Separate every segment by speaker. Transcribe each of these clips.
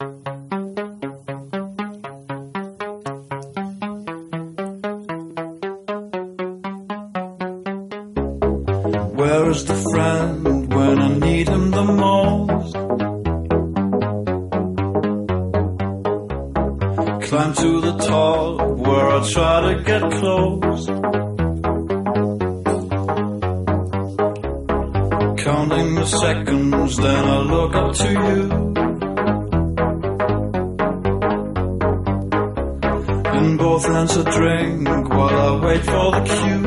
Speaker 1: Where's the friend when I need him the most? Climb to the top where I try to get close. Counting the seconds, then I look up to you. Both hands a drink while I wait for the cue.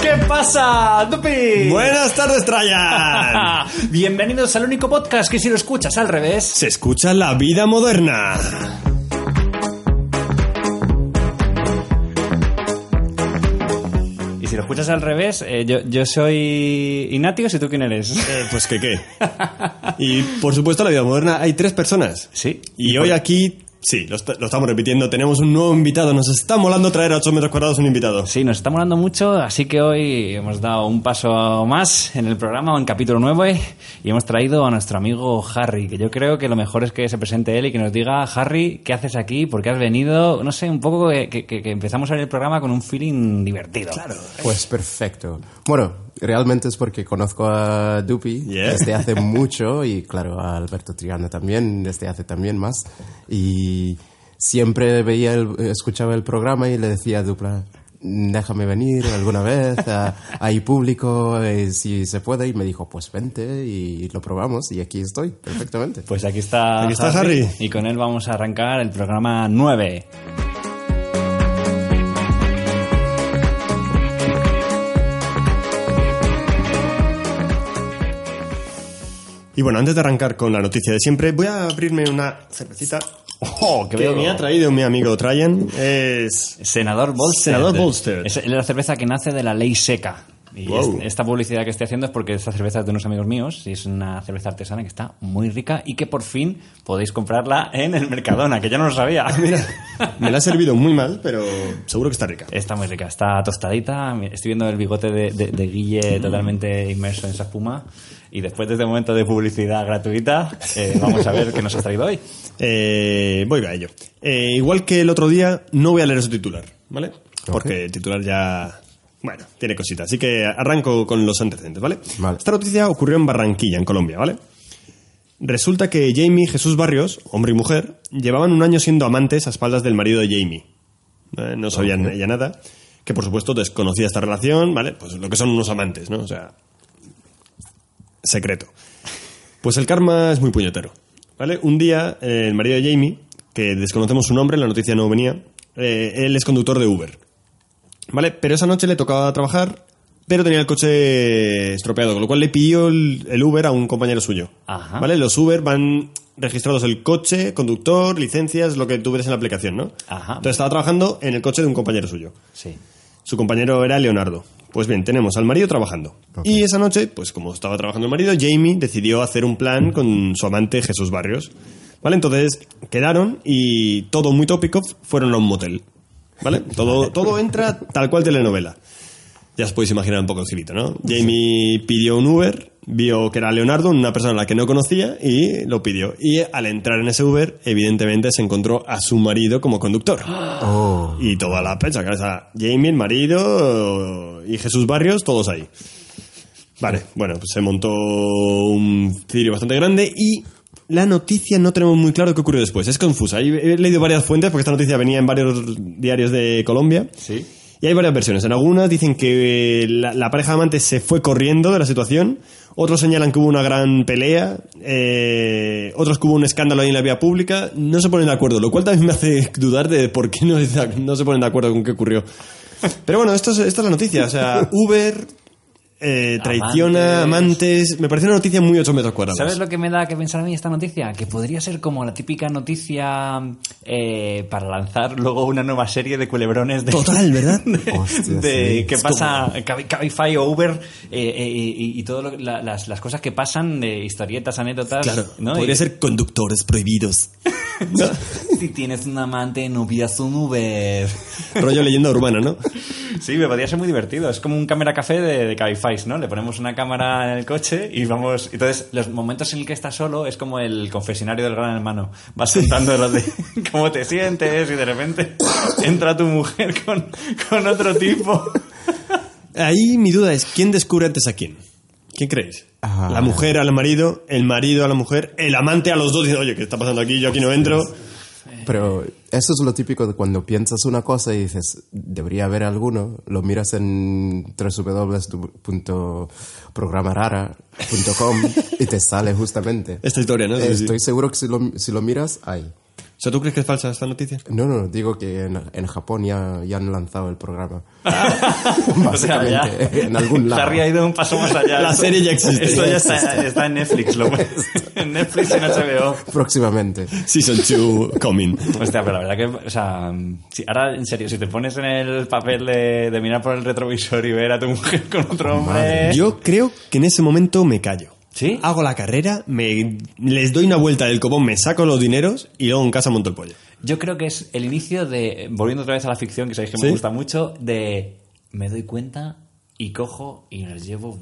Speaker 2: ¿Qué pasa, Dupi?
Speaker 3: Buenas tardes, Trayan.
Speaker 2: Bienvenidos al único podcast que si lo escuchas al revés...
Speaker 3: Se escucha la vida moderna.
Speaker 2: Y si lo escuchas al revés, eh, yo, yo soy Ignatius y tú quién eres.
Speaker 3: Eh, pues que qué. Y por supuesto, la vida moderna hay tres personas.
Speaker 2: Sí.
Speaker 3: Y hoy aquí, sí, lo, lo estamos repitiendo, tenemos un nuevo invitado. Nos está molando traer a 8 metros cuadrados un invitado.
Speaker 2: Sí, nos está molando mucho, así que hoy hemos dado un paso más en el programa, en capítulo 9, y hemos traído a nuestro amigo Harry, que yo creo que lo mejor es que se presente él y que nos diga, Harry, ¿qué haces aquí? ¿Por qué has venido? No sé, un poco que, que- que empezamos a ver el programa con un feeling divertido. Claro.
Speaker 4: Pues perfecto. Bueno, realmente es porque conozco a Dupi
Speaker 3: Yeah.
Speaker 4: desde hace mucho y claro, a Alberto Triana también desde hace también más. Y siempre veía el- escuchaba el programa y le decía a Dupla, déjame venir alguna vez, a- hay público, eh, si se puede. Y me dijo, pues vente y lo probamos y aquí estoy, perfectamente.
Speaker 2: Pues aquí está,
Speaker 3: Aquí está Harry.
Speaker 2: Y con él vamos a arrancar el programa 9.
Speaker 3: Y bueno, antes de arrancar con la noticia de siempre, voy a abrirme una cervecita.
Speaker 2: ¡Oh,
Speaker 3: Que me ha traído mi amigo Trajan. Es.
Speaker 2: Senador Bolster.
Speaker 3: Senador Bolster.
Speaker 2: Es la cerveza que nace de la ley seca. Y
Speaker 3: Wow.
Speaker 2: es- esta publicidad que estoy haciendo es porque esta cerveza es de unos amigos míos y es una cerveza artesana que está muy rica y que por fin podéis comprarla en el Mercadona, que yo no lo sabía.
Speaker 3: Mira, me la ha servido muy mal, pero seguro que está rica.
Speaker 2: Está muy rica, está tostadita. Estoy viendo el bigote de, de- de Guille totalmente inmerso en esa espuma. Y después de este momento de publicidad gratuita, eh, vamos a ver qué nos has traído hoy.
Speaker 3: Eh, voy a ello. Eh, igual que el otro día, no voy a leer su titular, ¿vale? Porque el titular ya. Bueno, tiene cositas. Así que arranco con los antecedentes, ¿vale?
Speaker 4: Vale.
Speaker 3: Esta noticia ocurrió en Barranquilla, en Colombia, ¿vale? Resulta que Jamie y Jesús Barrios, hombre y mujer, llevaban un año siendo amantes a espaldas del marido de Jamie. ¿vale? No sabían ella nada. Que por supuesto desconocía esta relación, ¿vale? Pues lo que son unos amantes, ¿no? O sea. Secreto. Pues el karma es muy puñetero. ¿Vale? Un día, eh, el marido de Jamie, que desconocemos su nombre, la noticia no venía, eh, él es conductor de Uber. ¿Vale? Pero esa noche le tocaba trabajar, pero tenía el coche estropeado, con lo cual le pidió el, el Uber a un compañero suyo.
Speaker 2: Ajá.
Speaker 3: ¿Vale? Los Uber van registrados el coche, conductor, licencias, lo que tú ves en la aplicación, ¿no?
Speaker 2: Ajá.
Speaker 3: Entonces estaba trabajando en el coche de un compañero suyo.
Speaker 2: Sí.
Speaker 3: Su compañero era Leonardo. Pues bien, tenemos al marido trabajando. Y esa noche, pues como estaba trabajando el marido, Jamie decidió hacer un plan con su amante Jesús Barrios. ¿Vale? Entonces quedaron y todo muy tópico, fueron a un motel. ¿Vale? Todo, todo entra tal cual telenovela. Ya os podéis imaginar un poco el girito, ¿no? Jamie pidió un Uber, vio que era Leonardo, una persona a la que no conocía, y lo pidió. Y al entrar en ese Uber, evidentemente se encontró a su marido como conductor.
Speaker 4: Oh,
Speaker 3: Y toda la pecha, que era Jamie, el marido y Jesús Barrios, todos ahí. Vale, bueno, pues se montó un cirio bastante grande y la noticia no tenemos muy claro qué ocurrió después. Es confusa. He leído varias fuentes porque esta noticia venía en varios diarios de Colombia.
Speaker 2: Sí.
Speaker 3: Y hay varias versiones. En algunas dicen que la, la pareja de amantes se fue corriendo de la situación. Otros señalan que hubo una gran pelea. eh, otros que hubo un escándalo ahí en la vía pública. No se ponen de acuerdo, lo cual también me hace dudar de por qué no, no se ponen de acuerdo con qué ocurrió. Pero bueno, esto es, esta es la noticia. O sea, Uber eh, traiciona, amantes. Me parece una noticia muy 8 metros cuadrados.
Speaker 2: ¿Sabes lo que me da que pensar a mí esta noticia? Que podría ser como la típica noticia eh, para lanzar luego una nueva serie de culebrones de,
Speaker 3: Total, ¿verdad?
Speaker 2: de,
Speaker 4: Hostia,
Speaker 2: de
Speaker 4: sí.
Speaker 2: que
Speaker 4: Es
Speaker 2: pasa Cabi- Cabify o Uber eh, eh, y, y todas las, las cosas que pasan de historietas, anécdotas.
Speaker 3: Claro,
Speaker 2: ¿no?
Speaker 3: podría
Speaker 2: Y-
Speaker 3: ser conductores prohibidos.
Speaker 2: Si tienes un amante, no pidas un Uber.
Speaker 3: Rollo leyenda urbana, ¿no?
Speaker 2: Sí, me podría ser muy divertido. Es como un cámara café de, de Cabify, ¿no? Le ponemos una cámara en el coche y vamos. Entonces, los momentos en el que estás solo es como el confesionario del gran hermano. Vas contando lo de cómo te sientes y de repente entra tu mujer con, con otro tipo.
Speaker 3: Ahí mi duda es, ¿quién descubre antes a quién? ¿Quién creéis?
Speaker 4: Ah.
Speaker 3: La mujer al marido, el marido a la mujer, el amante a los dos diciendo, oye, ¿qué está pasando aquí? Yo aquí no entro.
Speaker 4: Pero eso es lo típico de cuando piensas una cosa y dices, debería haber alguno, lo miras en www.programarara.com y te sale justamente.
Speaker 3: Esta historia, ¿no?
Speaker 4: Estoy seguro que si lo, si lo miras, hay.
Speaker 3: O sea, ¿tú crees que es falsa esta noticia?
Speaker 4: No, no, digo que en, en Japón ya, ya han lanzado el programa.
Speaker 2: O sea, ya-
Speaker 4: Básicamente, en algún lado.
Speaker 2: Harry ha ido un paso más allá.
Speaker 3: La serie ya existe.
Speaker 2: Esto ya
Speaker 3: Ya
Speaker 2: está, está en Netflix. Lo puedes- en Netflix y en HBO.
Speaker 4: Próximamente.
Speaker 3: Season 2 coming.
Speaker 2: Hostia, pero la verdad que, o sea, si- ahora en serio, si te pones en el papel de, de mirar por el retrovisor y ver a tu mujer con otro hombre.
Speaker 3: Yo creo que en ese momento me callo.
Speaker 2: ¿Sí?
Speaker 3: Hago la carrera, me, les doy una vuelta del copón, me saco los dineros y luego en casa monto el pollo.
Speaker 2: Yo creo que es el inicio de, volviendo otra vez a la ficción, que sabéis que
Speaker 3: ¿Sí?
Speaker 2: me gusta mucho, de me doy cuenta y cojo y los llevo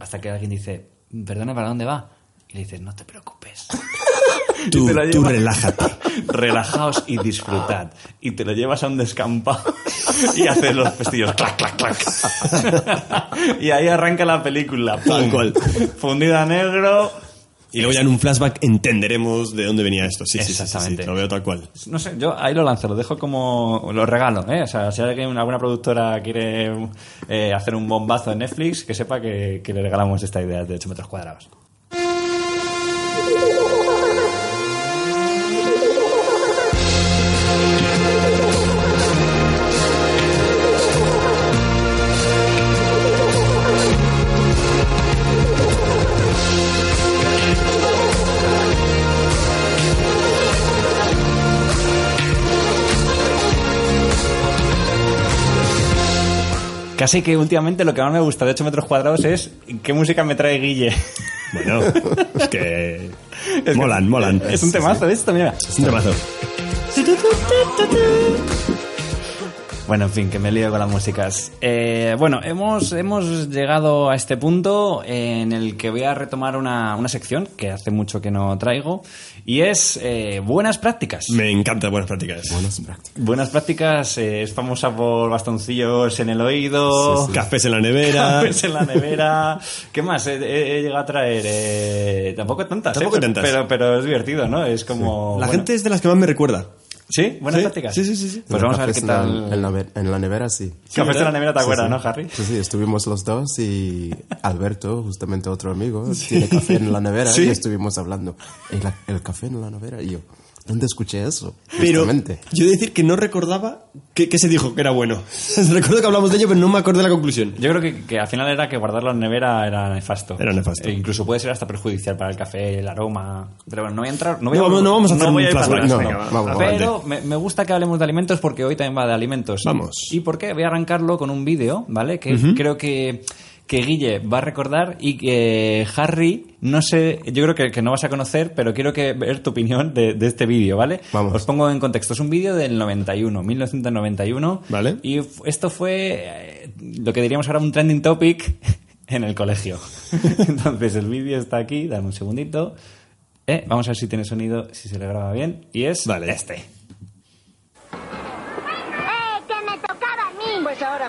Speaker 2: hasta que alguien dice, perdona, ¿para dónde va? Y le dices, no te preocupes.
Speaker 3: Tú, relájate.
Speaker 2: Relajaos y disfrutad. Y te lo llevas a un descampado y haces los pestillos clac, clac, clac. y ahí arranca la película.
Speaker 3: Tal cual.
Speaker 2: Fundida a negro.
Speaker 3: Y luego ya en un flashback entenderemos de dónde venía esto. Sí, sí, sí, sí, sí,
Speaker 2: Exactamente.
Speaker 3: lo veo tal cual.
Speaker 2: No sé, yo ahí lo lanzo, lo dejo como. Lo regalo, ¿eh? O sea, si alguien, alguna productora quiere eh, hacer un bombazo en Netflix, que sepa que, que le regalamos esta idea de 8 metros cuadrados. Casi que últimamente lo que más me gusta de 8 metros cuadrados es qué música me trae Guille.
Speaker 3: Bueno, es que.
Speaker 2: Es que
Speaker 3: molan, molan.
Speaker 2: Es un temazo esto, mira.
Speaker 3: Es un temazo.
Speaker 2: Bueno, en fin, que me lío con las músicas. Eh, bueno, hemos, hemos llegado a este punto en el que voy a retomar una, una sección que hace mucho que no traigo y es eh, buenas prácticas.
Speaker 3: Me encantan buenas prácticas.
Speaker 4: Buenas prácticas.
Speaker 2: Buenas prácticas eh, es famosa por bastoncillos en el oído,
Speaker 3: Cafés en la nevera.
Speaker 2: cafés en la nevera. ¿Qué más he, he- he llegado a traer? Eh, tampoco tantas,
Speaker 3: Tampoco
Speaker 2: eh,
Speaker 3: tantas.
Speaker 2: Pero, pero es divertido, ¿no? Es como...
Speaker 3: La
Speaker 2: bueno.
Speaker 3: gente es de las que más me recuerda.
Speaker 2: ¿Sí? ¿Buenas
Speaker 3: Sí,
Speaker 2: prácticas?
Speaker 3: sí, sí, sí, sí.
Speaker 2: Pues vamos a ver qué tal...
Speaker 4: la- En la, en la nevera, sí.
Speaker 2: Cafés en la nevera, ¿te acuerdas,
Speaker 4: sí.
Speaker 2: no, Harry?
Speaker 4: Sí, sí, estuvimos los dos y Alberto, justamente otro amigo, tiene café en la nevera
Speaker 2: ¿Sí?
Speaker 4: y estuvimos hablando. ¿El, el café en la nevera? Y yo, ¿dónde escuché eso?
Speaker 3: Pero
Speaker 4: Justamente.
Speaker 3: yo he de decir que no recordaba que, que se dijo que era bueno. Recuerdo que hablamos de ello, pero no me acordé de la conclusión.
Speaker 2: Yo creo que, que al final era que guardarlo en nevera era nefasto.
Speaker 3: Era nefasto.
Speaker 2: E incluso puede ser hasta perjudicial para el café, el aroma. Pero bueno, no voy a entrar. No, voy
Speaker 3: No
Speaker 2: a,
Speaker 3: vamos- no vamos a hacer un
Speaker 2: voy ir
Speaker 3: flashback.
Speaker 2: atrás,
Speaker 4: No,
Speaker 2: venga,
Speaker 4: no,
Speaker 2: va.
Speaker 4: vamos,
Speaker 2: Pero me, me gusta que hablemos de alimentos porque hoy también va de alimentos.
Speaker 3: Vamos.
Speaker 2: ¿Y por qué? Voy a arrancarlo con un vídeo, ¿vale? Que creo que, que Guille va a recordar y que Harry, no sé, yo creo que, que no vas a conocer, pero quiero que ver tu opinión de, de este vídeo, ¿vale?
Speaker 4: Vamos.
Speaker 2: Os pongo en contexto. Es un vídeo del 91, 1991.
Speaker 3: Vale.
Speaker 2: Y esto fue eh, lo que diríamos ahora un trending topic en el colegio. Entonces el vídeo está aquí, dame un segundito. Eh, vamos a ver si tiene sonido, si se le graba bien. Y es
Speaker 3: Vale.
Speaker 2: este.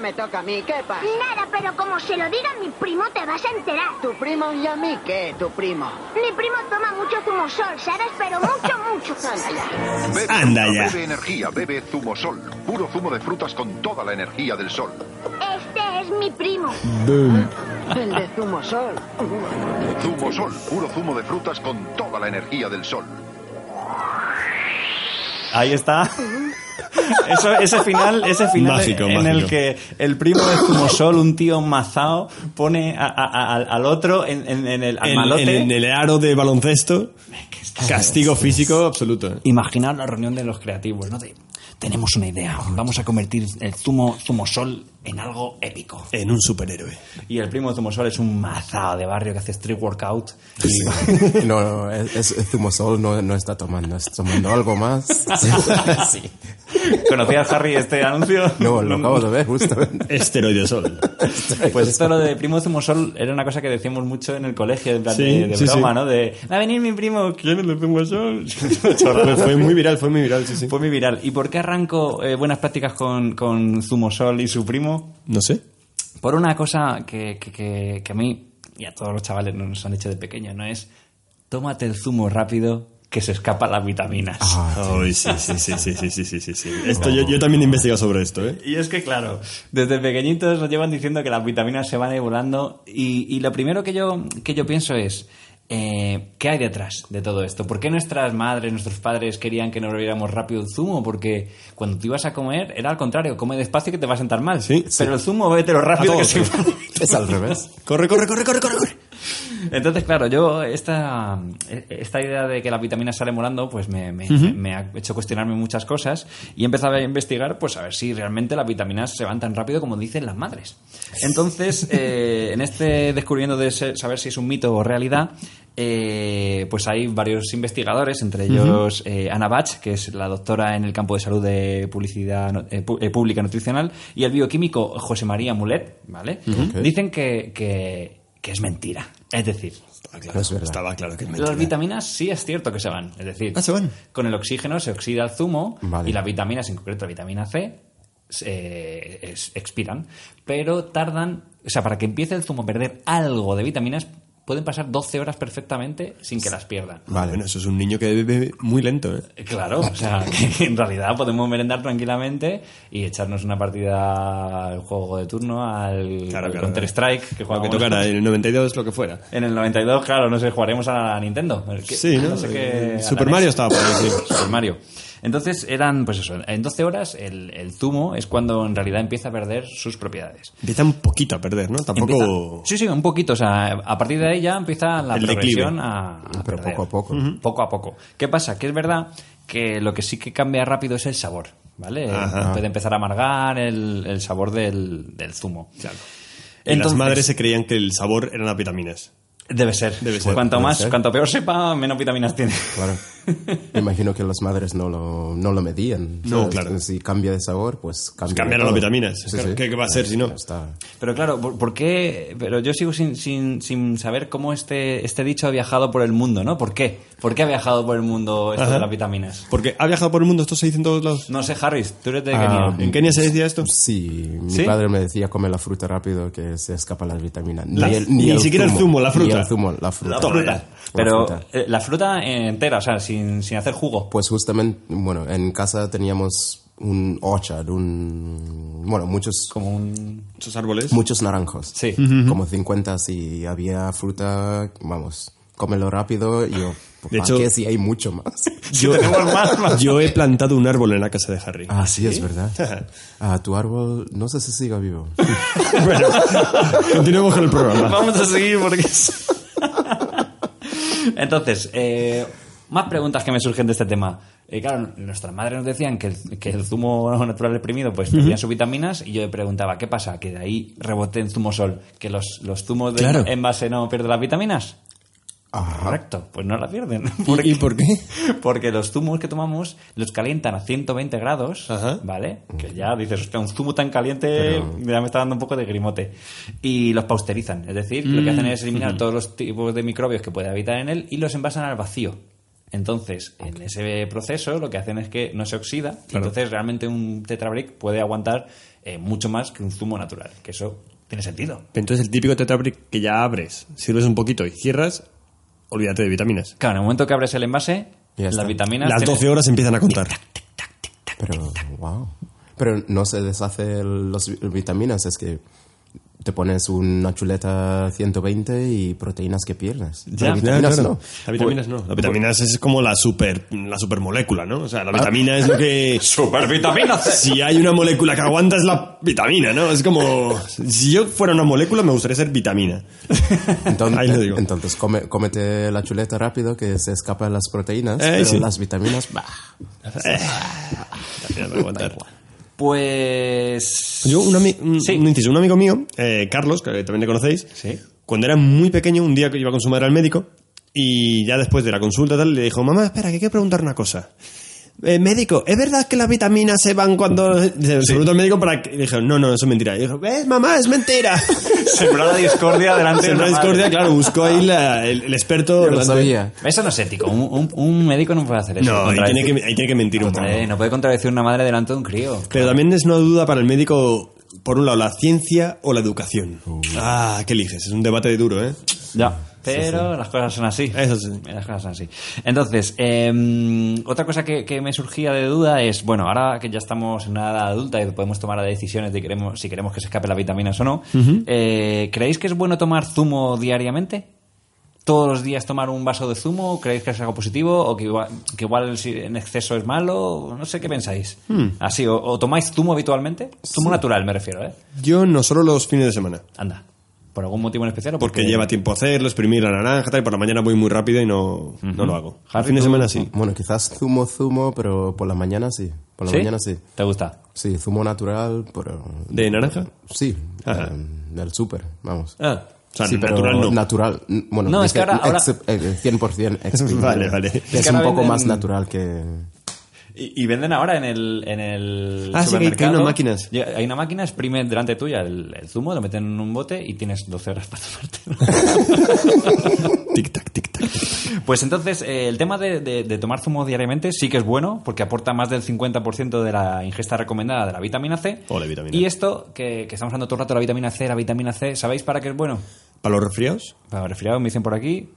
Speaker 5: Me
Speaker 6: toca a mí, ¿qué pasa?
Speaker 5: Nada, pero como se lo diga a mi primo te vas a enterar.
Speaker 6: ¿Tu primo y a mí qué, tu primo?
Speaker 5: Mi primo toma mucho zumosol, ¿sabes? Pero mucho, mucho.
Speaker 6: Anda ya.
Speaker 7: Bebe,
Speaker 3: Anda ya.
Speaker 7: Bebe energía, bebe zumosol. Puro zumo de frutas con toda la energía del sol.
Speaker 5: Este es mi primo.
Speaker 6: El de zumosol.
Speaker 7: Zumosol, puro zumo de frutas con toda la energía del sol.
Speaker 2: Ahí está. Eso, ese final, ese final
Speaker 3: Mágico,
Speaker 2: en
Speaker 3: mágico.
Speaker 2: el que el primo de Zumosol, un tío mazao, pone a- a- a- al otro en, en- en el al
Speaker 3: En,
Speaker 2: malote.
Speaker 3: en- en el aro de baloncesto, castigo físico absoluto.
Speaker 2: Imaginar la reunión de los creativos, ¿no? De, tenemos una idea, vamos a convertir el zumo Zumosol en algo épico.
Speaker 3: En un superhéroe.
Speaker 2: Y el primo de Zumosol es un mazao de barrio que hace street workout. Y,
Speaker 4: No, no, es, es- Zumosol no, no está tomando, está tomando algo más. Sí.
Speaker 2: ¿Conocías, Harry, este anuncio?
Speaker 4: No, lo acabo de ver justamente.
Speaker 3: Esteroide sol.
Speaker 2: Pues esto lo de primo de Zumosol era una cosa que decíamos mucho en el colegio, en plan
Speaker 3: Sí,
Speaker 2: de, de
Speaker 3: sí,
Speaker 2: broma,
Speaker 3: sí.
Speaker 2: ¿no? De, va a venir mi primo, ¿quién es el Zumosol?
Speaker 3: fue, fue muy viral, fue muy viral, sí, sí.
Speaker 2: Fue muy viral. ¿Y por qué arranco eh, buenas prácticas con, con Zumosol y su primo?
Speaker 3: No sé.
Speaker 2: Por una cosa que, que, que- que a mí y a todos los chavales nos han hecho de pequeño, ¿no? Es tómate el zumo rápido que se escapan las vitaminas.
Speaker 3: Ay, sí, sí, sí, sí, sí, sí, sí, sí, sí. Esto, yo, yo también he investigado sobre esto, ¿eh?
Speaker 2: Y es que, claro, desde pequeñitos nos llevan diciendo que las vitaminas se van a ir volando y, y lo primero que yo, que yo pienso es, eh, ¿qué hay detrás de todo esto? ¿Por qué nuestras madres, nuestros padres querían que nos bebiéramos rápido el zumo? Porque cuando tú ibas a comer era al contrario, come despacio que te va a sentar mal.
Speaker 3: Sí,
Speaker 2: Pero el zumo, bébetelo rápido que se
Speaker 4: Es al revés.
Speaker 3: Corre, corre, corre, corre, corre, corre.
Speaker 2: Entonces, claro, yo esta, esta idea de que las vitaminas salen volando, pues me, me- me ha hecho cuestionarme muchas cosas y he empezado a investigar, pues a ver si realmente las vitaminas se van tan rápido como dicen las madres. Entonces, eh, en este descubrimiento de saber si es un mito o realidad, eh, pues hay varios investigadores, entre ellos eh, Ana Bach, que es la doctora en el campo de salud de publicidad eh, pública nutricional, y el bioquímico José María Mulet, ¿vale? Dicen que, que- que es mentira. Es decir,
Speaker 3: Estaba claro,
Speaker 4: Es
Speaker 3: estaba claro que es mentira.
Speaker 2: las vitaminas sí es cierto que se van. Es decir,
Speaker 3: Ah, ¿se van?
Speaker 2: con el oxígeno se oxida el zumo
Speaker 4: Vale.
Speaker 2: y las vitaminas, en concreto la vitamina C, se- es- expiran. Pero tardan, o sea, para que empiece el zumo a perder algo de vitaminas, pueden pasar 12 horas perfectamente sin que las pierdan.
Speaker 3: Vale. Bueno, eso es un niño que bebe muy lento, ¿eh?
Speaker 2: Eh, Claro, o sea, que en realidad podemos merendar tranquilamente y echarnos una partida al juego de turno, al,
Speaker 3: Claro, claro.
Speaker 2: Counter-Strike, que
Speaker 3: Lo que tocara, en el 92, lo que fuera.
Speaker 2: En el 92, claro, no sé, jugaremos a la Nintendo. ¿Qué-
Speaker 3: Sí, ¿no?
Speaker 2: sé qué-
Speaker 3: Super. Mario estaba por ahí, sí.
Speaker 2: Super Mario. Entonces eran, pues eso, en 12 horas el, el zumo es cuando en realidad empieza a perder sus propiedades.
Speaker 3: Empieza un poquito a perder, ¿no? Tampoco...
Speaker 2: Empieza- sí, sí, un poquito. O sea, a partir de ahí ya empieza la
Speaker 3: El
Speaker 2: progresión a, a
Speaker 4: Pero
Speaker 2: perder.
Speaker 4: poco a poco.
Speaker 2: Poco a poco. ¿Qué pasa? Que es verdad que lo que sí que cambia rápido es el sabor, ¿vale?
Speaker 3: Ajá.
Speaker 2: Puede empezar a amargar el, el sabor del, del zumo.
Speaker 3: Claro. Y las
Speaker 2: Entonces-
Speaker 3: madres se creían que el sabor eran las vitaminas.
Speaker 2: Debe ser.
Speaker 3: Debe ser.
Speaker 2: Cuanto
Speaker 4: Debe
Speaker 2: más,
Speaker 4: ser.
Speaker 2: cuanto peor sepa, menos vitaminas tiene.
Speaker 4: Claro. Me imagino que las madres no lo, no lo medían.
Speaker 3: No,
Speaker 4: ¿sabes?
Speaker 3: claro.
Speaker 4: Si cambia de sabor, pues cambia.
Speaker 3: cambiaron las vitaminas.
Speaker 4: Sí,
Speaker 3: Claro,
Speaker 4: sí.
Speaker 3: ¿qué- qué va a ser si no?
Speaker 4: Está.
Speaker 2: Pero claro, ¿por, por qué? Pero yo sigo sin, sin, sin saber cómo este, este dicho ha viajado por el mundo, ¿no? ¿Por qué? ¿Por qué ha viajado por el mundo esto
Speaker 3: Ajá.
Speaker 2: de las vitaminas?
Speaker 3: Porque ha viajado por el mundo, esto se dice en todos lados.
Speaker 2: No sé, Harris, tú eres de
Speaker 4: Ah,
Speaker 2: Kenia.
Speaker 3: ¿En Kenia se decía esto?
Speaker 4: Sí, mi
Speaker 2: ¿Sí?
Speaker 4: padre me decía come la fruta rápido que se escapan las vitaminas.
Speaker 3: La- ni siquiera el zumo, la fruta.
Speaker 4: Ni el zumo, la fruta.
Speaker 2: La fruta.
Speaker 4: La
Speaker 2: Pero
Speaker 4: fruta.
Speaker 2: eh, la fruta entera, o sea, sin, sin hacer jugo.
Speaker 4: Pues justamente, bueno, en casa teníamos un orchard, un... Bueno, muchos,
Speaker 2: Como un...
Speaker 3: Esos árboles.
Speaker 4: muchos naranjos.
Speaker 2: Sí.
Speaker 4: Como 50 si había fruta, vamos, cómelo rápido y yo...
Speaker 3: De
Speaker 4: ¿Para
Speaker 3: hecho-
Speaker 4: qué si hay mucho más?
Speaker 3: Yo, yo he plantado un árbol en la casa de Harry.
Speaker 4: Ah, sí, es verdad. Ah, tu árbol, no sé si siga vivo.
Speaker 3: bueno, continuemos con el programa.
Speaker 2: Vamos a seguir porque... es- Entonces, eh, más preguntas que me surgen de este tema. Eh, claro, nuestras madres nos decían que el, que el zumo natural exprimido pues perdía sus vitaminas y yo me preguntaba, ¿qué pasa? Que de ahí reboté en zumo sol, que los, los zumos de
Speaker 3: Claro.
Speaker 2: envase no pierden las vitaminas.
Speaker 4: Ajá.
Speaker 2: Correcto, pues no la pierden.
Speaker 3: ¿Y, y por qué?
Speaker 2: Porque los zumos que tomamos los calientan a 120 grados,
Speaker 3: Ajá.
Speaker 2: ¿vale? Que ya dices, hostia, un zumo tan caliente ya me está dando un poco de grimote. Y los pausterizan, es decir, lo que hacen es eliminar todos los tipos de microbios que puede habitar en él y los envasan al vacío. Entonces, en ese proceso lo que hacen es que no se oxida entonces realmente un tetrabric puede aguantar eh, mucho más que un zumo natural, que eso tiene sentido.
Speaker 3: Entonces el típico tetrabric que ya abres, sirves un poquito y cierras, olvídate de vitaminas.
Speaker 2: Claro, en el momento que abres el envase,
Speaker 4: Ya
Speaker 2: las
Speaker 4: está.
Speaker 2: vitaminas...
Speaker 3: Las
Speaker 2: tienen-
Speaker 3: 12 horas empiezan a contar.
Speaker 4: Pero, wow. Pero no se deshace las vitaminas, es que te pones una chuleta 120 y proteínas que pierdes.
Speaker 2: Ya.
Speaker 4: Vitaminas
Speaker 3: claro.
Speaker 4: no.
Speaker 3: Las vitaminas no. Las vitaminas es como la super la supermolécula, ¿no? O sea, la vitamina es lo que
Speaker 2: ¡Supervitamina C!
Speaker 3: si hay una molécula que aguanta es la vitamina, ¿no? Es como si yo fuera una molécula me gustaría ser vitamina.
Speaker 4: Entonces,
Speaker 3: Ahí lo digo.
Speaker 4: entonces come- cómete la chuleta rápido que se escapan las proteínas,
Speaker 3: Eh,
Speaker 4: pero
Speaker 3: sí.
Speaker 4: las vitaminas, bah.
Speaker 3: Vitamina no aguantar.
Speaker 2: Pues...
Speaker 3: Yo, un, ami- un-
Speaker 2: Sí.
Speaker 3: un inciso, un amigo mío, eh, Carlos, que también le conocéis,
Speaker 2: Sí.
Speaker 3: cuando era muy pequeño, un día que iba con su madre al médico y ya después de la consulta tal, le dijo, mamá, espera, que quiero preguntar una cosa. Eh, médico, ¿es verdad que las vitaminas se van cuando... Se se preguntó al médico para que... dijo, no, no, eso es mentira. Y dijo, ¿ves, mamá? Es mentira.
Speaker 2: Sembró la discordia delante de
Speaker 3: Sembró
Speaker 2: una
Speaker 3: discordia,
Speaker 2: madre.
Speaker 3: claro, buscó ahí la- el, el experto...
Speaker 4: Yo lo sabía.
Speaker 2: Eso no es ético. Un, un- un médico no puede hacer eso.
Speaker 3: No, ahí tiene, que, ahí tiene que mentir un poco.
Speaker 2: Eh, no puede contradecir una madre delante de un crío.
Speaker 3: Pero también es una duda para el médico, por un lado, la ciencia o la educación. Ah, ¿qué eliges? Es un debate duro, ¿eh?
Speaker 2: Ya. Pero las cosas son así.
Speaker 3: Eso sí.
Speaker 2: Las cosas son así. Entonces, eh, otra cosa que, que me surgía de duda es, bueno, ahora que ya estamos en una edad adulta y podemos tomar las decisiones de queremos, si queremos que se escape las vitaminas o no, eh, ¿creéis que es bueno tomar zumo diariamente? ¿Todos los días tomar un vaso de zumo? ¿Creéis que es algo positivo? ¿O que igual, que igual si en exceso es malo? No sé qué pensáis. Así, o, o tomáis zumo habitualmente? Zumo natural me refiero, ¿eh?
Speaker 3: Yo no solo los fines de semana.
Speaker 2: Anda. ¿Por algún motivo en especial? o
Speaker 3: Porque lleva tiempo hacerlo, exprimir la naranja, tal, y por la mañana voy muy rápido y no, no lo hago. El fin de semana sí.
Speaker 4: Bueno, quizás zumo, zumo, pero por la mañana sí. Por la
Speaker 2: ¿Sí?
Speaker 4: mañana sí.
Speaker 2: ¿Te gusta?
Speaker 4: Sí, zumo natural, pero...
Speaker 3: ¿De naranja?
Speaker 4: Sí,
Speaker 3: Ajá.
Speaker 4: eh, del súper, vamos.
Speaker 3: Ah, o sea,
Speaker 4: sí, pero
Speaker 3: natural no.
Speaker 4: natural, bueno,
Speaker 2: No, es que ahora- ahora-
Speaker 4: ex- eh, 100% exprimido.
Speaker 3: Vale, vale.
Speaker 2: Es
Speaker 4: Es,
Speaker 2: que
Speaker 4: un poco
Speaker 2: venden-
Speaker 4: más natural que...
Speaker 2: Y, y venden ahora en el, en el
Speaker 3: Ah, sí, que hay-
Speaker 2: supermercado.
Speaker 3: unas máquinas.
Speaker 2: Hay una máquina, exprime delante tuya el, el zumo, lo meten en un bote y tienes 12 horas para tomártelo.
Speaker 3: Tic-tac, tic-tac.
Speaker 2: pues entonces, eh, el tema de, de- de tomar zumo diariamente sí que es bueno, porque aporta más del 50% de la ingesta recomendada de la vitamina C.
Speaker 3: Ole, vitamina.
Speaker 2: Y esto, que, que estamos hablando todo el rato de la vitamina C, la vitamina C, ¿sabéis para qué es bueno?
Speaker 3: ¿Para los resfriados?
Speaker 2: Para resfriado, me dicen por aquí.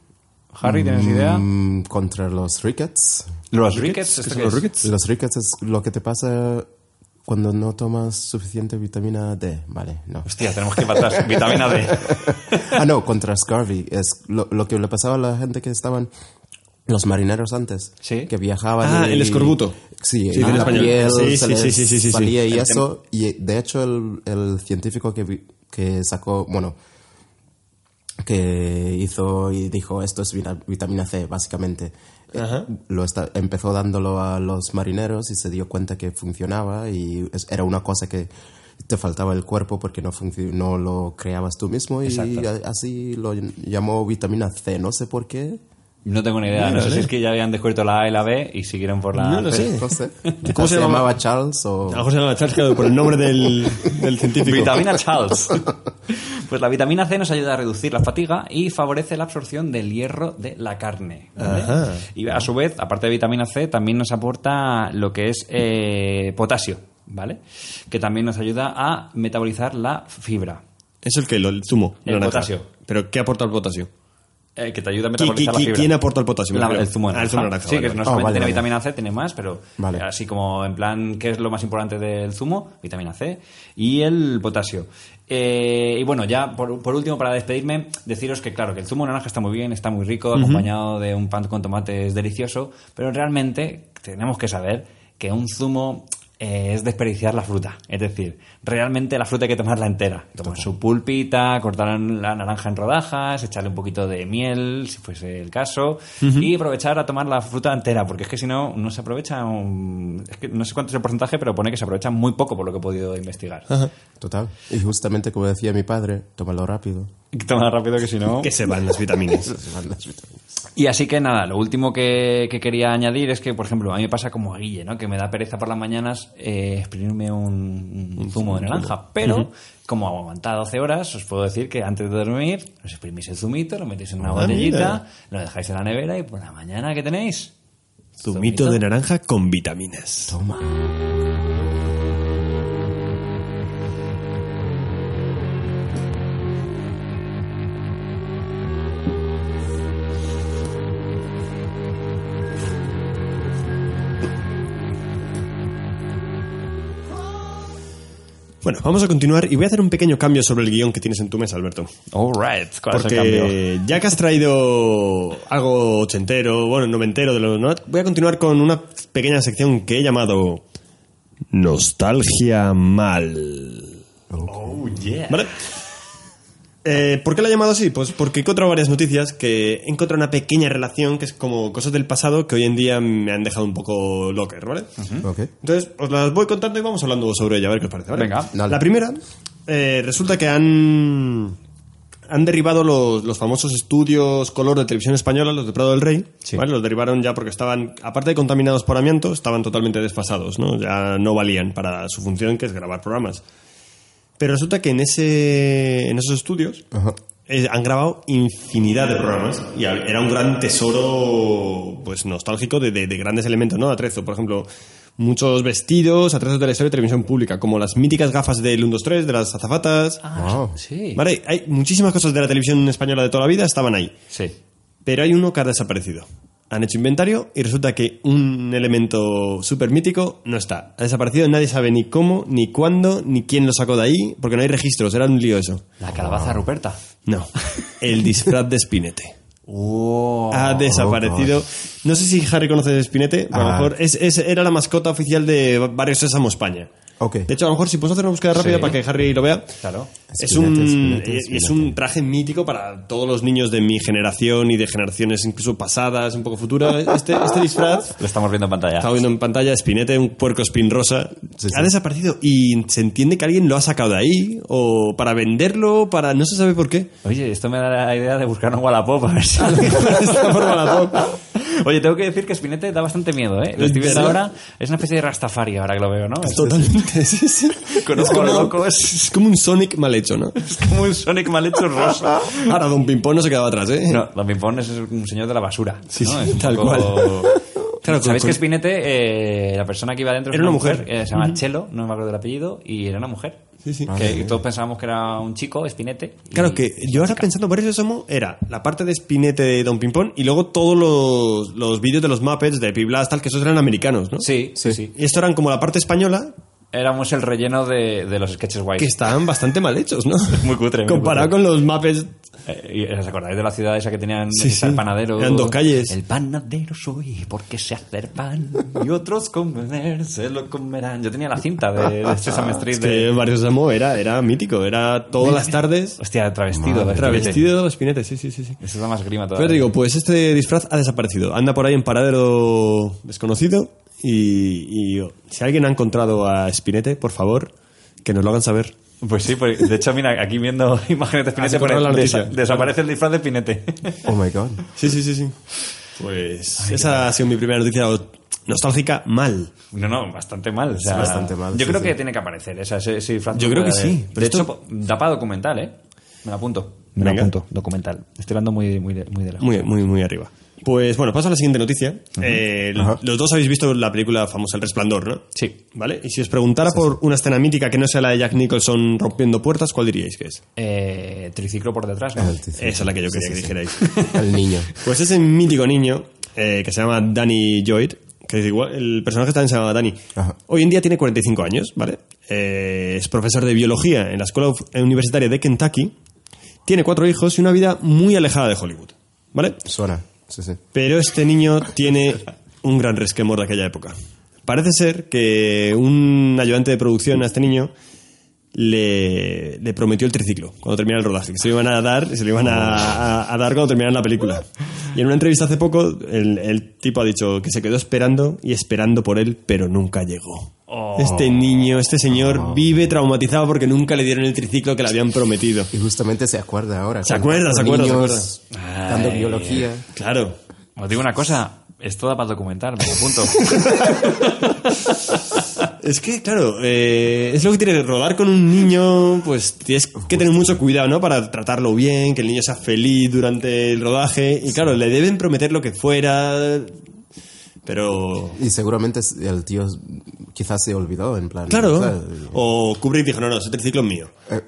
Speaker 2: Harry, ¿tienes idea?
Speaker 4: Mm, contra los rickets.
Speaker 2: Los rickets,
Speaker 3: ¿Qué
Speaker 2: ¿esto
Speaker 3: son
Speaker 2: qué
Speaker 3: los
Speaker 2: es?
Speaker 3: rickets?
Speaker 4: Los rickets es lo que te pasa cuando no tomas suficiente vitamina D. Vale, no.
Speaker 2: Hostia, tenemos que atrás. vitamina D.
Speaker 4: ah, no, contra scurvy. Es lo, lo que le pasaba a la gente que estaban... Los marineros antes.
Speaker 2: Sí.
Speaker 4: Que viajaban
Speaker 3: Ah,
Speaker 4: y-
Speaker 3: el escorbuto.
Speaker 4: Sí,
Speaker 3: Sí, en
Speaker 4: la
Speaker 3: español.
Speaker 4: piel
Speaker 3: Sí,
Speaker 4: se
Speaker 3: sí,
Speaker 4: les
Speaker 3: sí, sí, sí, sí.
Speaker 4: salía y
Speaker 2: El
Speaker 4: eso. Y de hecho el, el científico que, vi- que sacó... Bueno, que hizo y dijo esto es vita- vitamina C, básicamente. Eh, Lo está- empezó dándolo a los marineros y se dio cuenta que funcionaba y es- era una cosa que te faltaba el cuerpo porque no, no lo creabas tú mismo y
Speaker 2: Exacto.
Speaker 4: así lo llamó vitamina C. No sé por qué.
Speaker 2: No tengo ni idea. No sé si es que ya habían descubierto la A y la B y siguieron por la
Speaker 3: No lo sé.
Speaker 4: No sé.
Speaker 3: ¿Cómo se
Speaker 4: se
Speaker 3: llamaba?
Speaker 4: llamaba Charles o...
Speaker 3: A lo mejor se llama Charles claro, por el nombre del, del científico.
Speaker 2: Vitamina Charles. Pues la vitamina C nos ayuda a reducir la fatiga y favorece la absorción del hierro de la carne. Y a su vez, aparte de vitamina C, también nos aporta lo que es eh, potasio, ¿vale? Que también nos ayuda a metabolizar la fibra.
Speaker 3: Es el que, lo- el zumo.
Speaker 2: El
Speaker 3: naranja.
Speaker 2: potasio.
Speaker 3: ¿Pero qué aporta el potasio?
Speaker 2: Eh, que te ayuda a
Speaker 3: ¿Qui-
Speaker 2: metabolizar la fibra.
Speaker 3: quién aporta el potasio?
Speaker 2: La- el zumo de
Speaker 3: Ah, el
Speaker 2: naranja.
Speaker 3: naranja,
Speaker 2: Sí,
Speaker 3: vale,
Speaker 2: que no solamente
Speaker 4: vale,
Speaker 2: tiene
Speaker 4: vale.
Speaker 2: vitamina C, tiene más, pero
Speaker 4: Vale.
Speaker 2: así como en plan, ¿qué es lo más importante del zumo? Vitamina C y el potasio. Eh, y bueno, ya por, por último, para despedirme, deciros que claro, que el zumo de naranja está muy bien, está muy rico, acompañado de un pan con tomate es delicioso, pero realmente tenemos que saber que un zumo eh, es desperdiciar la fruta. Es decir, realmente la fruta hay que tomarla entera. Tomar su pulpita, cortar la naranja en rodajas, echarle un poquito de miel, si fuese el caso, y aprovechar a tomar la fruta entera, porque es que si no, no se aprovecha. un- es que no sé cuánto es el porcentaje, pero pone que se aprovecha muy poco por lo que he podido investigar.
Speaker 4: Total. Y justamente como decía mi padre, tómalo rápido.
Speaker 2: Tomar rápido que si no.
Speaker 3: Que se van las vitaminas.
Speaker 4: Se van las vitaminas.
Speaker 2: Y así que nada, lo último que, que quería añadir es que, por ejemplo, a mí me pasa como a Guille, ¿no? Que me da pereza por las mañanas eh, exprimirme un, un zumo de naranja. Pero, como aguanta 12 horas, os puedo decir que antes de dormir, os exprimís el zumito, lo metéis en una
Speaker 3: Ah,
Speaker 2: botellita,
Speaker 3: mira.
Speaker 2: lo dejáis en la nevera y por la mañana, ¿qué tenéis?
Speaker 3: Zumito de naranja con vitaminas.
Speaker 4: Toma.
Speaker 3: Bueno, vamos a continuar y voy a hacer un pequeño cambio sobre el guion que tienes en tu mesa, Alberto.
Speaker 2: All right. ¿Cuál es el cambio?
Speaker 3: Porque ya que has traído algo ochentero, bueno, noventero de los... ¿no? Voy a continuar con una pequeña sección que he llamado Nostalgia Mal.
Speaker 2: Oh, yeah.
Speaker 3: ¿Vale? Eh, ¿Por qué la he llamado así? Pues porque he encontrado varias noticias que he encontrado una pequeña relación que es como cosas del pasado que hoy en día me han dejado un poco locker, ¿vale? Entonces, os las voy contando y vamos hablando sobre ella, a ver qué os parece, ¿vale?
Speaker 2: Venga.
Speaker 4: Dale.
Speaker 3: La primera, eh, resulta que han, han derribado los, los famosos estudios color de televisión española, los de Prado del Rey,
Speaker 4: Sí.
Speaker 3: ¿vale? Los derribaron ya porque estaban, aparte de contaminados por amianto, estaban totalmente desfasados, ¿no? Ya no valían para su función, que es grabar programas. Pero resulta que en, ese, en esos estudios
Speaker 4: Ajá.
Speaker 3: eh, han grabado infinidad de programas y a- era un gran tesoro pues nostálgico de, de- de grandes elementos, ¿no? Atrezo, por ejemplo, muchos vestidos, atrezos de la historia de televisión pública, como las míticas gafas del 1, 2, 3, de las azafatas.
Speaker 4: Wow.
Speaker 2: Sí.
Speaker 3: Vale, hay muchísimas cosas de la televisión española de toda la vida estaban ahí.
Speaker 2: Sí.
Speaker 3: Pero hay uno que ha desaparecido. Han hecho inventario y resulta que un elemento súper mítico no está. Ha desaparecido, nadie sabe ni cómo, ni cuándo, ni quién lo sacó de ahí, porque no hay registros, era un lío eso.
Speaker 2: La calabaza Ruperta.
Speaker 3: No, el disfraz de Spinete.
Speaker 2: Oh.
Speaker 3: ha desaparecido. no sé si Harry conoce a Spinete, a lo
Speaker 4: Ah.
Speaker 3: mejor es, es- era la mascota oficial de Barrio Sésamo España. De hecho, a lo mejor si puedes hacer una búsqueda rápida
Speaker 2: Sí.
Speaker 3: para que Harry lo vea.
Speaker 2: Claro.
Speaker 3: Es un, es un traje mítico para todos los niños de mi generación y de generaciones incluso pasadas, un poco futuras. Este, este disfraz,
Speaker 2: Lo estamos viendo en pantalla.
Speaker 3: estaba viendo en pantalla, Spinete, un puerco spin rosa,
Speaker 4: Sí, sí.
Speaker 3: ha desaparecido y se entiende que alguien lo ha sacado de ahí o para venderlo, para no se sabe por qué.
Speaker 2: Oye, esto me da la idea de buscar un Wallapop a ver si
Speaker 3: Esta forma la pop.
Speaker 2: Oye, tengo que decir que Spinete da bastante miedo, ¿eh? Lo estoy viendo ahora. Es una especie de Rastafari ahora que lo veo, ¿no?
Speaker 3: Totalmente, sí, sí.
Speaker 2: Conozco
Speaker 3: es, como,
Speaker 2: es-
Speaker 3: como un Sonic mal hecho, ¿no?
Speaker 2: es como un Sonic mal hecho rosa.
Speaker 3: Ahora Don Pimpón no se quedaba atrás, ¿eh?
Speaker 2: No, Don Pimpón es un señor de la basura.
Speaker 3: Sí,
Speaker 2: ¿no?
Speaker 3: sí,
Speaker 2: Es
Speaker 3: tal
Speaker 2: poco-
Speaker 3: cual. Claro,
Speaker 2: ¿Sabéis
Speaker 3: con-
Speaker 2: que Spinete, eh, la persona que iba adentro
Speaker 3: Era una mujer.
Speaker 2: eh, se llama Chelo, no me acuerdo del apellido, y era una mujer.
Speaker 3: Sí, sí.
Speaker 2: Que todos pensábamos que era un chico, Spinete.
Speaker 3: Claro que yo ahora pensando por eso Somo era la parte de Spinete de Don Pimpón y luego todos los, los vídeos de los Muppets de Piblas tal que esos eran americanos, ¿no?
Speaker 2: Sí, sí, sí.
Speaker 3: Y esto eran como la parte española
Speaker 2: Éramos el relleno de, de los sketches guays.
Speaker 3: que estaban bastante mal hechos, ¿no?
Speaker 2: Muy cutre, muy
Speaker 3: Comparado
Speaker 2: cutre.
Speaker 3: con los Muppets
Speaker 2: Eh, ¿y ¿Os acordáis de la ciudad esa que tenían
Speaker 3: Sí, sí.
Speaker 2: panadero?
Speaker 3: Eran dos calles.
Speaker 2: El panadero soy porque sé hacer pan y otros comer se lo comerán. Yo tenía la cinta de, de Sesame Street.
Speaker 3: es que
Speaker 2: de...
Speaker 3: Barrio Samo era, era mítico, era todas las tardes
Speaker 2: Hostia, travestido. de
Speaker 3: travestido de los Spinetes, sí, sí, sí. sí.
Speaker 2: Eso da más grima
Speaker 3: Pero
Speaker 2: todavía.
Speaker 3: te digo, pues este disfraz ha desaparecido. Anda por ahí en paradero desconocido y, y si alguien ha encontrado a Spinete, por favor, que nos lo hagan saber.
Speaker 2: Pues sí, pues, de hecho, mira, aquí viendo imágenes de Spinete
Speaker 3: Has encontrado
Speaker 2: pone,
Speaker 3: la noticia.
Speaker 2: "Desa- desaparece el disfraz de Spinete.
Speaker 4: Oh my god.
Speaker 3: Sí, sí, sí, sí. Pues esa ha sido mi primera noticia nostálgica mal.
Speaker 2: No, no, bastante mal. o sea,
Speaker 4: bastante mal,
Speaker 2: Yo
Speaker 4: sí,
Speaker 2: creo
Speaker 4: sí.
Speaker 2: que tiene que aparecer esa, ese, ese disfraz.
Speaker 3: Yo creo que
Speaker 2: de-
Speaker 3: sí, pero
Speaker 2: De
Speaker 3: esto-
Speaker 2: hecho, da para documental, ¿eh? Me lo apunto. Me
Speaker 3: Venga.
Speaker 2: lo apunto, documental. Estoy hablando muy, muy, de, muy de lejos.
Speaker 3: Muy, muy, muy arriba. Pues bueno, paso a la siguiente noticia. Eh, los dos habéis visto la película famosa El Resplandor, ¿no?
Speaker 2: Sí.
Speaker 3: ¿Vale? Y si os preguntara por una escena mítica que no sea la de Jack Nicholson rompiendo puertas, ¿cuál diríais que es?
Speaker 2: Eh, triciclo por detrás, ¿no?
Speaker 4: El tic-
Speaker 3: Esa es la que yo quería que dijerais.
Speaker 4: El niño.
Speaker 3: Pues ese mítico niño eh, que se llama Danny Lloyd, que es igual, el personaje también se llama Danny.
Speaker 4: Ajá.
Speaker 3: Hoy en día tiene 45 años, ¿vale? Eh, es profesor de biología en la escuela universitaria de Kentucky. Tiene cuatro hijos y una vida muy alejada de Hollywood, ¿vale?
Speaker 4: Suena.
Speaker 3: Pero este niño tiene un gran resquemor de aquella época. Parece ser que un ayudante de producción a este niño le, prometió el triciclo cuando terminara el rodaje, que se lo iban a dar, se lo iban a, dar cuando terminaran la película. Y en una entrevista hace poco, el tipo ha dicho que se quedó esperando y esperando por él, pero nunca llegó. Este niño, este señor vive traumatizado porque nunca le dieron el triciclo que le habían prometido.
Speaker 4: Y justamente se acuerda ahora.
Speaker 3: Se acuerda, se acuerda, se
Speaker 4: Dando biología.
Speaker 3: Claro.
Speaker 2: Os digo una cosa, esto da para documentar, me apunto.
Speaker 3: Es que, claro, eh, es lo que tiene que rodar con un niño, pues tienes que tener mucho cuidado, ¿no? Para tratarlo bien, que el niño sea feliz durante el rodaje. Y claro, le deben prometer lo que fuera, pero...
Speaker 4: Y seguramente el tío quizás se olvidó, en plan.
Speaker 3: Claro.
Speaker 4: ¿sabes?
Speaker 3: O Kubrick dijo, no, no, ese triciclo es mío.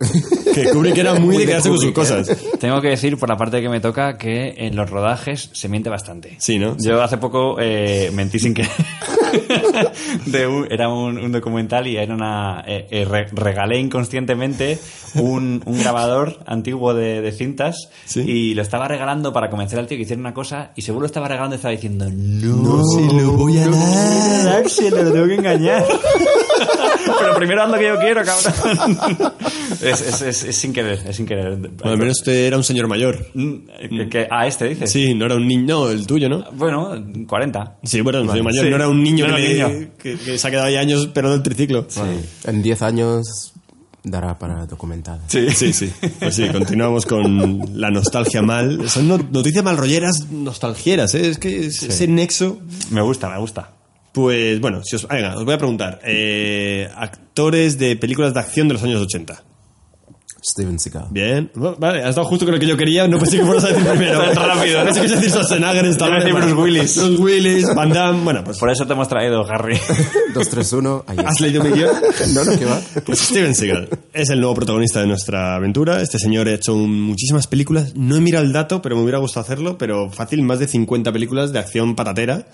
Speaker 3: Que Kubrick era muy
Speaker 4: Muy
Speaker 3: de quedarse con sus
Speaker 4: ¿eh?
Speaker 3: cosas.
Speaker 2: Tengo que decir, por la parte que me toca, que en los rodajes se miente bastante.
Speaker 3: Sí, ¿no?
Speaker 2: Yo hace poco eh, mentí sin querer. de un- era un, un documental y era una eh, eh, re- regalé inconscientemente un, un grabador antiguo de, de cintas
Speaker 3: Sí.
Speaker 2: y lo estaba regalando para convencer al tío que hiciera una cosa y seguro lo estaba regalando y estaba diciendo no,
Speaker 3: No se lo voy a
Speaker 2: no
Speaker 3: dar.
Speaker 2: a dárselo, lo tengo que engañar pero primero haz lo que yo quiero cabrón es, es, es, es sin querer es sin querer
Speaker 3: Bueno, al menos usted era un señor mayor.
Speaker 2: Mm, que- que- a este dices
Speaker 3: Sí, no era un niño, no, el tuyo, ¿no?
Speaker 2: bueno 40
Speaker 3: Sí, bueno, un señor mayor,
Speaker 2: Sí.
Speaker 3: no era un niño,
Speaker 2: No
Speaker 3: que,
Speaker 2: era
Speaker 3: le-
Speaker 2: niño.
Speaker 3: que- que se ha quedado ahí años pero del triciclo.
Speaker 4: En 10 años dará para documental.
Speaker 3: Sí, sí, sí. Pues sí, continuamos con la nostalgia mal. Son no- noticias malrolleras nostalgieras, ¿eh? Es que es- ese nexo...
Speaker 2: me gusta me gusta
Speaker 3: Pues bueno, si os, venga, os voy a preguntar. Eh, actores de películas de acción de los años 80.
Speaker 4: Steven Seagal.
Speaker 3: Bien. Vale, has dado justo con lo que yo quería. No pensé que fueras a decir primero.
Speaker 2: Tan rápido, ¿no?
Speaker 3: Ibas a decir Schwarzenegger, Stallone,
Speaker 2: Bruce Willis.
Speaker 3: Bruce Willis, Van Damme. Bueno, pues...
Speaker 2: por eso te hemos traído Harry
Speaker 4: 2, 3, 1. Ahí
Speaker 3: ¿Has leído mi guion?
Speaker 4: No, no, ¿qué va?
Speaker 3: Pues Steven Seagal es el nuevo protagonista de nuestra aventura. Este señor ha hecho un- muchísimas películas. No he mirado el dato, pero me hubiera gustado hacerlo. Pero fácil, más de 50 películas de acción patatera.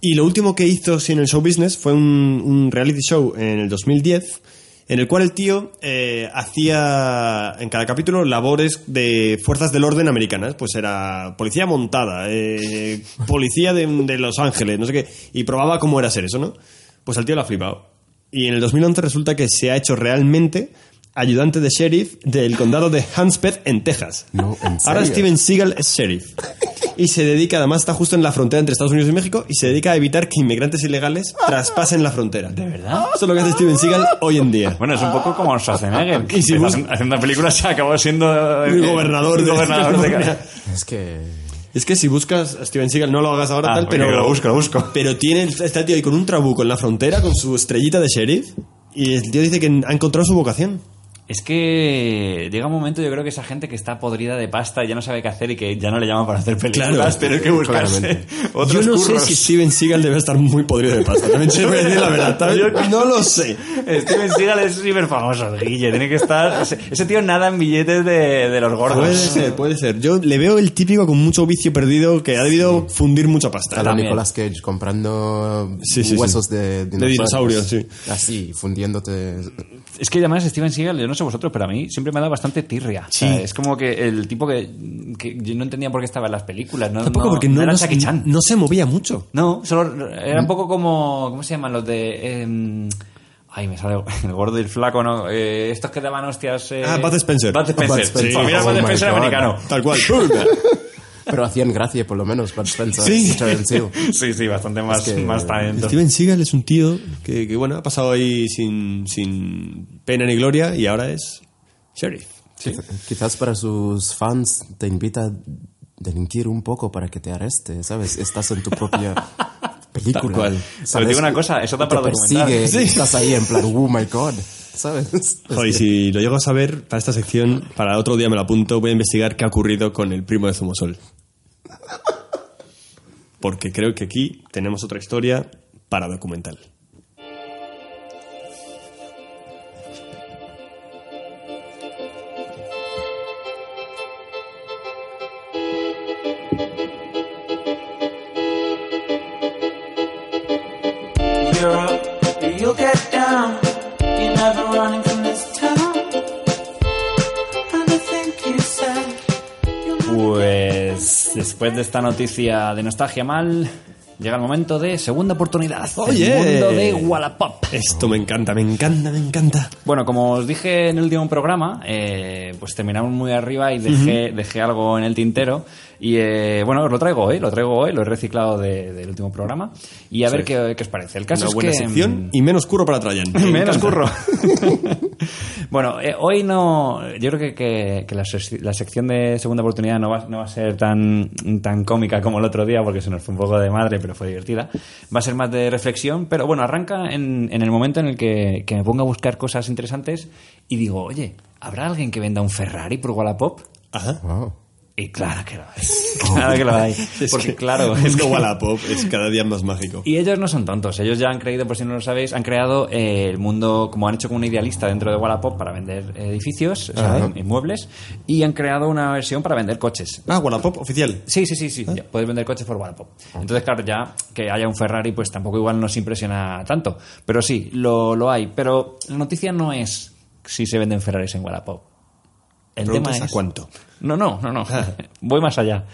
Speaker 3: Y lo último que hizo sí, en el show business fue un, un reality show en el 2010 en el cual el tío eh, hacía en cada capítulo labores de fuerzas del orden americanas. Pues era policía montada, eh, policía de, de Los Ángeles, no sé qué. Y probaba cómo era ser eso, ¿no? Pues al tío lo ha flipado. Y en el 2011 resulta que se ha hecho realmente ayudante de sheriff del condado de Huntsville en Texas.
Speaker 4: No, ¿en
Speaker 3: Ahora? Steven Seagal es sheriff. Y se dedica, además está justo en la frontera entre Estados Unidos y México, y se dedica a evitar que inmigrantes ilegales traspasen la frontera. ¿De
Speaker 2: verdad?
Speaker 3: Eso es lo que hace Steven Seagal hoy en día.
Speaker 2: Bueno, es un poco como Schwarzenegger.
Speaker 3: Y si
Speaker 2: está
Speaker 3: bus-
Speaker 2: haciendo- películas se acabó siendo...
Speaker 3: El
Speaker 2: eh,
Speaker 3: gobernador de-
Speaker 2: gobernador de-
Speaker 4: Es que.
Speaker 3: Es que si buscas a Steven Seagal, no lo hagas ahora
Speaker 2: Ah,
Speaker 3: tal, pero
Speaker 2: lo busco, lo busco.
Speaker 3: Pero tiene, está tío ahí con un trabuco en la frontera, con su estrellita de sheriff, y el tío dice que ha encontrado su vocación.
Speaker 2: Es que llega un momento, yo creo que esa gente que está podrida de pasta y ya no sabe qué hacer y que ya no le llaman para hacer películas,
Speaker 3: Claro.
Speaker 2: tener que buscarse
Speaker 4: Claramente.
Speaker 2: otros
Speaker 3: Yo no
Speaker 2: curros.
Speaker 3: sé si Steven Seagal debe estar muy podrido de pasta. También voy a decir la verdad. también No lo sé.
Speaker 2: Steven Seagal es súper famoso, Guille. Tiene que estar... Ese, ese tío nada en billetes de, de los gordos.
Speaker 3: Puede ser, puede ser. Yo le veo el típico con mucho vicio perdido que ha debido fundir mucha pasta.
Speaker 4: A la
Speaker 2: También.
Speaker 4: Nicolas Cage comprando
Speaker 3: Sí, sí,
Speaker 4: huesos
Speaker 3: sí.
Speaker 4: de
Speaker 3: De dinosaurios, sí.
Speaker 4: Así, fundiéndote.
Speaker 2: Es que además Steven Seagal, yo no sé vosotros, pero a mí siempre me ha dado bastante tirria.
Speaker 3: Sí.
Speaker 2: O sea, es como que el tipo que, que yo no entendía por qué estaba en las películas. No,
Speaker 3: Tampoco
Speaker 2: no-
Speaker 3: porque no,
Speaker 2: era
Speaker 3: no,
Speaker 2: Jackie Chan.
Speaker 3: no se movía mucho.
Speaker 2: No, solo era un poco como. ¿Cómo se llaman los de.? em, ay, me sale el gordo y el flaco, ¿no? Eh, estos que daban hostias. eh,
Speaker 3: Ah, Bud Spencer.
Speaker 2: Bud Spencer.
Speaker 4: Bud Spencer.
Speaker 2: Mira,
Speaker 4: Oh
Speaker 2: Bud Spencer
Speaker 4: God.
Speaker 2: americano.
Speaker 3: Tal cual.
Speaker 4: Pero hacían gracia, por lo menos, Bud Spencer.
Speaker 3: Sí.
Speaker 4: Terence Hill.
Speaker 2: Sí, sí, bastante más,
Speaker 4: que-
Speaker 2: más talento.
Speaker 3: Steven Seagal es un tío que, que, bueno, ha pasado ahí sin, sin pena ni gloria y ahora es sheriff.
Speaker 4: Quizás para sus fans te invita a delinquir un poco para que te arreste, ¿sabes? Estás en tu propia película.
Speaker 3: Tal cual.
Speaker 2: Pero
Speaker 4: ¿sabes?
Speaker 2: digo una cosa, eso da para documentar.
Speaker 4: persigue,
Speaker 3: Sí.
Speaker 4: estás ahí en plan, oh my god, ¿sabes?
Speaker 3: Joder, si lo llego a saber para esta sección, para otro día me lo apunto, voy a investigar qué ha ocurrido con el primo de Zumosol. Porque creo que aquí tenemos otra historia para documental.
Speaker 2: Después de esta noticia de nostalgia mal, llega el momento de segunda oportunidad.
Speaker 3: Oye.
Speaker 2: El mundo de Wallapop.
Speaker 3: Esto me encanta, me encanta, me encanta.
Speaker 2: Bueno, como os dije en el último programa, eh, pues terminamos muy arriba y dejé, dejé algo en el tintero. Y eh, bueno, os lo traigo hoy, lo traigo hoy, lo he reciclado de- del último programa. Y a ver qué, qué os parece. El caso
Speaker 3: Una
Speaker 2: es
Speaker 3: buena
Speaker 2: que.
Speaker 3: sección y menos curro para Trajan. Me
Speaker 2: Menos curro. bueno, eh, hoy no. Yo creo que, que- que la, la sección de segunda oportunidad no va, no va a ser tan, tan cómica como el otro día, porque se nos fue un poco de madre, pero fue divertida. Va a ser más de reflexión, pero bueno, arranca en, en el momento en el que, que me pongo a buscar cosas interesantes y digo, oye, ¿habrá alguien que venda un Ferrari por Wallapop?
Speaker 3: Ajá.
Speaker 4: Wow.
Speaker 2: Y claro que lo es. claro que lo hay. Porque, claro,
Speaker 3: el
Speaker 2: es que-
Speaker 3: Wallapop es cada día más mágico.
Speaker 2: Y ellos no son tontos, ellos ya han creído, por si no lo sabéis, han creado eh, el mundo, como han hecho como un idealista dentro de Wallapop para vender edificios, o sea, inmuebles, y han creado una versión para vender coches.
Speaker 3: Ah, Wallapop oficial.
Speaker 2: Sí, sí, sí, sí. ya, puedes vender coches por Wallapop. Entonces, claro, ya que haya un Ferrari, pues tampoco igual nos impresiona tanto. Pero sí, lo, lo hay. Pero la noticia no es si se venden Ferraris en Wallapop. El tema es...
Speaker 3: a cuánto.
Speaker 2: No, no, no, no. Voy más allá.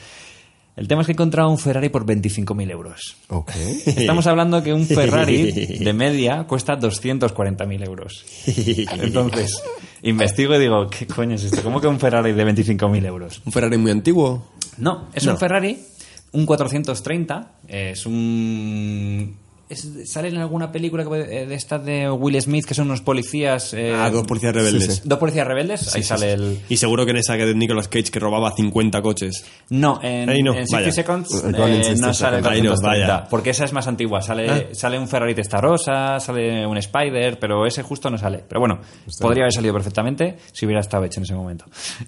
Speaker 2: El tema es que he encontrado un Ferrari por 25.000 euros.
Speaker 4: Ok.
Speaker 2: Estamos hablando que un Ferrari de media cuesta 240.000 euros. Entonces, investigo y digo, ¿qué coño es esto? ¿Cómo que un Ferrari de 25.000 euros?
Speaker 3: ¿Un Ferrari muy antiguo?
Speaker 2: No, es
Speaker 3: No.
Speaker 2: un Ferrari, un 430, es un... es- sale en alguna película que- eh, de estas de Will Smith, que son unos policías... eh,
Speaker 3: Ah, dos policías rebeldes.
Speaker 4: sí.
Speaker 2: Dos policías rebeldes, ahí
Speaker 3: Sí,
Speaker 2: sale
Speaker 3: sí.
Speaker 2: el...
Speaker 3: Y seguro que en esa que de Nicolas Cage que robaba 50 coches.
Speaker 2: No, en,
Speaker 3: Ahí no,
Speaker 2: en 60
Speaker 3: vaya.
Speaker 2: Seconds
Speaker 4: Eh, Gone in 60
Speaker 2: no sale el.
Speaker 3: Ahí no,
Speaker 2: 430,
Speaker 3: vaya.
Speaker 2: porque esa es más antigua. Sale, sale un Ferrari Testarossa, sale un Spider, pero ese justo no sale. Pero bueno, podría haber salido perfectamente si hubiera estado hecho en ese momento.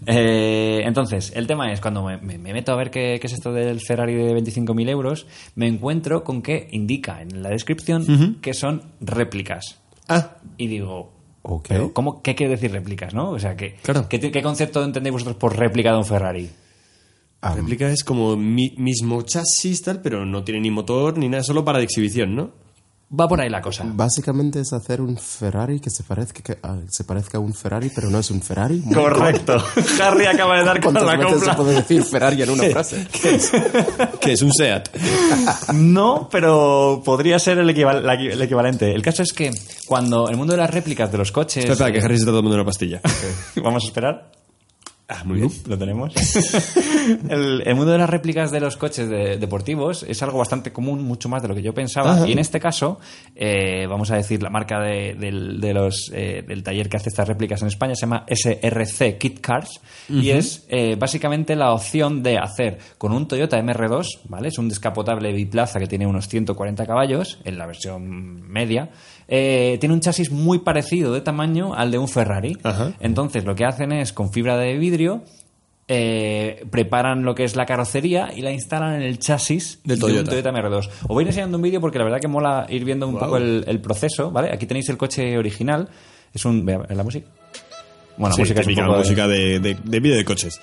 Speaker 2: Eh, entonces, el tema es, cuando me, me- me meto a ver qué, qué es esto del Ferrari de 25.000 euros, me encuentro con que indica en la descripción que son réplicas.
Speaker 3: Ah,
Speaker 2: Y digo...
Speaker 4: Ok.
Speaker 2: pero ¿cómo, ¿Qué quiere decir réplicas, no? O sea, ¿qué,
Speaker 3: Claro.
Speaker 2: ¿qué, qué concepto entendéis vosotros por réplica de un Ferrari?
Speaker 4: Ah,
Speaker 3: réplica es como mi- mismo chasis, tal, pero no tiene ni motor ni nada, solo para de exhibición, ¿no?
Speaker 2: Va por ahí la cosa.
Speaker 4: Básicamente es hacer un Ferrari que se parezca, que, ah, se parezca a un Ferrari, pero no es un Ferrari. Muy
Speaker 2: Correcto. Harry acaba de dar con
Speaker 4: ¿Cuántas
Speaker 2: la
Speaker 4: veces se
Speaker 2: copla.
Speaker 4: puede decir Ferrari en una frase?
Speaker 3: que es un SEAT.
Speaker 2: No, pero podría ser el, equival- la- el equivalente. El caso es que cuando el mundo de las réplicas de los coches...
Speaker 3: Espera, espera, que Harry se está tomando una pastilla.
Speaker 2: Vamos a esperar.
Speaker 3: Ah, muy bien.
Speaker 2: Lo tenemos. el, el mundo de las réplicas de los coches de- deportivos es algo bastante común, mucho más de lo que yo pensaba. Y en este caso, eh, vamos a decir, la marca de los, eh, del taller que hace estas réplicas en España se llama SRC Kit Cars. Y es eh, básicamente la opción de hacer con un Toyota MR2, ¿vale? Es un descapotable biplaza que tiene unos 140 caballos en la versión media. Eh, tiene un chasis muy parecido de tamaño al de un Ferrari.
Speaker 3: Ajá.
Speaker 2: Entonces lo que hacen es con fibra de vidrio eh, preparan lo que es la carrocería y la instalan en el chasis
Speaker 3: Del
Speaker 2: de un
Speaker 3: Toyota.
Speaker 2: Toyota MR2. Os voy a ir enseñando un vídeo porque la verdad que mola ir viendo un poco el, el proceso, ¿vale? Aquí tenéis el coche original. Es un... ¿La música? Bueno,
Speaker 3: Sí,
Speaker 2: la música es un poco
Speaker 3: música de, de, de vídeo de coches.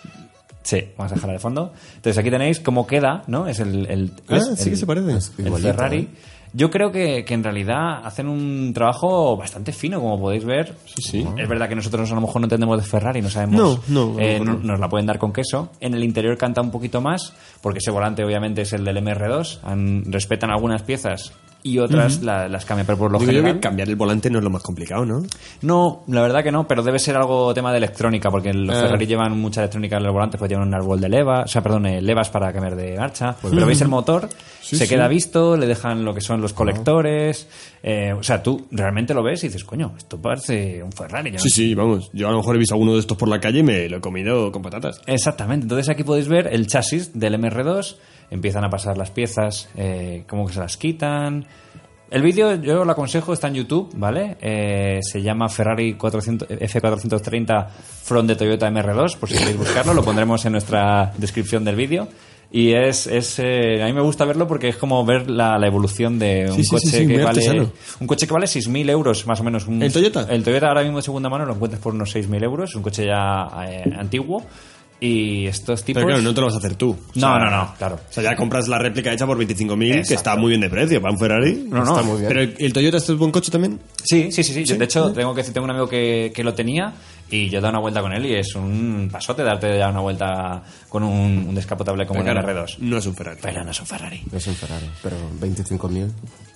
Speaker 2: Sí, vamos a dejarla de fondo. Entonces aquí tenéis cómo queda, ¿no? Es el, el,
Speaker 3: Ah,
Speaker 2: es
Speaker 3: sí
Speaker 2: el-
Speaker 3: que se parece.
Speaker 2: el Ferrari.
Speaker 4: ¿eh?
Speaker 2: Yo creo que, que en realidad hacen un trabajo bastante fino, como podéis ver.
Speaker 3: Sí, sí.
Speaker 2: Es verdad que nosotros a lo mejor no entendemos de Ferrari, no sabemos.
Speaker 3: No,
Speaker 2: eh, no. Nos la pueden dar con queso. En el interior canta un poquito más, porque ese volante obviamente es el del MR2. Han- respetan algunas piezas y otras la- las cambian, pero por lo
Speaker 3: Digo yo
Speaker 2: general.
Speaker 3: que cambiar el volante no es lo más complicado, ¿no?
Speaker 2: No, la verdad que no, pero debe ser algo tema de electrónica, porque los
Speaker 3: Ah.
Speaker 2: Ferrari llevan mucha electrónica en los volantes, pues llevan un árbol de leva, o sea, perdón, eh, levas para cambiar de marcha. pero veis el motor,
Speaker 3: Sí,
Speaker 2: se
Speaker 3: sí.
Speaker 2: queda visto, le dejan lo que son los colectores, eh, o sea, tú realmente lo ves y dices, coño, esto parece un Ferrari. yo no
Speaker 3: Sí, sí, vamos. Yo a lo mejor he visto alguno de estos por la calle y me lo he comido con patatas.
Speaker 2: Exactamente, entonces aquí podéis ver el chasis del MR2, empiezan a pasar las piezas, eh, como que se las quitan. El vídeo yo lo aconsejo, está en YouTube, ¿vale? Eh, se llama Ferrari 400, F430 From de Toyota MR2, por si queréis buscarlo, lo pondremos en nuestra descripción del vídeo. Y es, es eh, a mí me gusta verlo porque es como ver la, la evolución de un
Speaker 3: Sí,
Speaker 2: coche
Speaker 3: sí, sí,
Speaker 2: que vale
Speaker 3: artesano.
Speaker 2: un coche que vale 6.000 euros más o menos. Un-
Speaker 3: ¿El Toyota?
Speaker 2: El Toyota ahora mismo de segunda mano lo encuentras por unos 6.000 euros, un coche ya eh, antiguo. Y estos tipos...
Speaker 3: Pero claro, no te lo vas a hacer tú. O
Speaker 2: No,
Speaker 3: sea,
Speaker 2: no, no, claro.
Speaker 3: O sea, ya compras la réplica hecha por 25.000, que está muy bien de precio para un Ferrari.
Speaker 2: No, no.
Speaker 4: Está muy bien.
Speaker 3: Pero el, el Toyota este es buen coche también.
Speaker 2: Sí, sí, sí, sí. De hecho, tengo que decir, tengo un amigo que, que lo tenía y yo he dado una vuelta con él y es un pasote darte ya una vuelta con un, un descapotable como
Speaker 3: Pero
Speaker 2: el
Speaker 3: claro,
Speaker 2: R2.
Speaker 3: No es un Ferrari.
Speaker 2: Pero no es un Ferrari.
Speaker 4: Es un Ferrari, pero 25.000.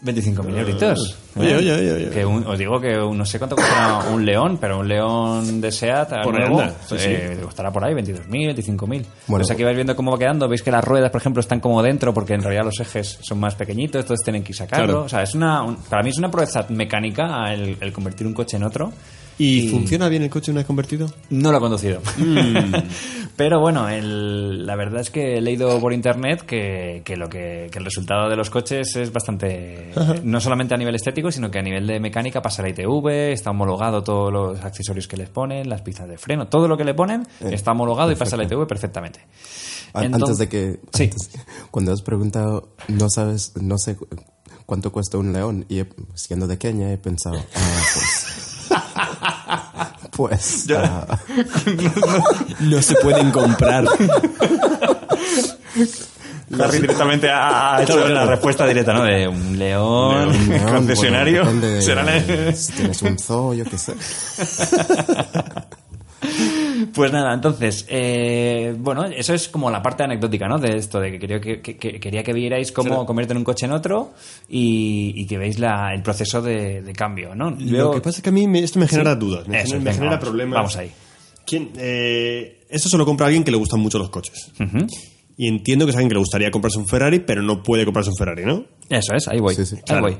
Speaker 2: 25.000 euritos.
Speaker 3: Oye,
Speaker 2: ¿Eh?
Speaker 3: oye, oye, oye.
Speaker 2: Que un- os digo que un- no sé cuánto costará un león, pero un león de SEAT a
Speaker 3: Por ahí
Speaker 2: nuevo,
Speaker 3: anda, sí,
Speaker 2: eh, costará por ahí 22.000, 25.000.
Speaker 4: Bueno,
Speaker 2: pues aquí vais viendo cómo va quedando. Veis que las ruedas, por ejemplo, están como dentro porque en realidad los ejes son más pequeñitos, entonces tienen que sacarlo.
Speaker 3: Claro.
Speaker 2: O sea, es una, un- para mí es una proeza mecánica el, el convertir un coche en otro.
Speaker 3: ¿Y, funciona bien el coche una vez convertido?
Speaker 2: No lo he conducido.
Speaker 3: Mm.
Speaker 2: Pero bueno, el- la verdad es que he leído por internet que, que lo que, que el resultado de los coches es bastante. No solamente a nivel estético, sino que a nivel de mecánica pasa la ITV, está homologado todos los accesorios que les ponen, las piezas de freno, todo lo que le ponen está homologado y pasa la ITV perfectamente.
Speaker 4: A-
Speaker 2: Entonces-
Speaker 4: antes de que...
Speaker 2: Sí.
Speaker 4: antes- cuando has preguntado, no sabes, no sé cu- cuánto cuesta un león, y he- siendo de Kenia he pensado, ah, pues... pues... ah,
Speaker 3: No se pueden comprar.
Speaker 2: Harry directamente ha ha hecho la respuesta directa, ¿no? De un león, concesionario.
Speaker 4: bueno, de-
Speaker 2: será
Speaker 4: Si tienes un zoo, yo qué sé.
Speaker 2: Pues nada, entonces, eh, bueno, eso es como la parte anecdótica, ¿no? De esto, de que quería que, que- que- quería que vierais cómo convierten un coche en otro y, y que veáis la- el proceso de, de cambio, ¿no?
Speaker 3: Lo que pasa es que a mí me- esto me genera dudas, me,
Speaker 2: Eso,
Speaker 3: genera, me genera
Speaker 2: vamos,
Speaker 3: problemas.
Speaker 2: Vamos ahí.
Speaker 3: ¿Quién, eh, esto solo compra alguien que le gustan mucho los coches. Y entiendo que es alguien que le gustaría comprarse un Ferrari, pero no puede comprarse un Ferrari, ¿no?
Speaker 2: Eso es, ahí voy.
Speaker 4: Sí, sí.
Speaker 2: ahí voy.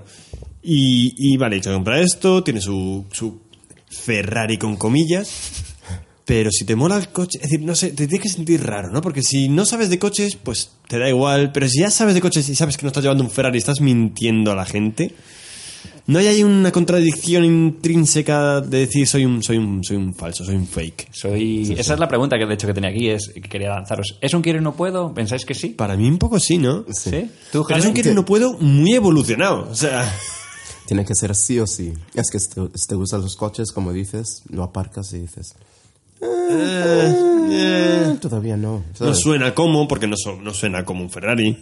Speaker 3: Y, y vale, se compra esto, tiene su, su Ferrari con comillas. Pero si te mola el coche, es decir, no sé, te tienes que sentir raro, ¿no? Porque si no sabes de coches, pues te da igual. Pero si ya sabes de coches y sabes que no estás llevando un Ferrari y estás mintiendo a la gente, ¿no hay ahí una contradicción intrínseca de decir soy un, soy un, soy un falso, soy un fake?
Speaker 2: Soy... Esa es la pregunta que de hecho que tenía aquí, es que quería lanzaros. ¿Es un quiero y no puedo? ¿Pensáis que sí?
Speaker 3: Para mí un poco sí, ¿no?
Speaker 2: ¿Sí? ¿Tú,
Speaker 3: Pero es un quiero y no puedo muy evolucionado. O sea,
Speaker 4: Tiene que ser sí o sí. Es que si te, si te gustan los coches, como dices, lo aparcas y dices... "Eh, todavía no.
Speaker 3: no suena como, porque no, su- no suena como un Ferrari.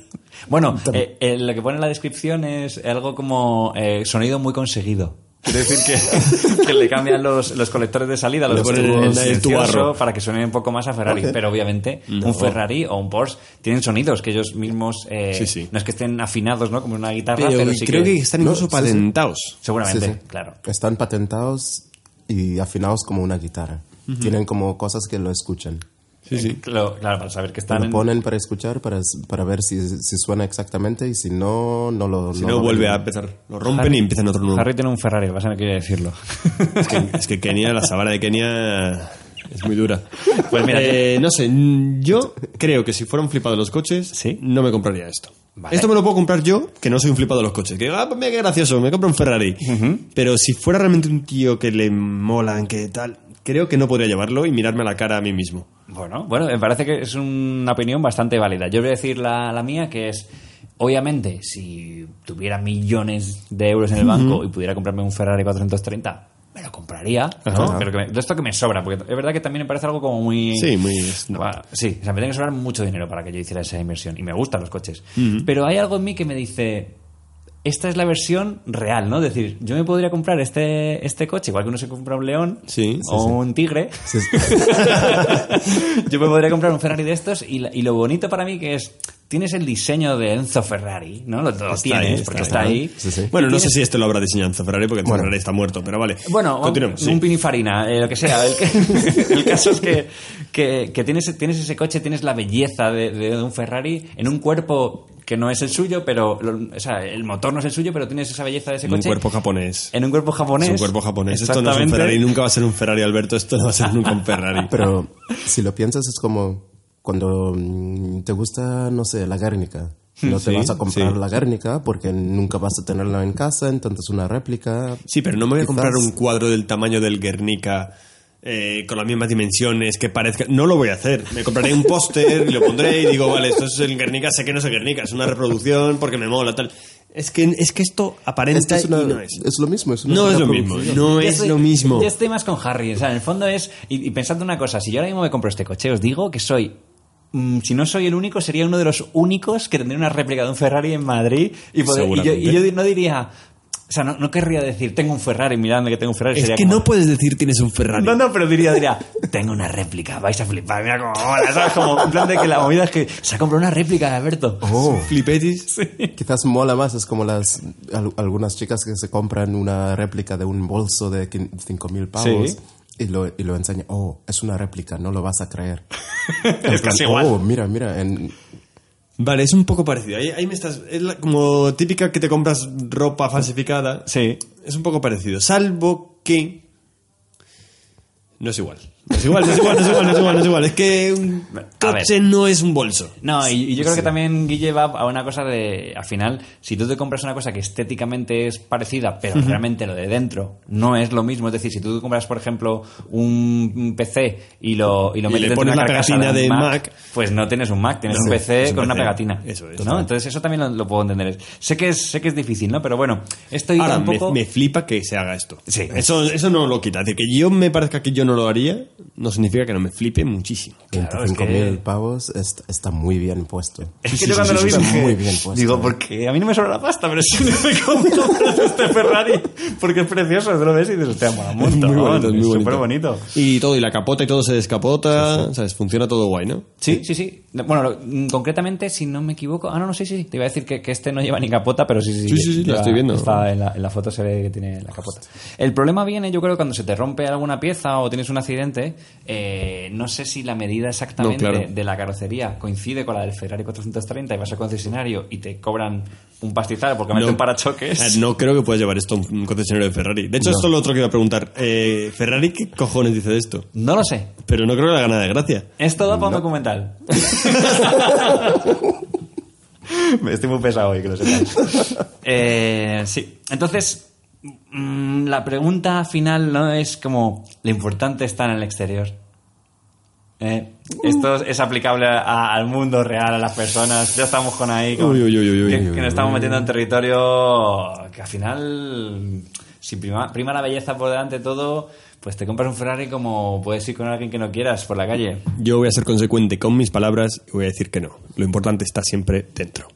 Speaker 2: Bueno, eh, eh, lo que pone en la descripción es algo como eh, sonido muy conseguido. Quiere decir que, que le cambian los, los colectores de salida, los
Speaker 3: Le ponen
Speaker 2: tubos
Speaker 3: el- el
Speaker 2: silencioso,
Speaker 3: tubarro.
Speaker 2: para que suene un poco más a Ferrari. Pero obviamente un Ferrari o un Porsche tienen sonidos que ellos mismos eh,
Speaker 3: Sí, sí.
Speaker 2: no es que estén afinados, ¿no? Como una guitarra,
Speaker 3: Pero,
Speaker 2: pero, sí
Speaker 3: creo que,
Speaker 2: que,
Speaker 3: están
Speaker 4: No,
Speaker 3: incluso
Speaker 4: sí, sí.
Speaker 3: patentados.
Speaker 2: seguramente,
Speaker 4: Sí, sí.
Speaker 2: claro.
Speaker 4: Están patentados y afinados como una guitarra. Tienen como cosas que lo escuchan.
Speaker 3: Sí, sí.
Speaker 2: Claro, claro, para saber que están
Speaker 4: lo
Speaker 2: en-
Speaker 4: ponen para escuchar, para, para ver si, si suena exactamente y si no, no lo...
Speaker 3: Si
Speaker 4: no
Speaker 3: no,
Speaker 4: lo
Speaker 3: vuelve a empezar. Lo rompen y empiezan otro nuevo.
Speaker 2: Harry tiene un Ferrari, vas a no quiere decirlo.
Speaker 3: Es que, es que Kenia, la sabana de Kenia es muy dura.
Speaker 2: Pues mira,
Speaker 3: Eh, no sé, yo creo que si fuera un flipado de los coches,
Speaker 2: Sí.
Speaker 3: no me compraría esto.
Speaker 2: Vale.
Speaker 3: Esto me lo puedo comprar yo, que no soy un flipado de los coches. Que, ah, pues mira qué gracioso, me compro un Ferrari. Pero si fuera realmente un tío que le molan, que tal, creo que no podría llevarlo y mirarme a la cara a mí mismo.
Speaker 2: Bueno, bueno, me parece que es una opinión bastante válida. Yo voy a decir la, la mía, que es, obviamente, si tuviera millones de euros en el banco y pudiera comprarme un Ferrari 430, me lo compraría. Pero que me- de esto que me sobra, porque es verdad que también me parece algo como muy...
Speaker 3: Sí, muy...
Speaker 2: Buah, Sí, o sea, me tiene que sobrar mucho dinero para que yo hiciera esa inversión. Y me gustan los coches. Pero hay algo en mí que me dice, esta es la versión real, ¿no? Es decir, yo me podría comprar este, este coche, igual que uno se compra un león
Speaker 3: Sí, sí,
Speaker 2: o
Speaker 3: sí.
Speaker 2: un tigre. Yo me podría comprar un Ferrari de estos y, lo bonito para mí que es, tienes el diseño de Enzo Ferrari, ¿no? Lo, tienes,
Speaker 3: ahí,
Speaker 2: porque está ahí.
Speaker 3: Bueno, no
Speaker 2: tienes-
Speaker 3: sé si esto lo habrá diseñado Enzo Ferrari, porque Enzo
Speaker 4: Bueno.
Speaker 3: Ferrari está muerto, pero vale.
Speaker 2: Bueno,
Speaker 3: continuemos.
Speaker 2: un, un pinifarina, eh, lo que sea. El, que- el caso es que, que, que tienes, tienes ese coche, tienes la belleza de, de un Ferrari en un cuerpo que no es el suyo, pero lo- o sea, el motor no es el suyo, pero tienes esa belleza de ese
Speaker 3: En un
Speaker 2: coche.
Speaker 3: cuerpo japonés.
Speaker 2: En un cuerpo japonés.
Speaker 3: Es un cuerpo japonés. Esto no es un
Speaker 2: Exactamente.
Speaker 3: Ferrari, nunca va a ser un Ferrari, Alberto. Esto no va a ser nunca un Ferrari.
Speaker 4: Pero si lo piensas es como cuando mm, te gusta, no sé, la Guernica. No te
Speaker 3: Sí,
Speaker 4: vas a comprar
Speaker 3: sí.
Speaker 4: la Guernica porque nunca vas a tenerla en casa, entonces una réplica.
Speaker 3: Sí, pero no me voy a
Speaker 4: Quizás-
Speaker 3: comprar un cuadro del tamaño del Guernica eh, con las mismas dimensiones que parezca. No lo voy a hacer. Me compraré un póster y lo pondré y digo, vale, esto es el Guernica, sé que no es el Guernica, es una reproducción porque me mola, tal. Es que, es que esto aparenta
Speaker 4: Esto es, una-
Speaker 3: y no es.
Speaker 4: es lo mismo. Es una
Speaker 3: No es lo mismo, no
Speaker 2: Yo
Speaker 3: es
Speaker 2: estoy-
Speaker 3: lo mismo.
Speaker 2: Yo estoy más con Harry. O sea, en el fondo es. Y, y pensando una cosa, si yo ahora mismo me compro este coche, os digo que soy. mm, si no soy el único, sería uno de los únicos que tendría una réplica de un Ferrari en Madrid. Y, poder- y yo, y no diría. O sea, no, no querría decir, tengo un Ferrari, miradme que tengo un Ferrari.
Speaker 3: Es
Speaker 2: sería
Speaker 3: que
Speaker 2: como-
Speaker 3: no puedes decir tienes un Ferrari.
Speaker 2: No, no, pero diría, diría, tengo una réplica, vais a flipar, mira cómo mola, ¿sabes? Como en plan de que la movida es que se ha comprado una réplica de Alberto.
Speaker 4: Oh,
Speaker 3: Flipetis.
Speaker 4: quizás mola más. Es como las al- algunas chicas que se compran una réplica de un bolso de 5.000 pavos.
Speaker 2: Sí.
Speaker 4: Y lo, y lo enseñan, oh, es una réplica, no lo vas a creer.
Speaker 2: Es
Speaker 4: plan,
Speaker 2: casi igual.
Speaker 4: Oh, mira, mira, en,
Speaker 3: Vale, es un poco parecido. Ahí, ahí me estás. Es la- como típica que te compras ropa falsificada.
Speaker 2: Sí.
Speaker 3: Es un poco parecido. Salvo que No es igual. No es igual, es igual, es igual, es igual, es igual. Es que un
Speaker 2: A
Speaker 3: coche no es un bolso.
Speaker 2: No, y, y yo creo que también Guille va a una cosa de, al final, si tú te compras una cosa que estéticamente es parecida, pero realmente lo de dentro no es lo mismo, es decir, si tú te compras, por ejemplo, un PC y lo, y lo
Speaker 3: Y
Speaker 2: metes
Speaker 3: le
Speaker 2: dentro
Speaker 3: pones
Speaker 2: de una
Speaker 3: pegatina
Speaker 2: un
Speaker 3: de Mac,
Speaker 2: pues no tienes un Mac, tienes un PC
Speaker 3: un
Speaker 2: con una pegatina.
Speaker 3: Eso es,
Speaker 2: ¿no? Entonces eso también lo, lo puedo entender. Sé que es, sé que es difícil, ¿no? Pero bueno, estoy
Speaker 3: Ahora,
Speaker 2: un poco...
Speaker 3: me, me flipa que se haga esto.
Speaker 2: Sí.
Speaker 3: Eso, eso no lo quita. Es decir, que yo me parezca que yo no lo haría, no significa que no me flipe muchísimo.
Speaker 2: Claro, es
Speaker 4: 25.000
Speaker 2: que-
Speaker 4: pos est- está muy bien puesto.
Speaker 2: Es que
Speaker 4: Sí,
Speaker 2: yo
Speaker 4: sí,
Speaker 2: cuando
Speaker 4: sí,
Speaker 2: lo vi
Speaker 4: sí, está
Speaker 2: dije,
Speaker 4: muy bien puesto.
Speaker 2: digo, porque a mí no me sobra la pasta, pero sí me compro este Ferrari porque es precioso, tú lo ves y dices, hostia, mola
Speaker 3: muy bonito, es muy bonito.
Speaker 2: súper bonito.
Speaker 3: Y todo, y la capota y todo se descapota, ¿sabes? Funciona todo guay, ¿no?
Speaker 2: Sí, sí, sí. Bueno, lo- mm, concretamente, si no me equivoco, ah, no, no, sí, sí, te iba a decir que, que este no lleva ni capota, pero sí, sí,
Speaker 3: Sí, sí, sí, la estoy viendo.
Speaker 2: Está en, la, en la foto se ve que tiene la capota. El problema viene, yo creo, cuando se te rompe alguna pieza o tienes un accidente, eh, no sé si la medida exactamente
Speaker 3: No, claro.
Speaker 2: de la carrocería coincide con la del Ferrari 430 y vas al concesionario y te cobran un pastizal porque mete un parachoques.
Speaker 3: Eh, No creo que puedas llevar esto a un concesionario de Ferrari. De hecho, esto es lo otro que iba a preguntar. Eh, ¿Ferrari qué cojones dice de esto?
Speaker 2: No lo sé.
Speaker 3: Pero no creo que la gana de gracia.
Speaker 2: Es todo para un documental. Estoy muy pesado hoy, que lo sepáis. Eh, sí. Entonces, la pregunta final no es como lo importante está en el exterior. Eh, esto es aplicable a- al mundo real, a las personas. Ya estamos con ahí. con-
Speaker 3: Uy, uy, uy, uy, uy.
Speaker 2: que, que nos estamos metiendo en territorio que al final, si prima, prima la belleza por delante de todo, pues te compras un Ferrari como puedes ir con alguien que no quieras por la calle.
Speaker 3: Yo voy a ser consecuente con mis palabras y voy a decir que no. Lo importante está siempre dentro.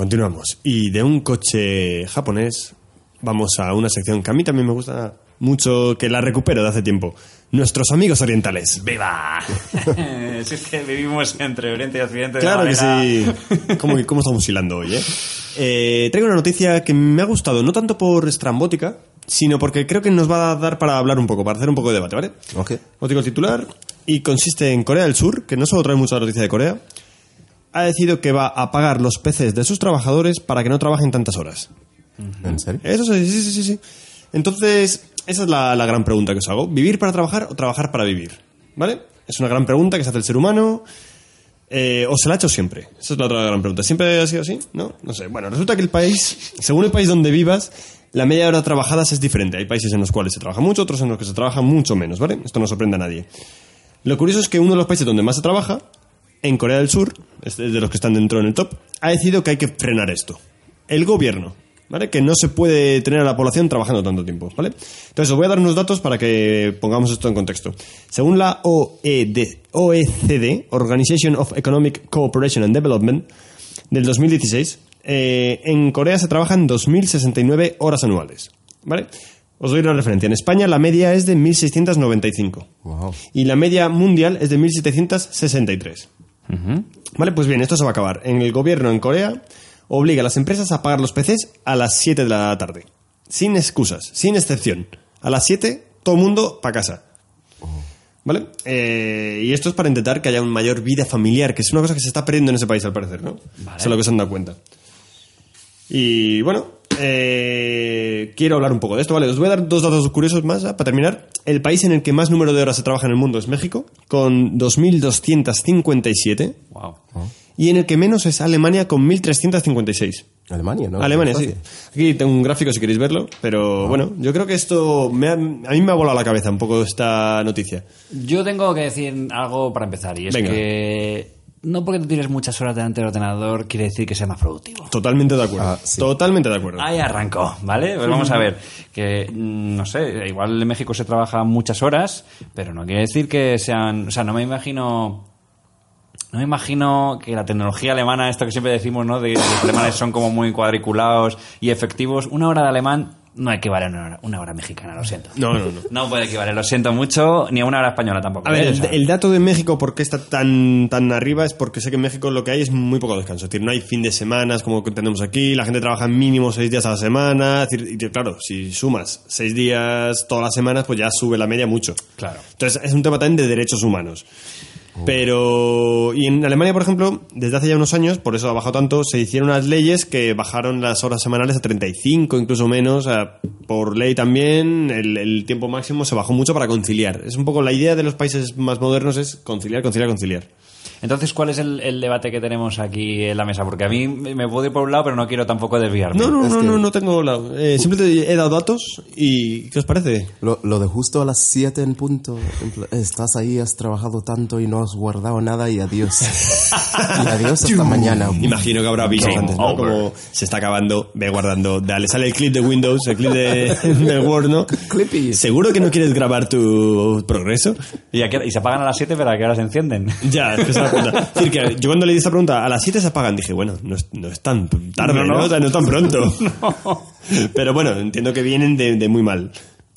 Speaker 3: Continuamos. Y de un coche japonés vamos a una sección que a mí también me gusta mucho, que la recupero de hace tiempo. Nuestros amigos orientales.
Speaker 2: ¡Viva! si es que vivimos entre Oriente y Occidente. de
Speaker 3: Claro que sí. ¿Cómo, cómo estamos hilando hoy, eh? Eh, Traigo una noticia que me ha gustado, no tanto por estrambótica, sino porque creo que nos va a dar para hablar un poco, para hacer un poco de debate, ¿vale?
Speaker 4: Ok.
Speaker 3: Os digo el titular y consiste en Corea del Sur, que no solo trae mucha noticia de Corea, ha decidido que va a pagar los PCs de sus trabajadores para que no trabajen tantas horas.
Speaker 4: ¿En serio?
Speaker 3: Eso sí, sí, sí, sí, sí. Entonces, esa es la, la gran pregunta que os hago. ¿Vivir para trabajar o trabajar para vivir? ¿Vale? Es una gran pregunta que se hace el ser humano. Eh, ¿O se la ha hecho siempre? Esa es la otra gran pregunta. ¿Siempre ha sido así? ¿No? No sé. Bueno, resulta que el país, según el país donde vivas, la media hora trabajadas es diferente. Hay países en los cuales se trabaja mucho, otros en los que se trabaja mucho menos, ¿vale? Esto no sorprende a nadie. Lo curioso es que uno de los países donde más se trabaja, en Corea del Sur, es de los que están dentro en el top, ha decidido que hay que frenar esto. El gobierno, ¿vale? Que no se puede tener a la población trabajando tanto tiempo, ¿vale? Entonces os voy a dar unos datos para que pongamos esto en contexto. Según la OED, OECD, Organization of Economic Cooperation and Development, del 2016, eh, en Corea se trabajan 2.069 horas anuales, ¿vale? Os doy una referencia. En España la media es de 1.695.
Speaker 4: Wow.
Speaker 3: Y la media mundial es de 1.763. Vale, pues bien, esto se va a acabar. En el gobierno en Corea obliga a las empresas a pagar los PCs a las 7 de la tarde. Sin excusas, sin excepción. A las 7, todo el mundo para casa. ¿Vale? Eh, y esto es para intentar que haya una mayor vida familiar, que es una cosa que se está perdiendo en ese país al parecer, ¿no? Eso es lo que se han dado cuenta. Y bueno, eh, quiero hablar un poco de esto, ¿vale? Os voy a dar dos datos curiosos más ¿eh? para terminar. El país en el que más número de horas se trabaja en el mundo es México, con 2.257.
Speaker 2: Wow.
Speaker 3: Y en el que menos es Alemania, con 1.356.
Speaker 4: Alemania, ¿no?
Speaker 3: Alemania, sí. Aquí tengo un gráfico si queréis verlo, pero bueno, yo creo que esto me ha- a mí me ha volado la cabeza un poco esta noticia.
Speaker 2: Yo tengo que decir algo para empezar, y es
Speaker 3: Venga.
Speaker 2: que no porque tú tienes muchas horas delante del ordenador quiere decir que sea más productivo.
Speaker 3: Totalmente de acuerdo.
Speaker 4: Ah, sí.
Speaker 3: Totalmente de acuerdo.
Speaker 2: Ahí arrancó, ¿vale? Pues vamos a ver, que mm, no sé, igual en México se trabaja muchas horas, pero no quiere decir que sean, o sea, no me imagino no me imagino que la tecnología alemana, esto que siempre decimos, ¿no? De que los alemanes son como muy cuadriculados y efectivos. Una hora de alemán no equivale a una hora, una hora mexicana, lo siento.
Speaker 3: No, no, no.
Speaker 2: No puede equivaler, lo siento mucho, ni a una hora española tampoco.
Speaker 3: A ver, el, dato de México, ¿por qué está tan, tan arriba? Es porque sé que en México lo que hay es muy poco descanso. Es decir, no hay fin de semanas como que tenemos aquí, la gente trabaja mínimo seis días a la semana. Es decir, y claro, si sumas seis días todas las semanas, pues ya sube la media mucho.
Speaker 2: Claro.
Speaker 3: Entonces, es un tema también de derechos humanos. Pero, y en Alemania, por ejemplo, desde hace ya unos años, por eso ha bajado tanto, se hicieron unas leyes que bajaron las horas semanales a 35, incluso menos. por ley también, el, el tiempo máximo se bajó mucho para conciliar. Es un poco la idea de los países más modernos es conciliar, conciliar, conciliar.
Speaker 2: Entonces, ¿cuál es el, el debate que tenemos aquí en la mesa? Porque a mí me puedo ir por un lado, pero no quiero tampoco desviarme.
Speaker 3: No, no,
Speaker 4: Es
Speaker 3: no,
Speaker 4: que-
Speaker 3: no, no tengo la... eh, simplemente he dado datos y ¿qué os parece?
Speaker 4: Lo, lo de justo a las 7 en punto, estás ahí, has trabajado tanto y no has guardado nada y adiós. y adiós hasta mañana.
Speaker 3: Imagino que habrá avisos
Speaker 2: Game
Speaker 3: antes, ¿no? Como se está acabando, ve guardando, dale, sale el clip de Windows, el clip de, del Word, ¿no?
Speaker 4: Clippy.
Speaker 3: ¿Seguro que no quieres grabar tu progreso?
Speaker 2: ¿Y, a qué- y se apagan a las 7, pero a qué hora se encienden?
Speaker 3: Ya, es que es decir, que yo cuando leí esta pregunta, a las 7 se apagan, dije, bueno, no es, no es tan tarde,
Speaker 2: No,
Speaker 3: ¿no? O sea, no es tan pronto. Pero bueno, entiendo que vienen de, de muy mal.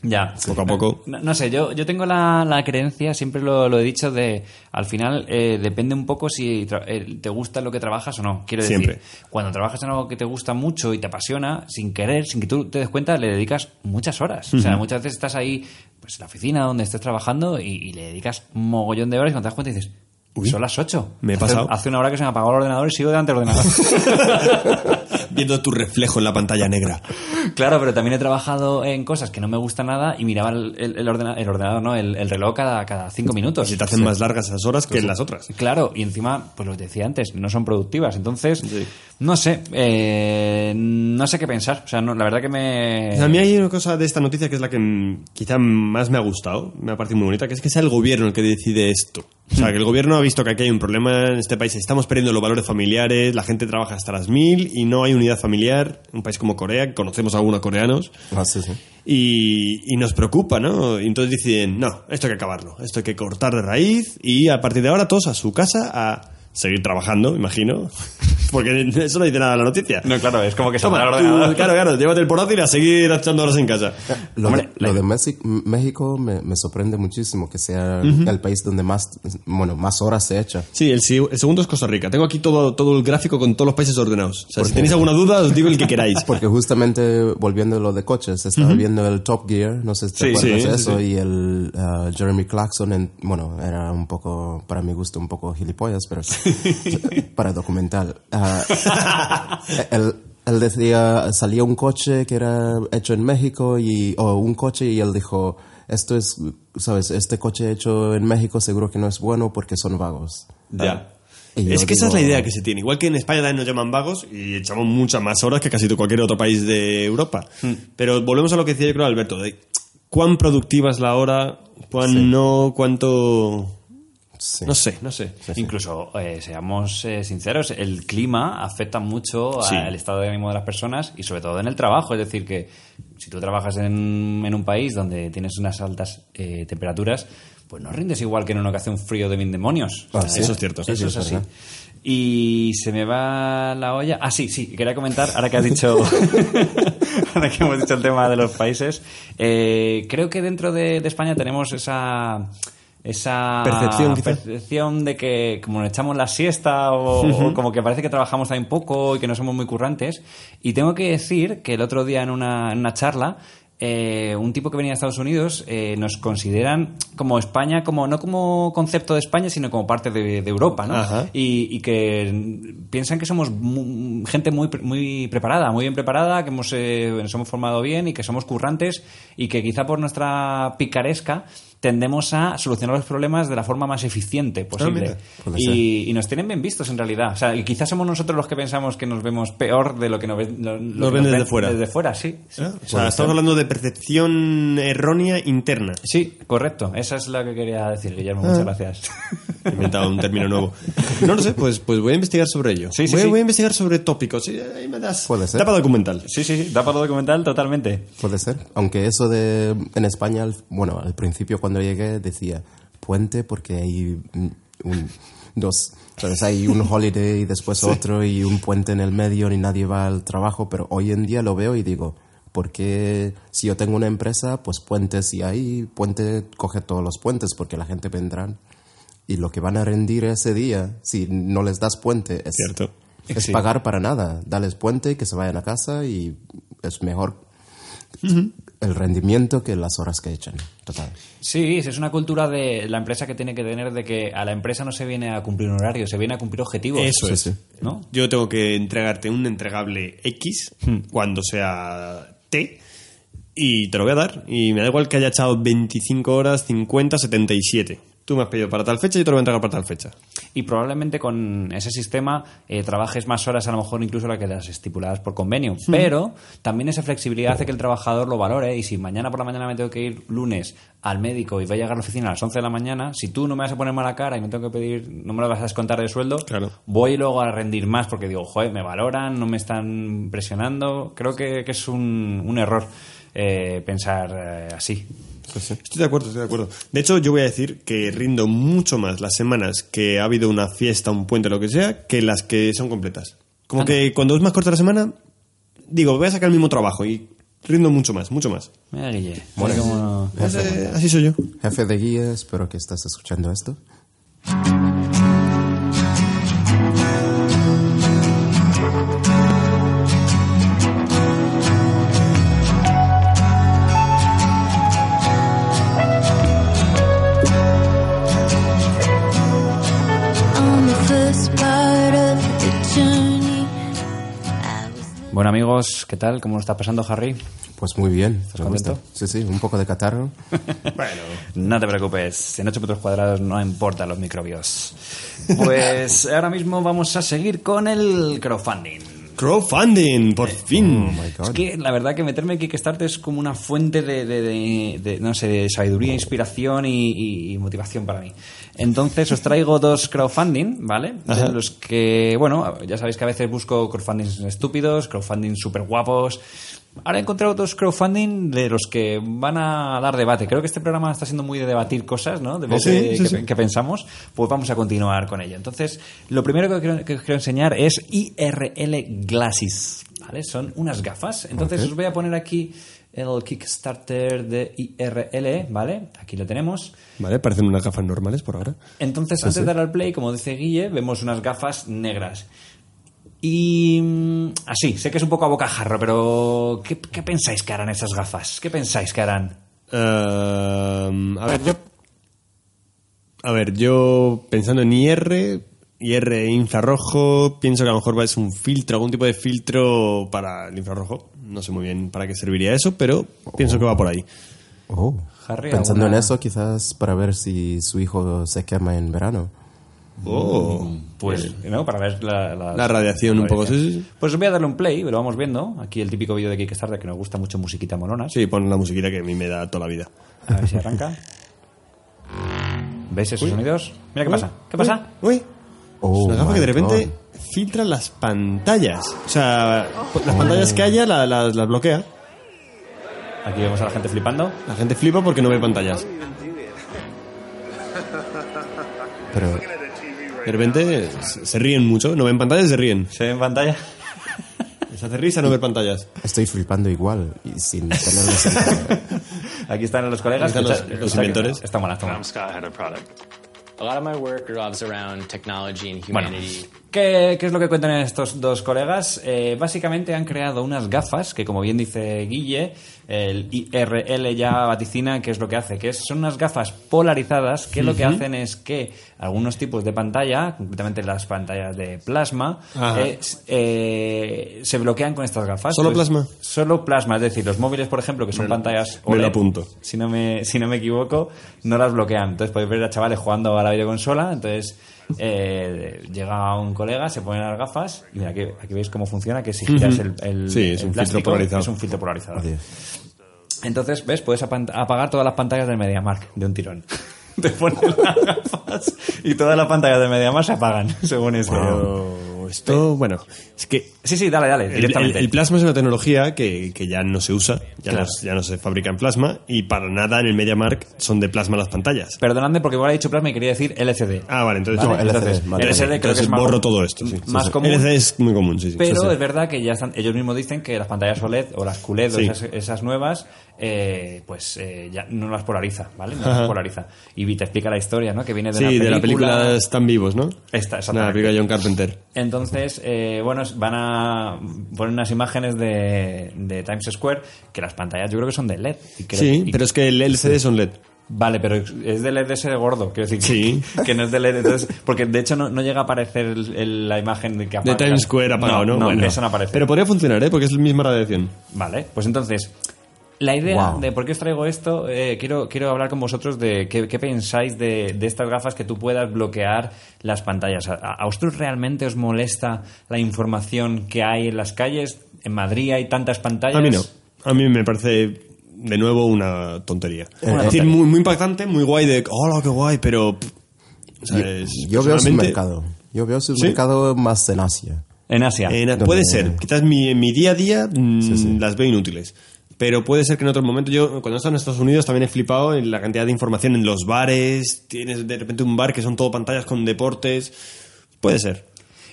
Speaker 2: Ya.
Speaker 3: Poco a poco.
Speaker 2: No, no sé, yo, yo tengo la, la creencia, siempre lo, lo he dicho, de al final eh, depende un poco si eh, te gusta lo que trabajas o no. Quiero decir,
Speaker 3: Siempre.
Speaker 2: cuando trabajas en algo que te gusta mucho y te apasiona, sin querer, sin que tú te des cuenta, le dedicas muchas horas. O sea, muchas veces estás ahí, pues en la oficina donde estés trabajando y, y le dedicas un mogollón de horas y cuando te das cuenta dices, son las 8.
Speaker 3: me he pasado.
Speaker 2: Hace una hora que se me apagó el ordenador y sigo delante del ordenador.
Speaker 3: Viendo tu reflejo en la pantalla negra.
Speaker 2: Claro, pero también he trabajado en cosas que no me gustan nada y miraba el, el- el ordena- el ordenador, no, el, el reloj cada, cada cinco minutos.
Speaker 3: Si te hacen más largas esas horas que las otras.
Speaker 2: Claro, y encima, pues lo que decía antes, no son productivas. Entonces, no sé, eh, no sé qué pensar. O sea, no, la verdad que me...
Speaker 3: A mí hay una cosa de esta noticia que es la que quizá más me ha gustado, me ha parecido muy bonita, que es que sea el gobierno el que decide esto. O sea, que el gobierno ha visto que aquí hay un problema en este país, estamos perdiendo los valores familiares, la gente trabaja hasta las mil y no hay unidad familiar. Un país como Corea, que conocemos a algunos coreanos,
Speaker 4: Ah, sí, sí.
Speaker 3: y, y nos preocupa, ¿no? Y entonces deciden, no, esto hay que acabarlo, esto hay que cortar de raíz y a partir de ahora todos a su casa a seguir trabajando, imagino. Porque eso no dice nada la noticia.
Speaker 2: No, claro, es como que se
Speaker 3: Toma, tú,
Speaker 2: ordenador.
Speaker 3: claro, claro, llévate el portátil a seguir echando horas en casa.
Speaker 4: Lo,
Speaker 2: Hombre,
Speaker 4: de, lo de México, México me, me sorprende muchísimo que sea el país donde más, bueno, más horas se echa.
Speaker 3: Sí, el, si- el segundo es Costa Rica. Tengo aquí todo, todo el gráfico con todos los países ordenados. O sea,
Speaker 4: ¿Por
Speaker 3: si
Speaker 4: qué?
Speaker 3: tenéis alguna duda, os digo el que queráis.
Speaker 4: Porque justamente volviendo a lo de coches, estaba viendo el Top Gear, no sé si te
Speaker 3: Sí,
Speaker 4: acuerdas
Speaker 3: sí,
Speaker 4: de eso,
Speaker 3: sí.
Speaker 4: y el uh, Jeremy Clarkson, en- bueno, era un poco, para mi gusto, un poco gilipollas, pero para documental. Ah, él, él decía, salía un coche que era hecho en México, y, o un coche, y él dijo, esto es, sabes, este coche hecho en México seguro que no es bueno porque son vagos.
Speaker 3: Ya.
Speaker 4: Y yo
Speaker 3: Es que esa es la idea que se tiene. Igual que en España también nos llaman vagos y echamos muchas más horas que casi cualquier otro país de Europa. Pero volvemos a lo que decía yo creo Alberto, de cuán productiva es la hora, cuán no, cuánto...
Speaker 4: Sí.
Speaker 3: No sé, no sé.
Speaker 2: Incluso, eh, seamos eh, sinceros, el clima afecta mucho
Speaker 3: Sí.
Speaker 2: al estado de ánimo de las personas y sobre todo en el trabajo. Es decir, que si tú trabajas en, en un país donde tienes unas altas eh, temperaturas, pues no rindes igual que en uno que hace un frío de mil demonios.
Speaker 4: Ah,
Speaker 2: O sea,
Speaker 4: sí.
Speaker 3: Eso es cierto.
Speaker 2: Eso es
Speaker 4: sí, es
Speaker 2: así. Y se me va la olla. Ah, sí, sí, quería comentar, ahora que has dicho, ahora que hemos dicho el tema de los países, creo que dentro de, de España tenemos esa esa
Speaker 3: Percepción,
Speaker 2: percepción de que como nos echamos la siesta o, o como que parece que trabajamos también poco y que no somos muy currantes. Y tengo que decir que el otro día en una, en una charla eh, un tipo que venía de Estados Unidos eh, nos consideran como España, como no como concepto de España, sino como parte de, de Europa, ¿no? Y, y que piensan que somos mu- gente muy, muy preparada, muy bien preparada, que hemos, eh, nos hemos formado bien y que somos currantes y que quizá por nuestra picaresca tendemos a solucionar los problemas de la forma más eficiente posible.
Speaker 3: mira,
Speaker 4: puede ser.
Speaker 2: y, y nos tienen bien vistos en realidad. O sea, y quizás somos nosotros los que pensamos que nos vemos peor de lo que nos ven, lo- lo
Speaker 3: Nos
Speaker 2: que
Speaker 3: ven
Speaker 2: nos
Speaker 3: desde fuera.
Speaker 2: Desde fuera, sí. sí.
Speaker 3: ¿Eh? O sea, estamos hablando de percepción errónea interna.
Speaker 2: Sí, correcto. Esa es la que quería decir, Guillermo.
Speaker 3: Ah.
Speaker 2: Muchas gracias.
Speaker 3: He inventado un término nuevo. No lo sé, pues, pues voy a investigar sobre ello.
Speaker 2: Sí, sí,
Speaker 3: voy,
Speaker 2: sí.
Speaker 3: voy a investigar sobre tópicos. Ahí me das.
Speaker 4: Puede ser.
Speaker 3: Tapa documental.
Speaker 2: sí, sí, sí. Da para documental totalmente.
Speaker 4: Puede ser. Aunque eso de en España, bueno, al principio cuando llegué decía puente porque hay un, dos, ¿sabes? Hay un holiday y después otro y un puente en el medio y nadie va al trabajo, pero hoy en día lo veo y digo Porque si yo tengo una empresa, pues puentes y ahí puente coge todos los puentes porque la gente vendrá. Y lo que van a rendir ese día, si no les das puente, es,
Speaker 3: Cierto.
Speaker 4: es
Speaker 3: Sí.
Speaker 4: pagar para nada. Dales puente y que se vayan a casa y es mejor el rendimiento que las horas que echan. Total.
Speaker 2: Sí, es una cultura de la empresa que tiene que tener de que a la empresa no se viene a cumplir un horario, se viene a cumplir objetivos.
Speaker 3: Eso
Speaker 4: Sí,
Speaker 3: es.
Speaker 4: sí.
Speaker 2: ¿No?
Speaker 3: Yo tengo que entregarte un entregable X cuando sea T y te lo voy a dar. Y me da igual que haya echado 25 horas, 50, 77. Tú me has pedido para tal fecha y yo te lo voy a entregar para tal fecha.
Speaker 2: Y probablemente con ese sistema eh, trabajes más horas, a lo mejor incluso las que las estipuladas por convenio. Pero también esa flexibilidad hace que el trabajador lo valore. Y si mañana por la mañana me tengo que ir lunes al médico y voy a llegar a la oficina a las 11 de la mañana, si tú no me vas a poner mala cara y me tengo que pedir, no me lo vas a descontar de sueldo,
Speaker 3: Claro.
Speaker 2: voy luego a rendir más porque digo, joder, me valoran, no me están presionando. Creo que, que es un, un error eh, pensar eh, así.
Speaker 3: Estoy de acuerdo, estoy de acuerdo. De hecho, yo voy a decir que rindo mucho más las semanas que ha habido una fiesta, un puente, lo que sea, que las que son completas. Como que cuando es más corta la semana, digo, voy a sacar el mismo trabajo y rindo mucho más, mucho más.
Speaker 2: Mira, Guille. cómo-
Speaker 3: Pues, eh, así soy yo.
Speaker 4: Jefe de guía, espero que estés escuchando esto.
Speaker 2: Amigos, ¿qué tal? ¿Cómo lo está pasando Harry?
Speaker 4: Pues muy bien. me
Speaker 2: contento?
Speaker 4: gusta. Sí, sí, un poco de catarro.
Speaker 3: Bueno,
Speaker 2: No te preocupes, en 8 metros cuadrados no importan los microbios. Pues ahora mismo vamos a seguir con el crowdfunding.
Speaker 3: Crowdfunding, por fin.
Speaker 4: Oh my God.
Speaker 2: Es que la verdad que meterme en Kickstarter es como una fuente de, de- de- de, no sé, de sabiduría, inspiración y, y- y motivación para mí. Entonces os traigo dos crowdfunding, ¿vale? De los que, bueno, ya sabéis que a veces busco crowdfunding estúpidos, crowdfunding súper guapos. Ahora he encontrado dos crowdfunding de los que van a dar debate. Creo que este programa está siendo muy de debatir cosas, ¿no? De ver
Speaker 3: Sí,
Speaker 2: qué-
Speaker 3: sí,
Speaker 2: qué-
Speaker 3: sí.
Speaker 2: que pensamos. Pues vamos a continuar con ello. Entonces, lo primero que, quiero- que quiero enseñar es IRL Glasses. ¿Vale? Son unas gafas. Entonces,
Speaker 4: Ok.
Speaker 2: os voy a poner aquí el Kickstarter de IRL, ¿vale? Aquí lo tenemos.
Speaker 3: Vale, parecen unas gafas normales por ahora.
Speaker 2: Entonces, antes de dar al play, como dice Guille, vemos unas gafas negras. Y mm, así, sé que es un poco a bocajarro, pero ¿qué, qué pensáis que harán esas gafas? ¿Qué pensáis que harán?
Speaker 3: Ehm, a ver, yo. A ver, yo pensando en IR, IR infrarrojo, pienso que a lo mejor va a ser un filtro, algún tipo de filtro para el infrarrojo. No sé muy bien para qué serviría eso, pero pienso que va por ahí.
Speaker 4: Oh.
Speaker 2: Harry,
Speaker 4: Pensando
Speaker 2: ¿alguna-
Speaker 4: en eso, quizás para ver si su hijo se quema en verano.
Speaker 3: Oh,
Speaker 2: Pues, ¿no? Para ver la, la-
Speaker 3: La radiación un poco, sí, sí.
Speaker 2: Pues os voy a darle un play, lo vamos viendo. Aquí el típico vídeo de Kickstarter que nos gusta mucho, musiquita molona.
Speaker 3: Sí, pon la musiquita que a mí me da toda la vida.
Speaker 2: A ver si arranca. ¿Veis esos sonidos? Mira qué pasa. ¿Qué pasa?
Speaker 3: Uy,
Speaker 4: Oh,
Speaker 3: es una gafa que de repente
Speaker 4: God.
Speaker 3: filtra las pantallas. O sea, las pantallas que haya la- la- las bloquea.
Speaker 2: Aquí vemos a la gente flipando.
Speaker 3: La gente flipa porque no ve pantallas.
Speaker 4: Pero
Speaker 3: De repente se se ríen mucho, no ven pantallas, se ríen.
Speaker 2: ¿Se ve en pantalla?
Speaker 3: Les hace risa no ver pantallas.
Speaker 4: estoy flipando igual y sin sentado.
Speaker 2: Aquí están los colegas.
Speaker 3: Aquí están los- los inventores.
Speaker 2: Está mola, está mola.
Speaker 8: I'm Scott, head of product. A lot of my work revolves around technology and humanity.
Speaker 2: ¿Qué, qué es lo que cuentan estos dos colegas? Eh, básicamente han creado unas gafas que, como bien dice Guille, el IRL ya vaticina qué es lo que hace, que son unas gafas polarizadas que lo que hacen es que algunos tipos de pantalla, concretamente las pantallas de plasma, eh, eh, se bloquean con estas gafas.
Speaker 3: ¿Solo
Speaker 2: Pues,
Speaker 3: plasma?
Speaker 2: Solo plasma, es decir, los móviles, por ejemplo, que son pantallas
Speaker 3: me lo
Speaker 2: OLED,
Speaker 3: apunto.
Speaker 2: si no me si no me equivoco, no las bloquean. Entonces podéis ver a chavales jugando a la videoconsola, entonces eh, llega un colega, se pone las gafas y mira, aquí, aquí veis cómo funciona, que si giras el, el-
Speaker 3: Sí, es
Speaker 2: el
Speaker 3: un filtro polarizado.
Speaker 2: Es un filtro polarizado. Entonces, ¿ves? Puedes apagar todas las pantallas del MediaMark de un tirón. Te pones las gafas y todas las pantallas del MediaMark se apagan, según esto.
Speaker 3: Pero esto, bueno, es que
Speaker 2: Sí, sí, dale, dale,
Speaker 3: el,
Speaker 2: directamente.
Speaker 3: el- el plasma es una tecnología que, que ya no se usa, ya,
Speaker 2: Claro.
Speaker 3: no, ya no se fabrica en plasma y para nada en el MediaMark son de plasma las pantallas.
Speaker 2: Perdonadme porque igual he dicho plasma y quería decir LCD.
Speaker 3: Ah, vale, entonces,
Speaker 2: Vale,
Speaker 4: No, LCD,
Speaker 2: entonces,
Speaker 4: vale,
Speaker 2: LCD
Speaker 4: vale.
Speaker 2: creo que es más,
Speaker 3: borro todo esto. Sí,
Speaker 2: más
Speaker 3: sí, sí.
Speaker 2: común.
Speaker 3: LCD es muy común, sí, sí.
Speaker 2: Pero es verdad que ya están, ellos mismos dicen que las pantallas OLED o las QLED o esas, esas nuevas, eh, pues eh, ya no las polariza, ¿vale? No las polariza. Y te explica la historia, ¿no? Que viene de
Speaker 3: Sí,
Speaker 2: una
Speaker 3: de
Speaker 2: película.
Speaker 3: la película Están vivos, ¿no?
Speaker 2: Esta,
Speaker 3: La
Speaker 2: exactamente.
Speaker 3: película de John Carpenter.
Speaker 2: Entonces, eh, bueno, van a poner unas imágenes de, de Times Square que las pantallas yo creo que son de LED. Y creo-
Speaker 3: Sí,
Speaker 2: y-
Speaker 3: pero es que el LCD son LED.
Speaker 2: Vale, pero es de LED ese gordo, quiero decir que,
Speaker 3: Sí.
Speaker 2: que no es de LED. Entonces, porque de hecho no, no llega a aparecer el- el- la imagen de que
Speaker 3: De
Speaker 2: apaga.
Speaker 3: Times Square apagado, ¿no?
Speaker 2: No,
Speaker 3: Bueno.
Speaker 2: eso no aparece.
Speaker 3: Pero podría funcionar, ¿eh? Porque es la misma radiación.
Speaker 2: Vale, pues entonces, la idea
Speaker 4: Wow.
Speaker 2: de por qué os traigo esto, eh, quiero, quiero hablar con vosotros de qué, qué pensáis de, de estas gafas que tú puedas bloquear las pantallas. ¿A, a vosotros realmente os molesta la información que hay en las calles? En Madrid hay tantas pantallas.
Speaker 3: A mí no. A mí me parece, de nuevo, una tontería.
Speaker 2: Una
Speaker 3: es decir,
Speaker 2: tontería.
Speaker 3: muy, muy impactante, muy guay de, hola, qué guay, pero... pff, o sea, es-
Speaker 4: Yo veo su mercado. Yo veo su mercado más en Asia.
Speaker 2: En Asia.
Speaker 4: Donde-
Speaker 3: puede ser. Quizás mi, en mi día a día mm,
Speaker 4: Sí, sí.
Speaker 3: las veo inútiles. Pero puede ser que en otro momento, yo cuando he estado en Estados Unidos también he flipado en la cantidad de información en los bares. Tienes de repente un bar que son todo pantallas con deportes. Puede ser.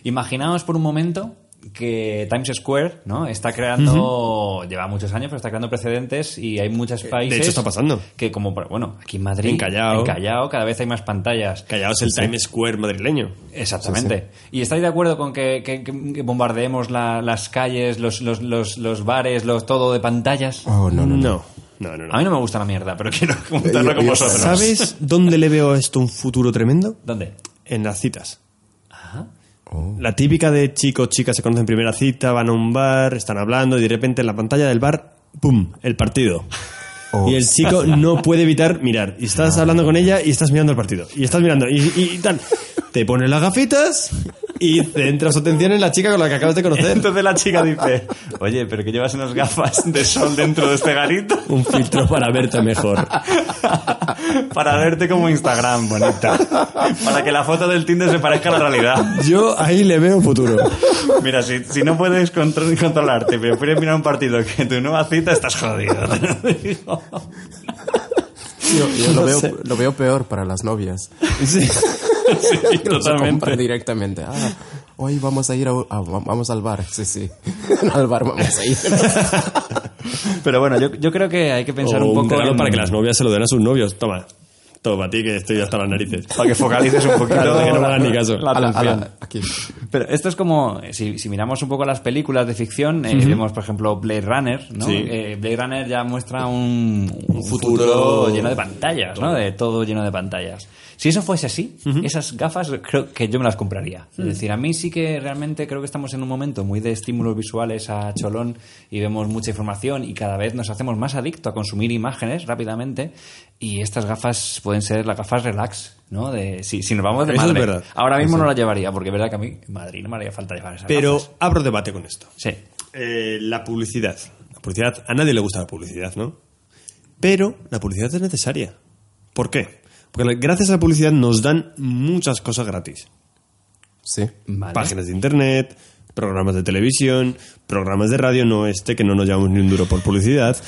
Speaker 2: Imaginaos por un momento que Times Square ¿no? está creando, lleva muchos años, pero está creando precedentes y hay muchos países.
Speaker 3: hecho, está pasando.
Speaker 2: Que, como, por- bueno, aquí en Madrid,
Speaker 3: En Callao.
Speaker 2: en Callao cada vez hay más pantallas.
Speaker 3: Callaos el Times Square madrileño.
Speaker 2: Exactamente. ¿Y estáis de acuerdo con que, que- que- que bombardeemos la- las calles, los, los, los, los bares, los, todo de pantallas?
Speaker 4: Oh, no, no, no.
Speaker 3: No, no, no. no.
Speaker 2: A mí no me gusta la mierda, pero quiero comentarlo con vosotros.
Speaker 3: ¿Sabes dónde le veo a esto un futuro tremendo?
Speaker 2: ¿Dónde?
Speaker 3: En las citas.
Speaker 2: Ajá.
Speaker 3: La típica de chicos, chicas se conocen en primera cita, van a un bar, están hablando y de repente en la pantalla del bar, ¡pum! El partido.
Speaker 4: Oh.
Speaker 3: Y el chico no puede evitar mirar. Y estás hablando con ella y estás mirando el partido. Y estás mirando. Y, y- y tal. Te pones las gafitas y centras tu atención en la chica con la que acabas de conocer.
Speaker 2: Entonces la chica dice, oye, pero que llevas unas gafas de sol dentro de este garito.
Speaker 3: Un filtro para verte mejor.
Speaker 2: Para verte como Instagram, bonita. Para que la foto del Tinder se parezca a la realidad.
Speaker 3: Yo ahí le veo futuro.
Speaker 2: Mira, si, si no puedes contro- controlarte, pero prefieres mirar un partido que tu nueva cita, estás jodido.
Speaker 4: Yo, yo lo,
Speaker 3: No
Speaker 4: veo, lo veo peor para las novias.
Speaker 3: Sí.
Speaker 2: Sí, totalmente.
Speaker 4: directamente. Ah, hoy vamos a ir a, a- vamos al bar. Sí, sí. al bar vamos a ir.
Speaker 2: Pero bueno, yo, yo creo que hay que pensar
Speaker 3: O
Speaker 2: un
Speaker 3: un
Speaker 2: poco
Speaker 3: regalo
Speaker 2: en-
Speaker 3: para que las novias se lo den a sus novios. Toma. Toma, a ti que estoy hasta las narices.
Speaker 2: para que focalices un poquito
Speaker 3: Claro, de que no me
Speaker 2: la-
Speaker 3: hagan ni caso.
Speaker 2: la
Speaker 4: ala, aquí.
Speaker 2: Pero esto es como, si, si miramos un poco las películas de ficción, eh, vemos, por ejemplo, Blade Runner, ¿no?
Speaker 3: Sí.
Speaker 2: Eh, Blade Runner ya muestra un, un futuro,
Speaker 3: futuro
Speaker 2: lleno de pantallas, ¿no? De todo lleno de pantallas. Si eso fuese así, esas gafas creo que yo me las compraría. Es decir, a mí sí que realmente creo que estamos en un momento muy de estímulos visuales a cholón y vemos mucha información y cada vez nos hacemos más adictos a consumir imágenes rápidamente y estas gafas pueden ser las gafas relax, ¿no? De, si, si nos vamos de
Speaker 3: Eso es.
Speaker 2: Ahora mismo no las llevaría porque es verdad que a mí en Madrid no me haría falta llevar esas
Speaker 3: Pero
Speaker 2: gafas.
Speaker 3: abro debate con esto.
Speaker 2: Sí.
Speaker 3: Eh, la publicidad. La publicidad, a nadie le gusta la publicidad, ¿no? Pero la publicidad es necesaria. ¿Por qué? Porque gracias a la publicidad nos dan muchas cosas gratis.
Speaker 4: Sí.
Speaker 2: Vale.
Speaker 3: Páginas de internet, programas de televisión, programas de radio, no este, que no nos llevamos ni un duro por publicidad.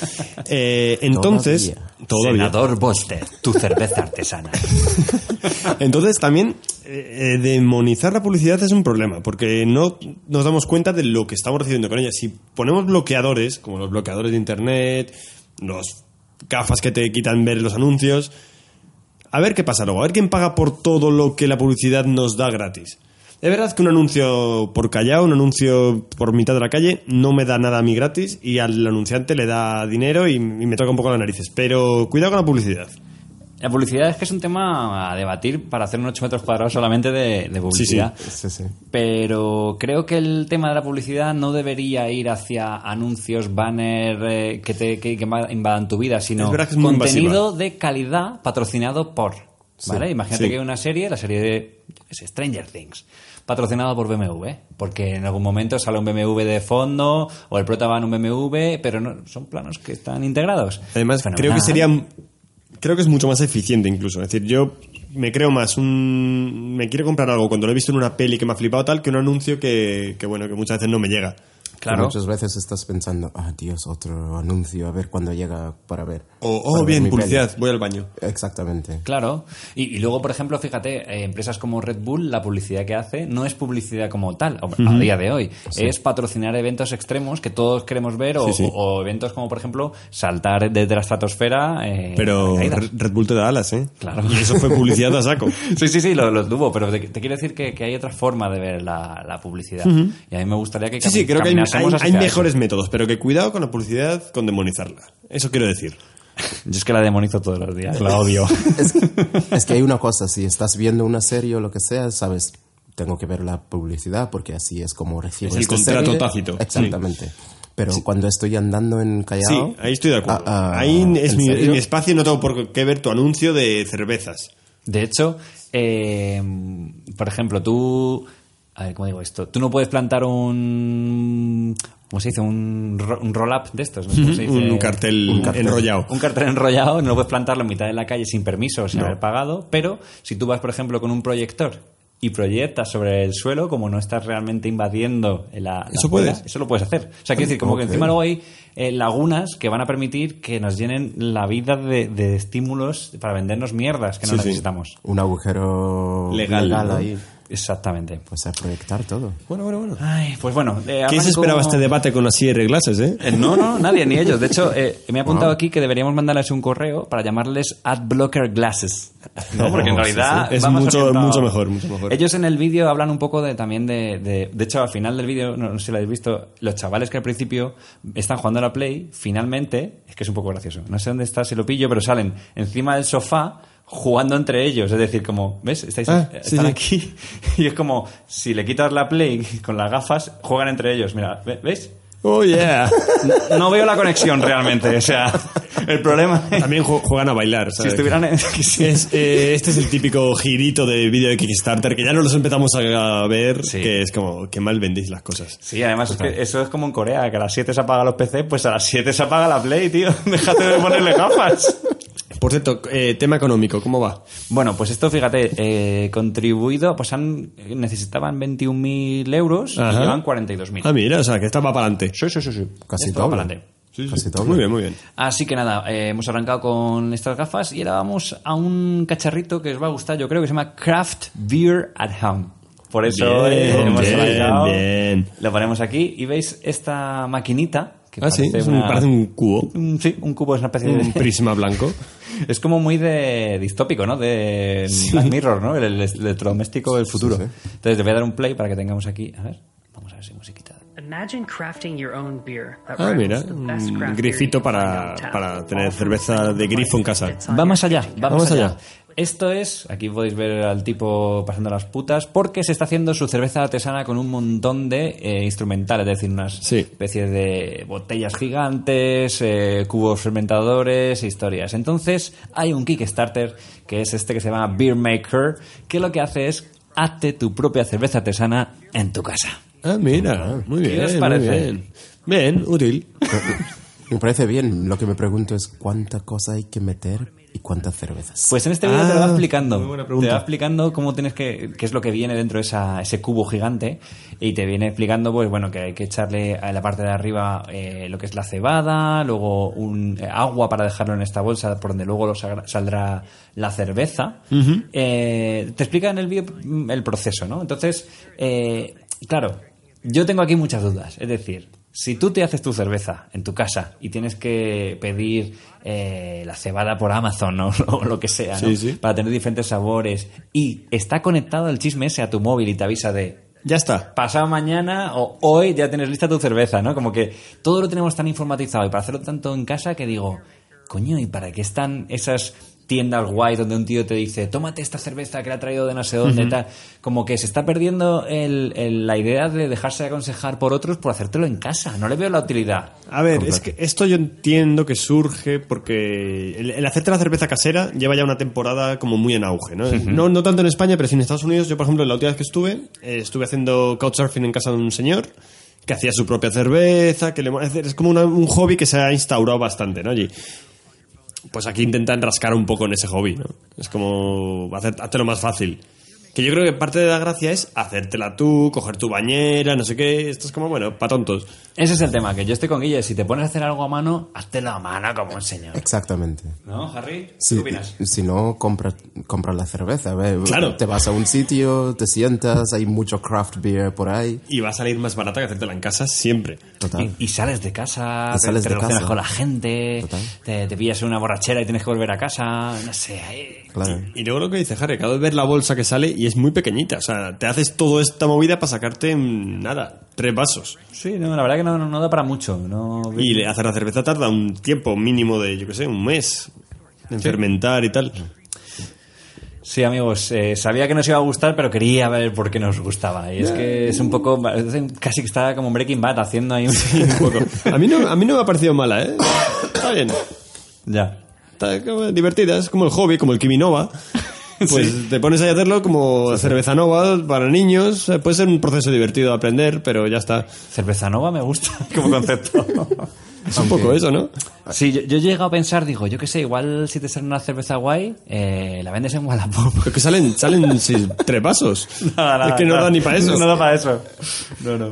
Speaker 3: Eh, entonces, todavía.
Speaker 2: Senador Boster, tu cerveza artesana.
Speaker 3: Entonces también eh, eh, demonizar la publicidad es un problema, porque no nos damos cuenta de lo que estamos recibiendo con ella. Si ponemos bloqueadores, como los bloqueadores de internet, los gafas que te quitan ver los anuncios, a ver qué pasa luego, a ver quién paga por todo lo que la publicidad nos da gratis. Es verdad que un anuncio por callao, un anuncio por mitad de la calle, no me da nada a mí gratis y al anunciante le da dinero y, y me toca un poco las narices. Pero cuidado con la publicidad.
Speaker 2: La publicidad es que es un tema a debatir para hacer un 8 metros cuadrados solamente de, de publicidad.
Speaker 4: Sí, sí.
Speaker 2: Pero creo que el tema de la publicidad no debería ir hacia anuncios, banner eh, que, te, que, que invadan tu vida, sino contenido de calidad patrocinado por. ¿Vale? Imagínate que hay una serie, la serie de Stranger Things, patrocinado por BMW, porque en algún momento sale un BMW de fondo o el prota va en un BMW, pero no, son planos que están integrados.
Speaker 3: Además, creo que sería. Creo que es mucho más eficiente incluso. Es decir, yo me creo más un... Me quiero comprar algo cuando lo he visto en una peli que me ha flipado tal que un anuncio que, que bueno, que muchas veces no me llega.
Speaker 2: Claro.
Speaker 4: Muchas veces estás pensando, ah, Dios, otro anuncio, a ver cuándo llega para ver.
Speaker 3: O, oh, bien, publicidad,
Speaker 4: peli".
Speaker 3: voy al baño.
Speaker 4: Exactamente.
Speaker 2: Claro. Y, y luego, por ejemplo, fíjate, eh, empresas como Red Bull, la publicidad que hace no es publicidad como tal, a día de hoy. Es patrocinar eventos extremos que todos queremos ver o,
Speaker 3: Sí, sí.
Speaker 2: o eventos como, por ejemplo, saltar desde la estratosfera. eh,
Speaker 3: Pero. Red Bull te da alas, ¿eh?
Speaker 2: Claro.
Speaker 3: Y eso fue publicidad a saco.
Speaker 2: Sí, sí, sí, lo, lo tuvo, pero te, te quiero decir que, que hay otra forma de ver la, la publicidad. Y a mí me gustaría que
Speaker 3: Sí, sí, creo que hay, hay-
Speaker 2: eso.
Speaker 3: mejores métodos, pero que cuidado con la publicidad, con demonizarla. Eso quiero decir.
Speaker 2: Yo es que la demonizo todos los días, la odio.
Speaker 4: Es, es que hay una cosa, si estás viendo una serie o lo que sea, sabes, tengo que ver la publicidad porque así es como recibo
Speaker 3: Es el
Speaker 4: esta
Speaker 3: contrato
Speaker 4: serie.
Speaker 3: tácito.
Speaker 4: Exactamente. Pero cuando estoy andando en Callao...
Speaker 3: Sí, ahí estoy de acuerdo.
Speaker 4: ah, ah,
Speaker 3: ahí es mi espacio y no tengo por qué ver tu anuncio de cervezas.
Speaker 2: De hecho, eh, por ejemplo, tú. A ver, ¿cómo digo esto? Tú no puedes plantar un. ¿Cómo se dice? Un, ro- un roll-up de estos. ¿no? ¿Cómo se dice?
Speaker 3: Un cartel,
Speaker 4: Un cartel.
Speaker 3: enrollado.
Speaker 2: Un cartel enrollado, no lo puedes plantarlo en mitad de la calle sin permiso, sin haber pagado. Pero si tú vas, por ejemplo, con un proyector y proyectas sobre el suelo, como no estás realmente invadiendo la, la
Speaker 3: Eso puedes.
Speaker 2: Eso lo puedes hacer. O sea, quiero decir, como que encima luego hay eh, lagunas que van a permitir que nos llenen la vida de, de estímulos para vendernos mierdas que no
Speaker 3: Sí, sí.
Speaker 2: necesitamos.
Speaker 4: Un agujero
Speaker 3: Legal, ¿no?
Speaker 4: ahí.
Speaker 2: Exactamente.
Speaker 4: Pues a proyectar todo.
Speaker 3: Bueno, bueno, bueno.
Speaker 2: Ay, pues bueno. eh,
Speaker 3: ¿Quién se esperaba este debate con las IR Glasses, eh?
Speaker 2: Eh, No, no, nadie, ni ellos. De hecho, eh, me ha apuntado aquí que deberíamos mandarles un correo para llamarles Adblocker Glasses. No, porque en
Speaker 3: Sí,
Speaker 2: realidad
Speaker 3: sí. Es
Speaker 2: va más
Speaker 3: mucho- mucho mejor, mucho mejor.
Speaker 2: Ellos en el vídeo hablan un poco de, también de, de... De hecho, al final del vídeo, no, no sé si lo habéis visto, los chavales que al principio están jugando a la Play, finalmente, es que es un poco gracioso, no sé dónde está, si lo pillo, pero salen encima del sofá jugando entre ellos, es decir, como, ¿ves? Estáis,
Speaker 3: Ah,
Speaker 2: eh,
Speaker 3: sí,
Speaker 2: están
Speaker 3: sí.
Speaker 2: aquí y es como, si le quitas la Play con las gafas, juegan entre ellos, mira, ¿ve- ¿ves?
Speaker 3: Oh, yeah.
Speaker 2: No veo la conexión realmente. O sea, el problema es
Speaker 3: También ju- juegan a bailar,
Speaker 2: si
Speaker 3: ¿sabes?
Speaker 2: estuvieran en- sí.
Speaker 3: Es, eh, este es el típico girito de vídeo de Kickstarter que ya no los empezamos a ver,
Speaker 2: Sí.
Speaker 3: que es como que mal vendéis las cosas.
Speaker 2: Sí, además es que eso es como en Corea, que a las 7 se apagan los PC, pues a las 7 se apaga la Play, tío. Déjate de ponerle gafas.
Speaker 3: Por cierto, eh, tema económico, ¿cómo va?
Speaker 2: Bueno, pues esto, fíjate, eh, contribuido, pues han necesitaban 21.000 euros
Speaker 3: Ajá.
Speaker 2: y llevan 42.000.
Speaker 3: Ah, mira, o sea, que esta va para adelante.
Speaker 2: Sí, sí, sí, sí.
Speaker 4: Casi doble.
Speaker 2: para adelante.
Speaker 4: Casi doble.
Speaker 3: Muy bien, muy bien.
Speaker 2: Así que nada, eh, hemos arrancado con estas gafas y ahora vamos a un cacharrito que os va a gustar, yo creo que se llama Craft Beer at Home. Por eso
Speaker 3: Bien,
Speaker 2: eh, hemos
Speaker 3: bien,
Speaker 2: arrancado.
Speaker 3: bien.
Speaker 2: Lo ponemos aquí y veis esta maquinita que
Speaker 3: Ah, sí,
Speaker 2: parece,
Speaker 3: es un,
Speaker 2: una-
Speaker 3: parece un cubo,
Speaker 2: un- sí, un cubo es una especie
Speaker 3: un
Speaker 2: de
Speaker 3: prisma blanco.
Speaker 2: es como muy de distópico, ¿no? De Black Mirror, ¿no? El, el electrodoméstico del futuro. Entonces te voy a dar un play para que tengamos aquí, a ver, vamos a ver si musiquita.
Speaker 9: Imagine crafting your own beer
Speaker 3: Ah, mira,
Speaker 9: rivals the best
Speaker 3: un grifito para, para tener cerveza de grifo en casa.
Speaker 2: Va más allá, va
Speaker 3: Vamos
Speaker 2: más allá. Esto es, aquí podéis ver al tipo pasando las putas, porque se está haciendo su cerveza artesana con un montón de eh, instrumentales, es decir, unas
Speaker 3: Sí.
Speaker 2: especies de botellas gigantes, eh, cubos fermentadores, e historias. Entonces, hay un Kickstarter, que es este que se llama Beer Maker, que lo que hace es hazte tu propia cerveza artesana en tu casa.
Speaker 3: Ah, mira, muy
Speaker 2: ¿Qué
Speaker 3: bien,
Speaker 2: os
Speaker 3: muy
Speaker 2: parece?
Speaker 3: bien. Bien, útil.
Speaker 4: Me parece bien. Lo que me pregunto es cuánta cosa hay que meter y cuántas cervezas.
Speaker 2: Pues en este vídeo te lo va
Speaker 3: Ah,
Speaker 2: explicando.
Speaker 3: muy buena
Speaker 2: Te
Speaker 3: pregunta.
Speaker 2: va explicando cómo tienes que, qué es lo que viene dentro de esa, ese cubo gigante y te viene explicando, pues bueno, que hay que echarle a la parte de arriba eh, lo que es la cebada, luego un eh, agua para dejarlo en esta bolsa por donde luego lo saldrá la cerveza. Eh, te explica en el vídeo mm, el proceso, ¿no? Entonces, claro, yo tengo aquí muchas dudas. Es decir, si tú te haces tu cerveza en tu casa y tienes que pedir eh, la cebada por Amazon ¿no? o lo que sea, ¿no?
Speaker 3: Sí, sí.
Speaker 2: para tener diferentes sabores y está conectado el chisme ese a tu móvil y te avisa de
Speaker 3: Ya está.
Speaker 2: pasado mañana o hoy ya tienes lista tu cerveza, ¿no? Como que todo lo tenemos tan informatizado y para hacerlo tanto en casa que digo, coño, ¿y para qué están esas tiendas guay donde un tío te dice, tómate esta cerveza que la ha traído de no sé dónde, tal? Como que se está perdiendo el- el- la idea de dejarse aconsejar por otros por hacértelo en casa. No le veo la utilidad.
Speaker 3: A ver, es que esto yo entiendo que surge porque el, el hacerte la cerveza casera lleva ya una temporada como muy en auge, ¿no? no, no tanto en España, pero sí en Estados Unidos. Yo, por ejemplo, la última vez que estuve, eh, estuve haciendo couchsurfing en casa de un señor que hacía su propia cerveza, que le, es como una- un hobby que se ha instaurado bastante, ¿no? Allí. Pues aquí intentan rascar un poco en ese hobby, ¿no? Es como hacer, hacértelo más fácil. Que yo creo que parte de la gracia es hacértela tú, coger tu bañera, no sé qué. Esto es como, bueno, para tontos.
Speaker 2: Ese es el tema, que yo estoy con Guille. Si te pones a hacer algo a mano, háztelo a mano como un señor.
Speaker 4: Exactamente.
Speaker 2: ¿No, Harry?
Speaker 4: Sí,
Speaker 2: ¿Qué opinas?
Speaker 4: si no, compra, compra la cerveza. ve.
Speaker 3: Claro.
Speaker 4: Te vas a un sitio, te sientas, hay mucho craft beer por ahí.
Speaker 3: Y va a salir más barata que hacértela en casa siempre.
Speaker 4: Total.
Speaker 2: Y, y sales de casa,
Speaker 4: Y sales
Speaker 2: te,
Speaker 4: de
Speaker 2: relacionas
Speaker 4: casa.
Speaker 2: con la gente,
Speaker 4: Total.
Speaker 2: te, te pillas en una borrachera y tienes que volver a casa, no sé. ahí-
Speaker 4: Claro.
Speaker 3: Y luego lo que dice Harry, acabo de ver la bolsa que sale y es muy pequeñita. O sea, te haces toda esta movida para sacarte, mm, nada, tres vasos.
Speaker 2: Sí, no, la verdad que no, no, da para mucho. No...
Speaker 3: Y hacer la cerveza tarda un tiempo mínimo de, yo qué sé, un mes. En fermentar y tal.
Speaker 2: Sí, amigos, eh, sabía que nos iba a gustar, pero quería ver por qué nos gustaba. Y es que es un poco, casi que está como Breaking Bad haciendo ahí un,
Speaker 3: Un poco. A mí no, a mí no me ha parecido mala, ¿eh? Está bien.
Speaker 2: Ya.
Speaker 3: Está como divertida, es como el hobby, como el Kiminova. Pues te pones ahí a hacerlo como cerveza nova para niños. Eh, Puede ser un proceso divertido de aprender, pero ya está.
Speaker 2: Cerveza Nova me gusta como concepto.
Speaker 3: Es un poco eso, ¿no?
Speaker 2: Sí, yo, yo he llegado a pensar, digo, yo qué sé, igual si te sale una cerveza guay, eh, la vendes en Wallapop.
Speaker 3: Pero que salen, salen sí, tres vasos.
Speaker 2: Nada, nada,
Speaker 3: es que no
Speaker 2: nada.
Speaker 3: da ni para eso.
Speaker 2: No da para eso. No, no.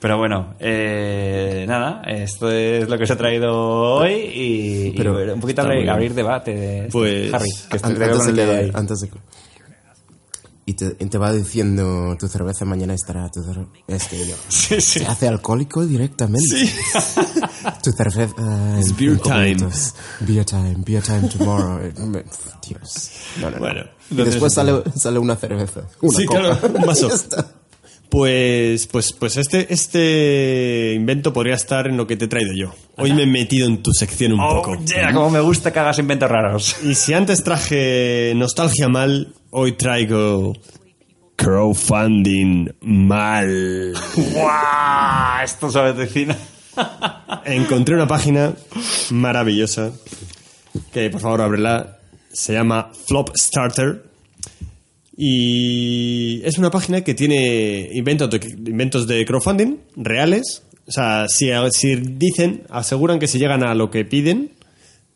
Speaker 2: Pero bueno, eh, nada, esto es lo que os he traído hoy y, y
Speaker 4: Pero
Speaker 2: un poquito abrir, abrir debate.
Speaker 3: Pues,
Speaker 2: Harry, que estoy
Speaker 4: An-
Speaker 2: creo
Speaker 4: antes, de
Speaker 2: que
Speaker 4: que- antes de que- Y te, y te va diciendo tu cerveza mañana estará tu cer- es que yo
Speaker 2: Sí, sí.
Speaker 4: se hace alcohólico directamente tu cerveza
Speaker 3: It's beer time.
Speaker 4: beer time beer time tomorrow Eh, Dios no, no, no.
Speaker 3: Bueno.
Speaker 4: y después sale, sale una cerveza una
Speaker 3: Sí,
Speaker 4: copa.
Speaker 3: claro, un vaso. Pues, pues, pues este, este invento podría estar en lo que te he traído yo. Hoy me he metido en tu sección un
Speaker 2: Oh,
Speaker 3: poco.
Speaker 2: yeah, como me gusta que hagas inventos raros.
Speaker 3: Y si antes traje nostalgia mal, hoy traigo crowdfunding mal.
Speaker 2: ¡Guau! Esto sabe vecina.
Speaker 3: Encontré una página maravillosa que por favor ábrela. Se llama Flop Starter. Y es una página que tiene inventos de, inventos de crowdfunding reales. O sea, si, si dicen, aseguran que si llegan a lo que piden,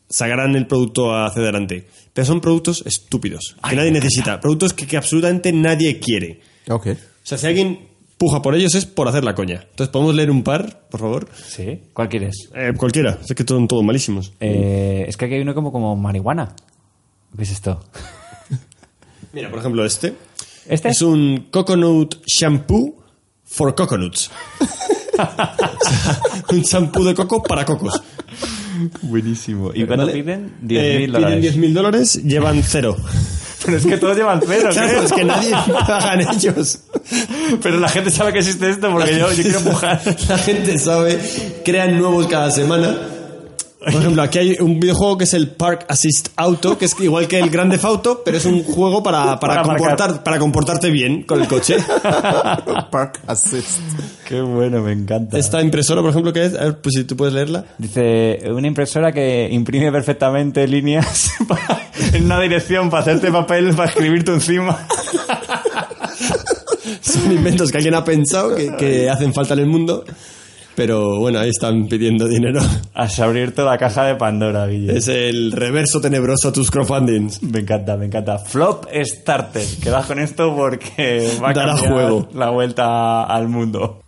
Speaker 3: sacarán el producto hacia adelante. Pero son productos estúpidos, que nadie necesita. Productos que, que absolutamente nadie quiere.
Speaker 4: ok
Speaker 3: O sea, si alguien puja por ellos es por hacer la coña. Entonces, ¿podemos leer un par, por favor?
Speaker 2: Sí, ¿cuál quieres?
Speaker 3: Eh, cualquiera, es que son todos malísimos.
Speaker 2: Eh, es que aquí hay uno como, como marihuana. ¿Qué es esto?
Speaker 3: Mira, por ejemplo, este.
Speaker 2: ¿Este?
Speaker 3: Es un coconut shampoo for coconuts. un shampoo de coco para cocos.
Speaker 2: Buenísimo. ¿Y cuánto
Speaker 3: ¿Vale?
Speaker 2: piden?
Speaker 3: Eh,
Speaker 2: 10.000 dólares.
Speaker 3: Piden 10.000 dólares, llevan cero.
Speaker 2: Pero es que todos llevan cero,
Speaker 3: Claro, es que nadie pagan ellos.
Speaker 2: Pero la gente sabe que existe esto porque yo, yo quiero empujar.
Speaker 3: La gente sabe, crean nuevos cada semana. Por ejemplo, aquí hay un videojuego que es el Park Assist Auto, que es igual que el Grande Auto, pero es un juego para, para,
Speaker 2: Para
Speaker 3: comportar, para comportarte bien con el coche.
Speaker 4: Park Assist
Speaker 2: Qué bueno, me encanta.
Speaker 3: Esta impresora, por ejemplo, que es, a ver, pues si tú puedes leerla.
Speaker 2: Dice, una impresora que imprime perfectamente líneas para- en una dirección para hacerte papel para escribirte encima.
Speaker 3: Son inventos que alguien ha pensado que, que hacen falta en el mundo. Pero bueno, ahí están pidiendo dinero.
Speaker 2: Has abierto la caja de Pandora, Guille.
Speaker 3: Es el reverso tenebroso a tus crowdfundings.
Speaker 2: Me encanta, me encanta. Flop Starter. Quedas con esto porque va a
Speaker 3: Dará juego.
Speaker 2: la vuelta al mundo.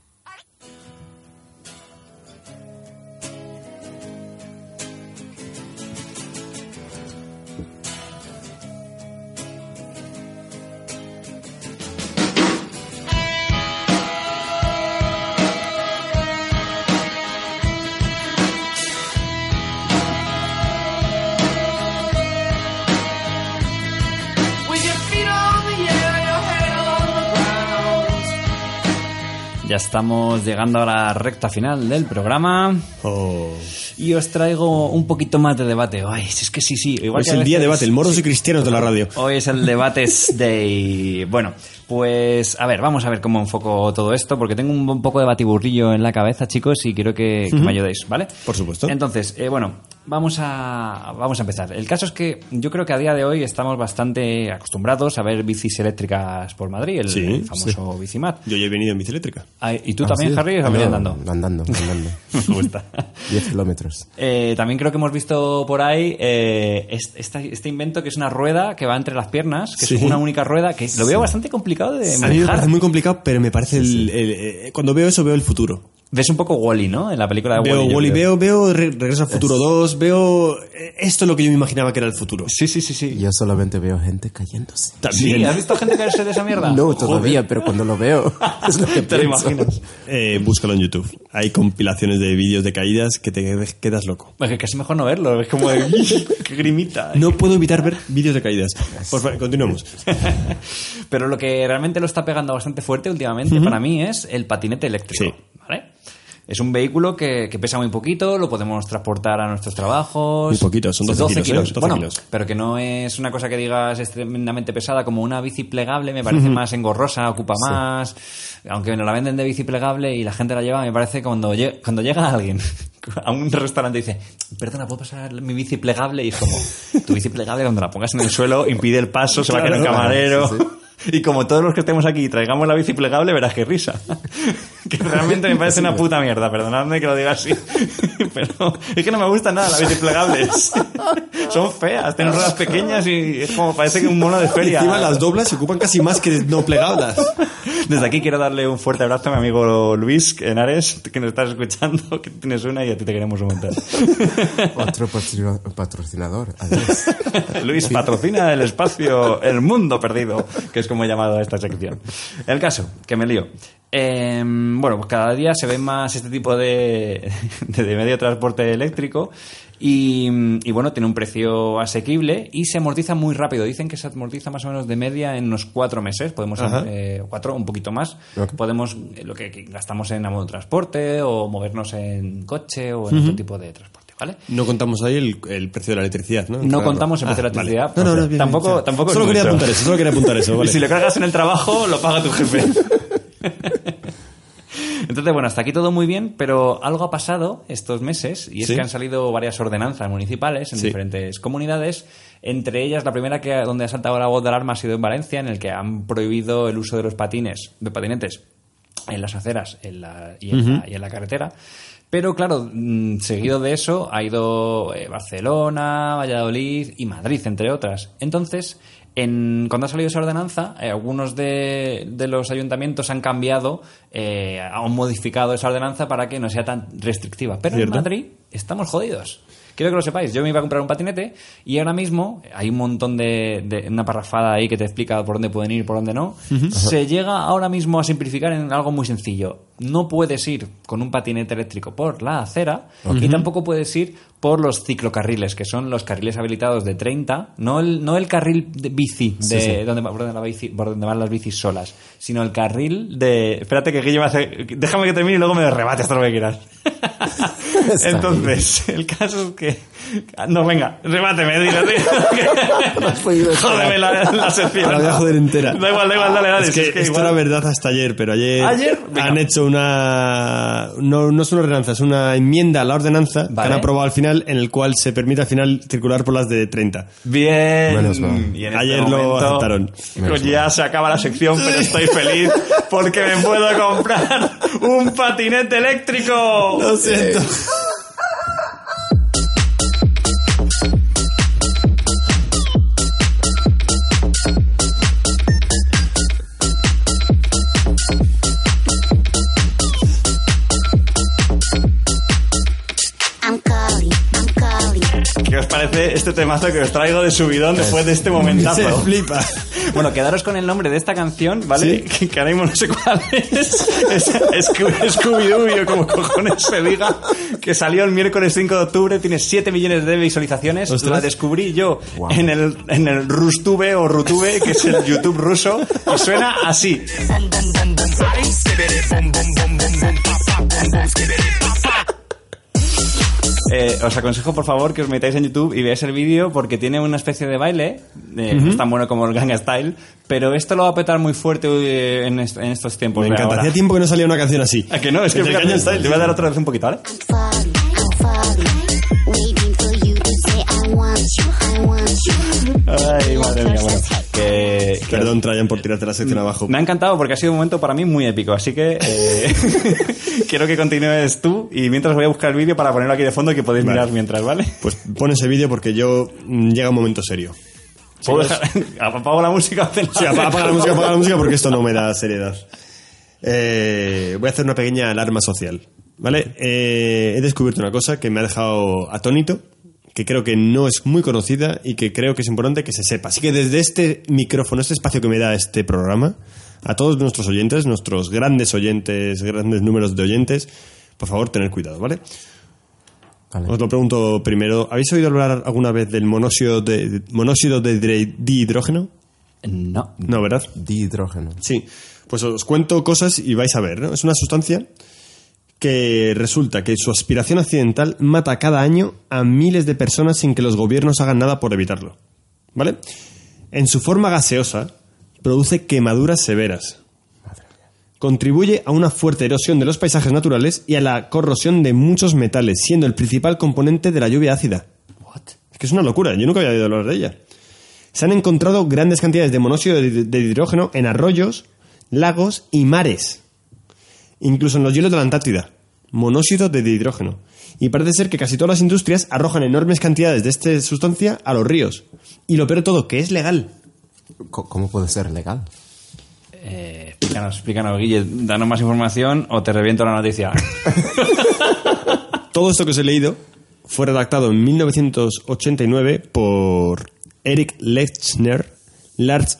Speaker 2: Estamos llegando a la recta final del programa
Speaker 3: Oh.
Speaker 2: y os traigo un poquito más de debate. Ay, es que sí, sí. Igual
Speaker 3: Hoy es
Speaker 2: que
Speaker 3: el día de debate, el moros y cristianos de la radio.
Speaker 2: Hoy es el Debates Day. Bueno, pues a ver, vamos a ver cómo enfoco todo esto, porque tengo un poco de batiburrillo en la cabeza, chicos, y quiero que, que me ayudéis, ¿vale?
Speaker 3: Por supuesto.
Speaker 2: Entonces, eh, bueno, Vamos a, vamos a empezar. El caso es que yo creo que a día de hoy estamos bastante acostumbrados a ver bicis eléctricas por Madrid, el,
Speaker 3: Sí,
Speaker 2: el famoso Bicimat.
Speaker 3: Yo ya he venido en bici eléctrica.
Speaker 2: Ah, ¿Y tú
Speaker 4: Ah,
Speaker 2: también,
Speaker 4: sí.
Speaker 2: Harry, has venido andando?
Speaker 4: Andando, andando.
Speaker 2: Me gusta.
Speaker 4: 10 kilómetros.
Speaker 2: Eh, también creo que hemos visto por ahí eh, este invento que es una rueda que va entre las piernas, que
Speaker 3: Sí.
Speaker 2: es una única rueda, que lo veo bastante complicado de
Speaker 3: A mí me
Speaker 2: manejar.
Speaker 3: parece muy complicado, pero me parece el, el- eh, cuando veo eso veo el futuro.
Speaker 2: Ves un poco Wally, ¿no? En la película de
Speaker 3: Veo
Speaker 2: Wally.
Speaker 3: Wally, veo, veo Re- Regreso al Futuro 2, veo eh, esto es lo que yo me imaginaba que era el futuro.
Speaker 2: Sí, sí, sí, sí.
Speaker 4: Yo solamente veo gente cayéndose.
Speaker 2: Sí, ¿has visto gente caerse de esa mierda?
Speaker 4: No, todavía, pero cuando lo veo es lo que
Speaker 2: Te lo
Speaker 4: pienso.
Speaker 2: imaginas.
Speaker 3: Eh, búscalo en YouTube. Hay compilaciones de vídeos de caídas que te quedas loco.
Speaker 2: Es que casi mejor no verlo, es como de... ¡Qué grimita!
Speaker 3: No puedo evitar ver vídeos de caídas. Por favor, continuemos.
Speaker 2: Pero lo que realmente lo está pegando bastante fuerte últimamente para mí es el patinete eléctrico.
Speaker 3: Sí.
Speaker 2: ¿vale? Es un vehículo que, que pesa muy poquito, lo podemos transportar a nuestros trabajos.
Speaker 3: Muy poquito, son 12 kilos, ¿eh? 12
Speaker 2: bueno,
Speaker 3: kilos.
Speaker 2: pero que no es una cosa que digas es tremendamente pesada como una bici plegable, me parece más engorrosa, ocupa más. Aunque nos la venden de bici plegable y la gente la lleva, me parece cuando, cuando llega alguien a un restaurante y dice, perdona, ¿puedo pasar mi bici plegable? Y es como, tu bici plegable cuando la pongas en el suelo impide el paso, se va a caer el camarero.
Speaker 4: Sí,
Speaker 2: Y como todos los que estemos aquí traigamos la bici plegable, verás qué risa. que realmente me parece una puta mierda, perdonadme que lo diga así. Pero es que no me gustan nada las bicis plegables. Son feas, tienen ruedas pequeñas y es como parece que un mono de feria.
Speaker 3: Encima las doblas se ocupan casi más que no plegadas.
Speaker 2: Desde aquí quiero darle un fuerte abrazo a mi amigo Luis Henares, que nos estás escuchando, que tienes una y a ti te queremos un montón.
Speaker 4: Otro patrocinador. Adiós.
Speaker 2: Luis patrocina el espacio El Mundo Perdido, que es como he llamado a esta sección. El caso, que me lío. Eh, bueno, pues cada día se ve más este tipo de, de, de medio de transporte eléctrico y, y, bueno, tiene un precio asequible y se amortiza muy rápido. Dicen que se amortiza más o menos de media en unos cuatro meses. Podemos, eh, cuatro, un poquito más. Podemos, eh, lo que gastamos en transporte o movernos en coche o en otro tipo de transporte, ¿vale?
Speaker 3: No contamos ahí el, el precio de la electricidad, ¿no?
Speaker 2: No
Speaker 3: Claro.
Speaker 2: contamos el precio de la
Speaker 3: vale.
Speaker 2: electricidad.
Speaker 3: No, no, no, bien,
Speaker 2: tampoco,
Speaker 3: bien.
Speaker 2: tampoco
Speaker 3: Solo quería apuntar eso, solo quería apuntar eso, vale.
Speaker 2: Y si lo cargas en el trabajo, lo paga tu jefe. Entonces, bueno, hasta aquí todo muy bien, pero algo ha pasado estos meses y es
Speaker 3: Sí.
Speaker 2: que han salido varias ordenanzas municipales en
Speaker 3: Sí.
Speaker 2: diferentes comunidades. Entre ellas, la primera que donde ha saltado la voz de alarma ha sido en Valencia, en el que han prohibido el uso de los patines, de patinetes, en las aceras en la- y, en la, y en la carretera. Pero claro, mm, seguido de eso ha ido eh, Barcelona, Valladolid y Madrid, entre otras. Entonces, en, cuando ha salido esa ordenanza, eh, algunos de, de los ayuntamientos han cambiado, eh, han modificado esa ordenanza para que no sea tan restrictiva. Pero
Speaker 3: ¿Cierto?
Speaker 2: en Madrid estamos jodidos. Quiero que lo sepáis. Yo me iba a comprar un patinete y ahora mismo hay un montón de, de- una parrafada ahí que te explica por dónde pueden ir y por dónde no. Se llega ahora mismo a simplificar en algo muy sencillo. No puedes ir con un patinete eléctrico por la acera y tampoco puedes ir por los ciclocarriles, que son los carriles habilitados de 30, no el, no el carril de bici, de
Speaker 4: Sí, sí.
Speaker 2: Donde, por, donde la bici- por donde van las bicis solas, sino el carril de... Espérate que Guille me hace... Déjame que termine y luego me rebates todo lo que quieras.
Speaker 4: Está
Speaker 2: Entonces, el caso es que... No, venga, remáteme, dilo,
Speaker 4: esperar.
Speaker 2: Jódeme la, la sección.
Speaker 3: Ahora voy a joder entera.
Speaker 2: Da igual, da igual, dale, dale.
Speaker 3: Es
Speaker 2: si
Speaker 3: que, esto
Speaker 2: igual-
Speaker 3: era verdad hasta ayer, pero ayer,
Speaker 2: ¿Ayer?
Speaker 3: Han hecho una... No, no es una ordenanza, es una enmienda a la ordenanza que
Speaker 2: Vale.
Speaker 3: han aprobado al final en el cual se permite al final circular por las de 30.
Speaker 2: Bien.
Speaker 4: Menos mal.
Speaker 2: Y en
Speaker 3: Ayer
Speaker 2: este
Speaker 3: lo
Speaker 2: momento,
Speaker 3: aceptaron.
Speaker 2: Pues ya se acaba la sección, pero estoy feliz porque me puedo comprar un patinete eléctrico.
Speaker 3: Lo siento.
Speaker 2: Parece este temazo que os traigo de subidón después de este
Speaker 3: Se
Speaker 2: momentazo?
Speaker 3: flipa.
Speaker 2: Bueno, quedaros con el nombre de esta canción, ¿vale? Que, que ahora mismo no sé cuál es. Es, es Scooby-Doo, como cojones se diga. Que salió el miércoles 5 de octubre, tiene 7 millones de visualizaciones.
Speaker 3: Ostras.
Speaker 2: La descubrí yo
Speaker 4: Wow.
Speaker 2: en el, en el Rustube o Rutube, que es el YouTube ruso, y suena así. Eh, os aconsejo, por favor, que os metáis en YouTube y veáis el vídeo porque tiene una especie de baile. eh, No es tan bueno como el Ganga Style, pero esto lo va a petar muy fuerte eh, en, est- en estos tiempos.
Speaker 3: Me encanta. Hacía tiempo que no salía una canción así.
Speaker 2: ¿A que no? Es que el Gangnam Style. Te voy a dar otra vez un poquito, ¿vale? Ay, madre mía, bueno. Que, que-
Speaker 3: Perdón, Trajan, por tirarte la sección abajo.
Speaker 2: Me ha encantado porque ha sido un momento para mí muy épico, así que eh, quiero que continúes tú y mientras voy a buscar el vídeo para ponerlo aquí de fondo que podéis
Speaker 3: Vale.
Speaker 2: mirar mientras, ¿vale?
Speaker 3: Pues pon ese vídeo porque yo mm, llega un momento serio.
Speaker 2: ¿Puedo dejar- ¿Apago la música?
Speaker 3: Sí, apaga la música, apaga la música porque esto no me da seriedad. Eh, voy a hacer una pequeña alarma social. ¿Vale? Eh, he descubierto una cosa que me ha dejado atónito, que creo que no es muy conocida y que creo que es importante que se sepa. Así que desde este micrófono, este espacio que me da este programa, a todos nuestros oyentes, nuestros grandes oyentes, grandes números de oyentes, por favor, tener cuidado, ¿vale?
Speaker 4: Vale.
Speaker 3: Os lo pregunto primero. ¿Habéis oído hablar alguna vez del monóxido de, monóxido de dihidrógeno?
Speaker 2: No.
Speaker 3: No, ¿verdad?
Speaker 4: Dihidrógeno.
Speaker 3: Sí, pues os cuento cosas y vais a ver, ¿no? Es una sustancia que resulta que su aspiración accidental mata cada año a miles de personas sin que los gobiernos hagan nada por evitarlo. ¿Vale? En su forma gaseosa, produce quemaduras severas. Contribuye a una fuerte erosión de los paisajes naturales y a la corrosión de muchos metales, siendo el principal componente de la lluvia ácida. Es que es una locura, yo nunca había oído hablar de ella. Se han encontrado grandes cantidades de monóxido de hidrógeno en arroyos, lagos y mares. Incluso en los hielos de la Antártida. Monóxido de hidrógeno. Y parece ser que casi todas las industrias arrojan enormes cantidades de esta sustancia a los ríos. Y lo peor de todo, que es legal.
Speaker 4: ¿Cómo puede ser legal?
Speaker 2: Eh, explícanos, explícanos, Guille. Danos más información o te reviento la noticia.
Speaker 3: Todo esto que os he leído fue redactado en 1989 por Eric Lechner, Lars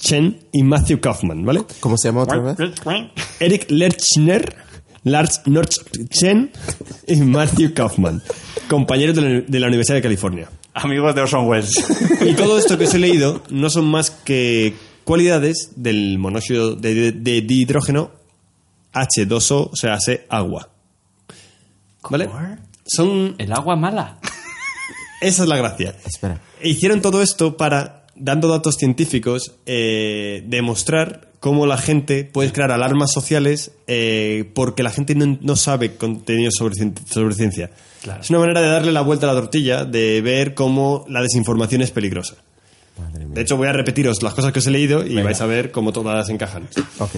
Speaker 3: Nordchen y Matthew Kaufman, ¿vale?
Speaker 4: ¿Cómo se llama otra vez?
Speaker 3: Eric Lechner, Lars Nordchen y Matthew Kaufman, compañeros de la, de la Universidad de California.
Speaker 2: Amigos de Orson Welles.
Speaker 3: Y todo esto que os he leído no son más que cualidades del monóxido de, de- de dihidrógeno H2O, o sea, hace agua. ¿Vale? Son...
Speaker 2: El agua mala.
Speaker 3: Esa es la gracia.
Speaker 4: Espera.
Speaker 3: Hicieron todo esto para, dando datos científicos, eh, demostrar cómo la gente puede crear alarmas sociales eh, porque la gente no, no sabe contenido sobre, cien- sobre ciencia.
Speaker 2: Claro.
Speaker 3: Es una manera de darle la vuelta a la tortilla, de ver cómo la desinformación es peligrosa. De hecho, voy a repetiros las cosas que os he leído y vais a ver cómo todas encajan.
Speaker 4: Ok.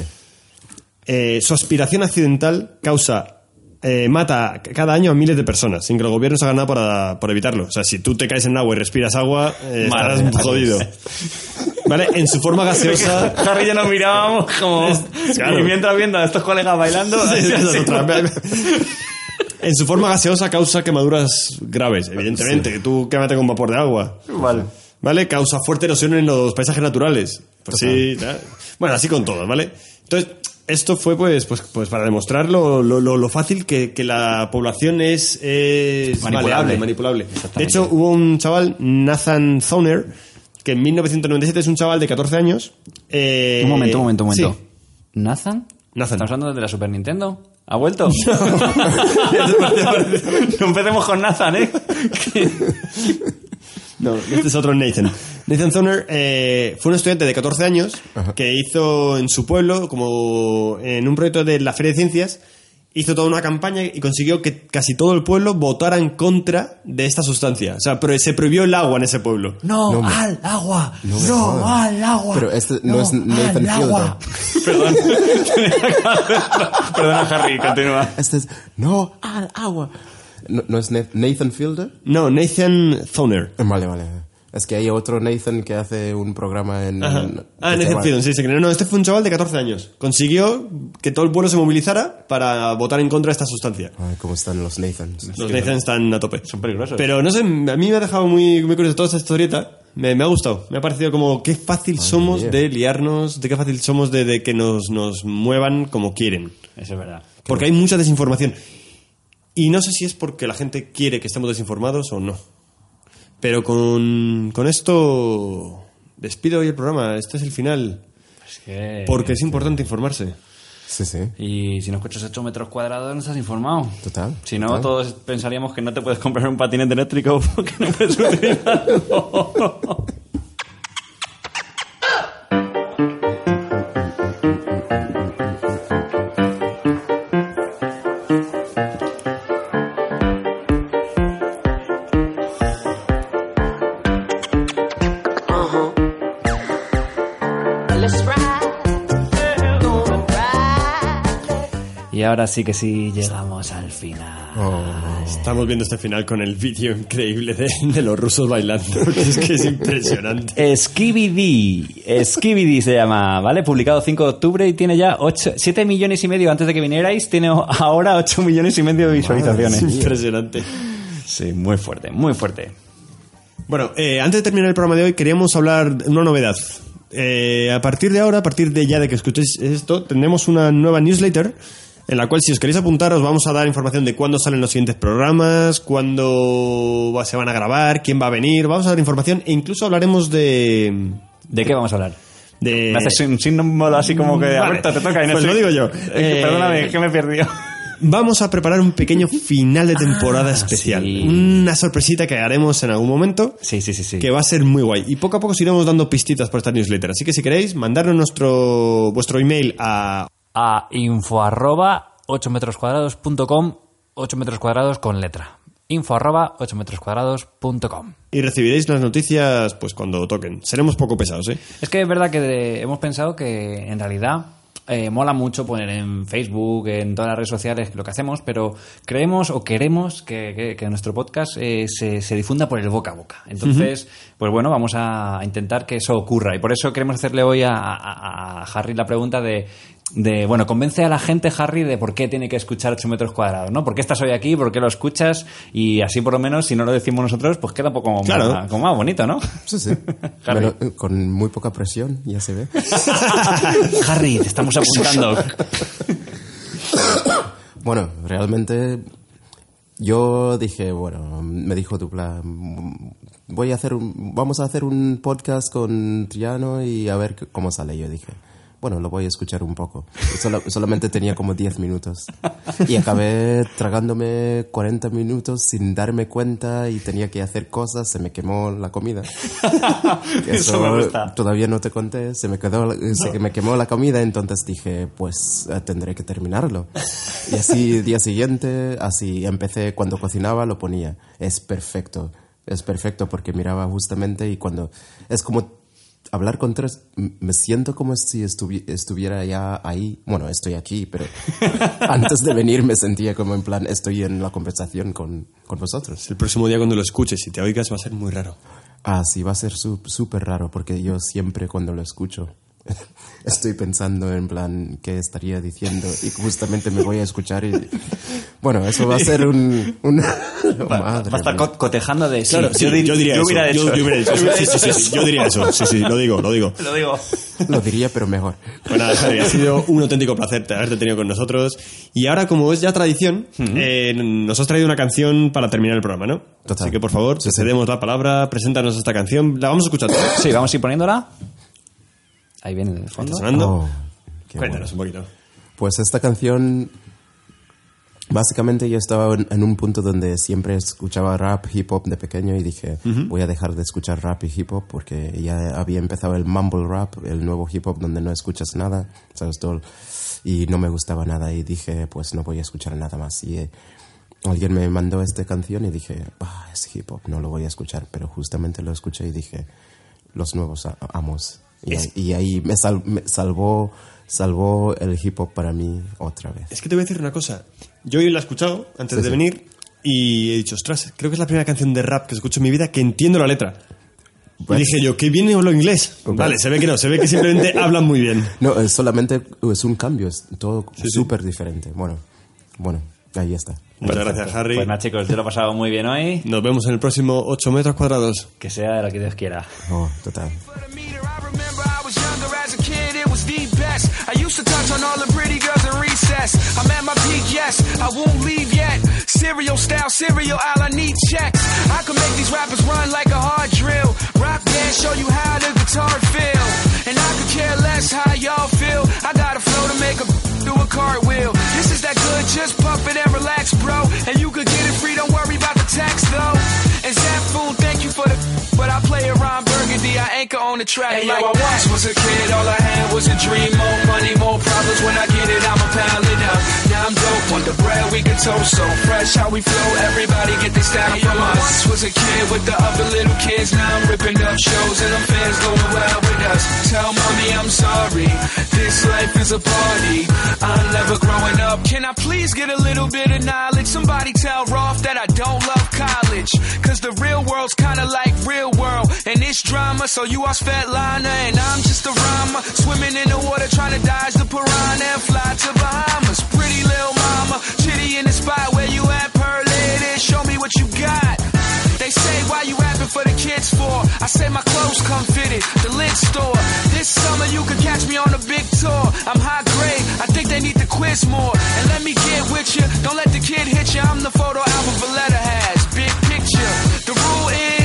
Speaker 3: Eh, su aspiración accidental causa eh, mata cada año a miles de personas sin que los gobiernos hagan nada para, por evitarlo. O sea, si tú te caes en agua y respiras agua, eh, estarás jodido. ¿Vale? En su forma gaseosa.
Speaker 2: Harry y yo nos mirábamos como...
Speaker 3: claro.
Speaker 2: Y mientras viendo a estos colegas bailando...
Speaker 3: Sí. En su forma gaseosa causa quemaduras graves, evidentemente. Tú quémate con vapor de agua.
Speaker 2: Vale.
Speaker 3: ¿Vale? Causa fuerte erosión en los paisajes naturales. Pues sí, ya. Bueno, así con todos, ¿vale? Entonces, esto fue pues, pues, pues para demostrar lo, lo- lo- fácil que, que la población es, es
Speaker 2: Manipulable.
Speaker 3: maleable, manipulable. De hecho, hubo un chaval, Nathan Thoner, que en 1997 es un chaval de 14 años. eh,
Speaker 2: Un momento, un momento, un momento.
Speaker 3: sí.
Speaker 2: ¿Nathan?
Speaker 3: Nathan.
Speaker 2: ¿Estamos hablando de la Super Nintendo? ¿Ha vuelto? no empecemos con Nathan, ¿eh?
Speaker 3: No, este es otro Nathan. Nathan Thoner eh, fue un estudiante de 14 años que hizo en su pueblo, como en un proyecto de la Feria de Ciencias, hizo toda una campaña y consiguió que casi todo el pueblo votara en contra de esta sustancia. O sea, pero se prohibió el agua en ese pueblo.
Speaker 2: No,
Speaker 4: No
Speaker 2: al agua.
Speaker 4: No
Speaker 2: No, al agua.
Speaker 4: Pero este no es Nathan
Speaker 2: al agua.
Speaker 4: Fielder.
Speaker 2: Perdón. Perdona, Harry, continúa.
Speaker 4: Este es... No, al agua. No, ¿no es Na- Nathan Fielder?
Speaker 3: No, Nathan Thoner.
Speaker 4: Vale, vale. Es que hay otro Nathan que hace un programa en...
Speaker 3: Ajá.
Speaker 4: en-
Speaker 3: Ah, Nathan Fielder, sí, sí. No, este fue un chaval de 14 años. Consiguió que todo el pueblo se movilizara para votar en contra de esta sustancia.
Speaker 4: Ay, ¿Cómo están los Nathans?
Speaker 3: Los Nathan están a tope.
Speaker 2: Son peligrosos.
Speaker 3: Pero no sé, a mí me ha dejado muy, muy curioso toda esta historieta. Me, me ha gustado. Me ha parecido como qué fácil somos
Speaker 4: mía.
Speaker 3: de liarnos, de qué fácil somos de, de que nos, nos muevan como quieren.
Speaker 2: Eso es verdad.
Speaker 3: Porque hay mucha desinformación. Y no sé si es porque la gente quiere que estemos desinformados o no. Pero con, con esto despido hoy el programa. Este es el final.
Speaker 2: Es que...
Speaker 3: Porque es importante informarse.
Speaker 4: Sí, sí.
Speaker 2: Y si no escuchas 8 metros cuadrados no estás informado.
Speaker 4: Total.
Speaker 2: Si no,
Speaker 4: total.
Speaker 2: todos pensaríamos que no te puedes comprar un patinete eléctrico porque no puedes utilizarlo. Ahora sí que sí llegamos al final.
Speaker 3: Estamos viendo este final con el vídeo increíble de, de los rusos bailando, que es que es impresionante.
Speaker 2: Skibidi, Skibidi se llama, ¿vale? Publicado 5 de octubre y tiene ya 8, 7 millones y medio antes de que vinierais, tiene ahora 8 millones y medio de visualizaciones.
Speaker 3: Impresionante.
Speaker 2: Sí, muy fuerte, muy fuerte.
Speaker 3: Bueno, eh, antes de terminar el programa de hoy, queríamos hablar de una novedad. Eh, a partir de ahora, a partir de ya de que escuchéis esto, tendremos una nueva newsletter en la cual si os queréis apuntar os vamos a dar información de cuándo salen los siguientes programas, cuándo se van a grabar, quién va a venir, vamos a dar información e incluso hablaremos de...
Speaker 2: ¿De qué vamos a hablar?
Speaker 3: de
Speaker 2: Me haces un símbolo así como que,
Speaker 3: Vale.
Speaker 2: Alberto, te toca y no
Speaker 3: Pues lo digo yo. Eh,
Speaker 2: perdóname, que me he perdido.
Speaker 3: Vamos a preparar un pequeño final de temporada especial.
Speaker 2: Ah, sí.
Speaker 3: Una sorpresita que haremos en algún momento.
Speaker 2: Sí, sí, sí, sí.
Speaker 3: Que va a ser muy guay. Y poco a poco os iremos dando pistitas por esta newsletter. Así que si queréis, mandarnos nuestro, vuestro email a
Speaker 2: A info arroba 8 metros cuadrados punto com, 8 metros cuadrados con letra. Info arroba 8 metros cuadrados punto com.
Speaker 3: y recibiréis las noticias pues cuando toquen. Seremos poco pesados, ¿eh?
Speaker 2: Es que es verdad que de- hemos pensado que en realidad eh, mola mucho poner en Facebook, en todas las redes sociales lo que hacemos, pero creemos o queremos que, que- que nuestro podcast eh, se, se difunda por el boca a boca. Entonces, pues bueno, vamos a intentar que eso ocurra. Y por eso queremos hacerle hoy a, a- a Harry la pregunta de, de, bueno, convence a la gente, Harry, de por qué tiene que escuchar 8 metros cuadrados, ¿no? ¿Por qué estás hoy aquí? ¿Por qué lo escuchas? Y así por lo menos, si no lo decimos nosotros, pues queda un poco como,
Speaker 3: Claro.
Speaker 2: más, como más bonito, ¿no?
Speaker 4: Sí, sí.
Speaker 2: Harry.
Speaker 4: Eh, con muy poca presión, ya se ve.
Speaker 2: Harry, te estamos apuntando.
Speaker 4: Bueno, realmente yo dije, bueno, me dijo Dupla, voy a hacer un, vamos a hacer un podcast con Triano y a ver cómo sale. Yo dije, bueno, lo voy a escuchar un poco. Solo- solamente tenía como 10 minutos. Y acabé tragándome 40 minutos sin darme cuenta y tenía que hacer cosas, se me quemó la comida.
Speaker 2: Eso me gusta.
Speaker 4: todavía no te conté, se me, quedó, se me quemó la comida, entonces dije, pues eh, tendré que terminarlo. Y así, día siguiente, así empecé, cuando cocinaba lo ponía. Es perfecto, es perfecto porque miraba justamente y cuando... Es como hablar con tres, me siento como si estuvi- estuviera ya ahí. Bueno, estoy aquí, pero antes de venir me sentía como en plan, estoy en la conversación con, con vosotros.
Speaker 3: El próximo día cuando lo escuches y te oigas va a ser muy raro.
Speaker 4: Ah, sí, va a ser su- súper raro porque yo siempre cuando lo escucho estoy pensando en plan qué estaría diciendo y justamente me voy a escuchar y bueno, eso va a ser un... un
Speaker 2: Va, va
Speaker 4: Madre
Speaker 2: a estar co- cotejando de sí,
Speaker 3: Claro, sí,
Speaker 2: dir-
Speaker 3: yo diría eso.
Speaker 2: hubiera
Speaker 3: Yo,
Speaker 2: hecho.
Speaker 3: yo hubiera eso. Sí, sí, sí, sí, yo diría eso. Sí, sí, lo digo, lo digo.
Speaker 2: Lo digo.
Speaker 4: Lo diría, pero mejor.
Speaker 3: Pues nada, Javi, ha sido un auténtico placer haberte tenido con nosotros. Y ahora, como es ya tradición, eh, nos has traído una canción para terminar el programa, ¿no?
Speaker 4: Total.
Speaker 3: Así que, por favor, te cedemos la palabra, preséntanos esta canción. La vamos a escuchar todos.
Speaker 2: Sí, vamos a ir poniéndola. Ahí viene en el fondo.
Speaker 3: ¿Está sonando?
Speaker 4: Oh,
Speaker 3: Cuéntanos un poquito.
Speaker 4: Pues esta canción, básicamente yo estaba en, en un punto donde siempre escuchaba rap, hip hop de pequeño y dije, voy a dejar de escuchar rap y hip hop porque ya había empezado el mumble rap, el nuevo hip hop donde no escuchas nada, ¿sabes? Todo, y no me gustaba nada y dije, pues no voy a escuchar nada más. Y eh, alguien me mandó esta canción y dije, ah, es hip hop, no lo voy a escuchar, pero justamente lo escuché y dije, los nuevos amos. Y,
Speaker 3: Es-
Speaker 4: ahí- y ahí me, sal- me salvó, salvó el hip hop para mí otra vez.
Speaker 3: Es que te voy a decir una cosa. Yo hoy la he escuchado antes
Speaker 4: Sí,
Speaker 3: de
Speaker 4: sí.
Speaker 3: venir y he dicho, ostras, creo que es la primera canción de rap que escucho en mi vida que entiendo la letra. Y
Speaker 4: Pues-
Speaker 3: dije yo, ¿qué viene hablo inglés?
Speaker 4: Ok.
Speaker 3: Vale, se ve que no, se ve que simplemente hablan muy bien.
Speaker 4: No, es solamente es un cambio, es todo
Speaker 3: Sí, sí.
Speaker 4: súper diferente. Bueno, bueno, ahí está.
Speaker 3: Muchas gracias, Harry.
Speaker 2: Pues nada, chicos, yo lo he pasado muy bien hoy.
Speaker 3: Nos vemos en el próximo 8 metros cuadrados.
Speaker 2: Que sea de lo que Dios quiera.
Speaker 4: Oh, total.
Speaker 10: I used to touch on all the pretty girls in recess. I'm at my peak, yes, I won't leave yet. Cereal style, cereal aisle, I need checks. I can make these rappers run like a hard drill. Rock band, show you how the guitar feel. And I could care less how y'all feel. I got a flow to make a do a cartwheel. This is that good, just pump it and relax, bro. And you could get it free, don't worry about the tax though. And you for the but I play around Burgundy, I anchor on the track
Speaker 11: Hey,
Speaker 10: like
Speaker 11: yo, I once was a kid, all I had was a dream. More money, more problems. When I get it, I'ma pile it up. Now I'm dope on the bread, we can
Speaker 10: toast so fresh. How we flow, everybody get this down from us. Once was a kid with the other little kids. Now I'm ripping up shows and them fans going well with us. Tell mommy I'm sorry. This life is a party. I'm never growing up. Can I please get a little bit of knowledge? Somebody tell Rolf that I don't love college. Cause the real world's kinda like real world. And it's drama, so you are Svetlana and I'm just a rhymer. Swimming in the water trying to dodge the piranha and fly to Bahamas. Pretty little mama, chitty in the spot where you at, pearl lady. Show me what you got. They say, why you rapping for the kids for? I say my clothes come fitted, the lid store. This summer you can catch me on a big tour. I'm high grade, I think they need to quiz more. And let me get with you, don't let the kid hit you. I'm the photo album Valletta has, big picture. The rule is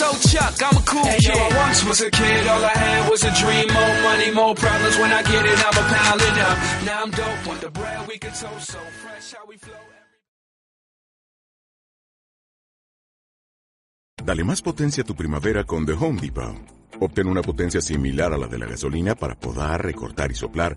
Speaker 10: so chuck. I'm a cool
Speaker 11: Hey,
Speaker 10: kid.
Speaker 11: yo, I
Speaker 10: once was a kid, all I had was a dream. More money, more problems. When I get it, I'ma pile it up. Now I'm dope, want the bread we can toast so fresh. How we flow.
Speaker 12: Dale más potencia a tu primavera con The Home Depot. Obtén una potencia similar a la de la gasolina para podar, recortar y soplar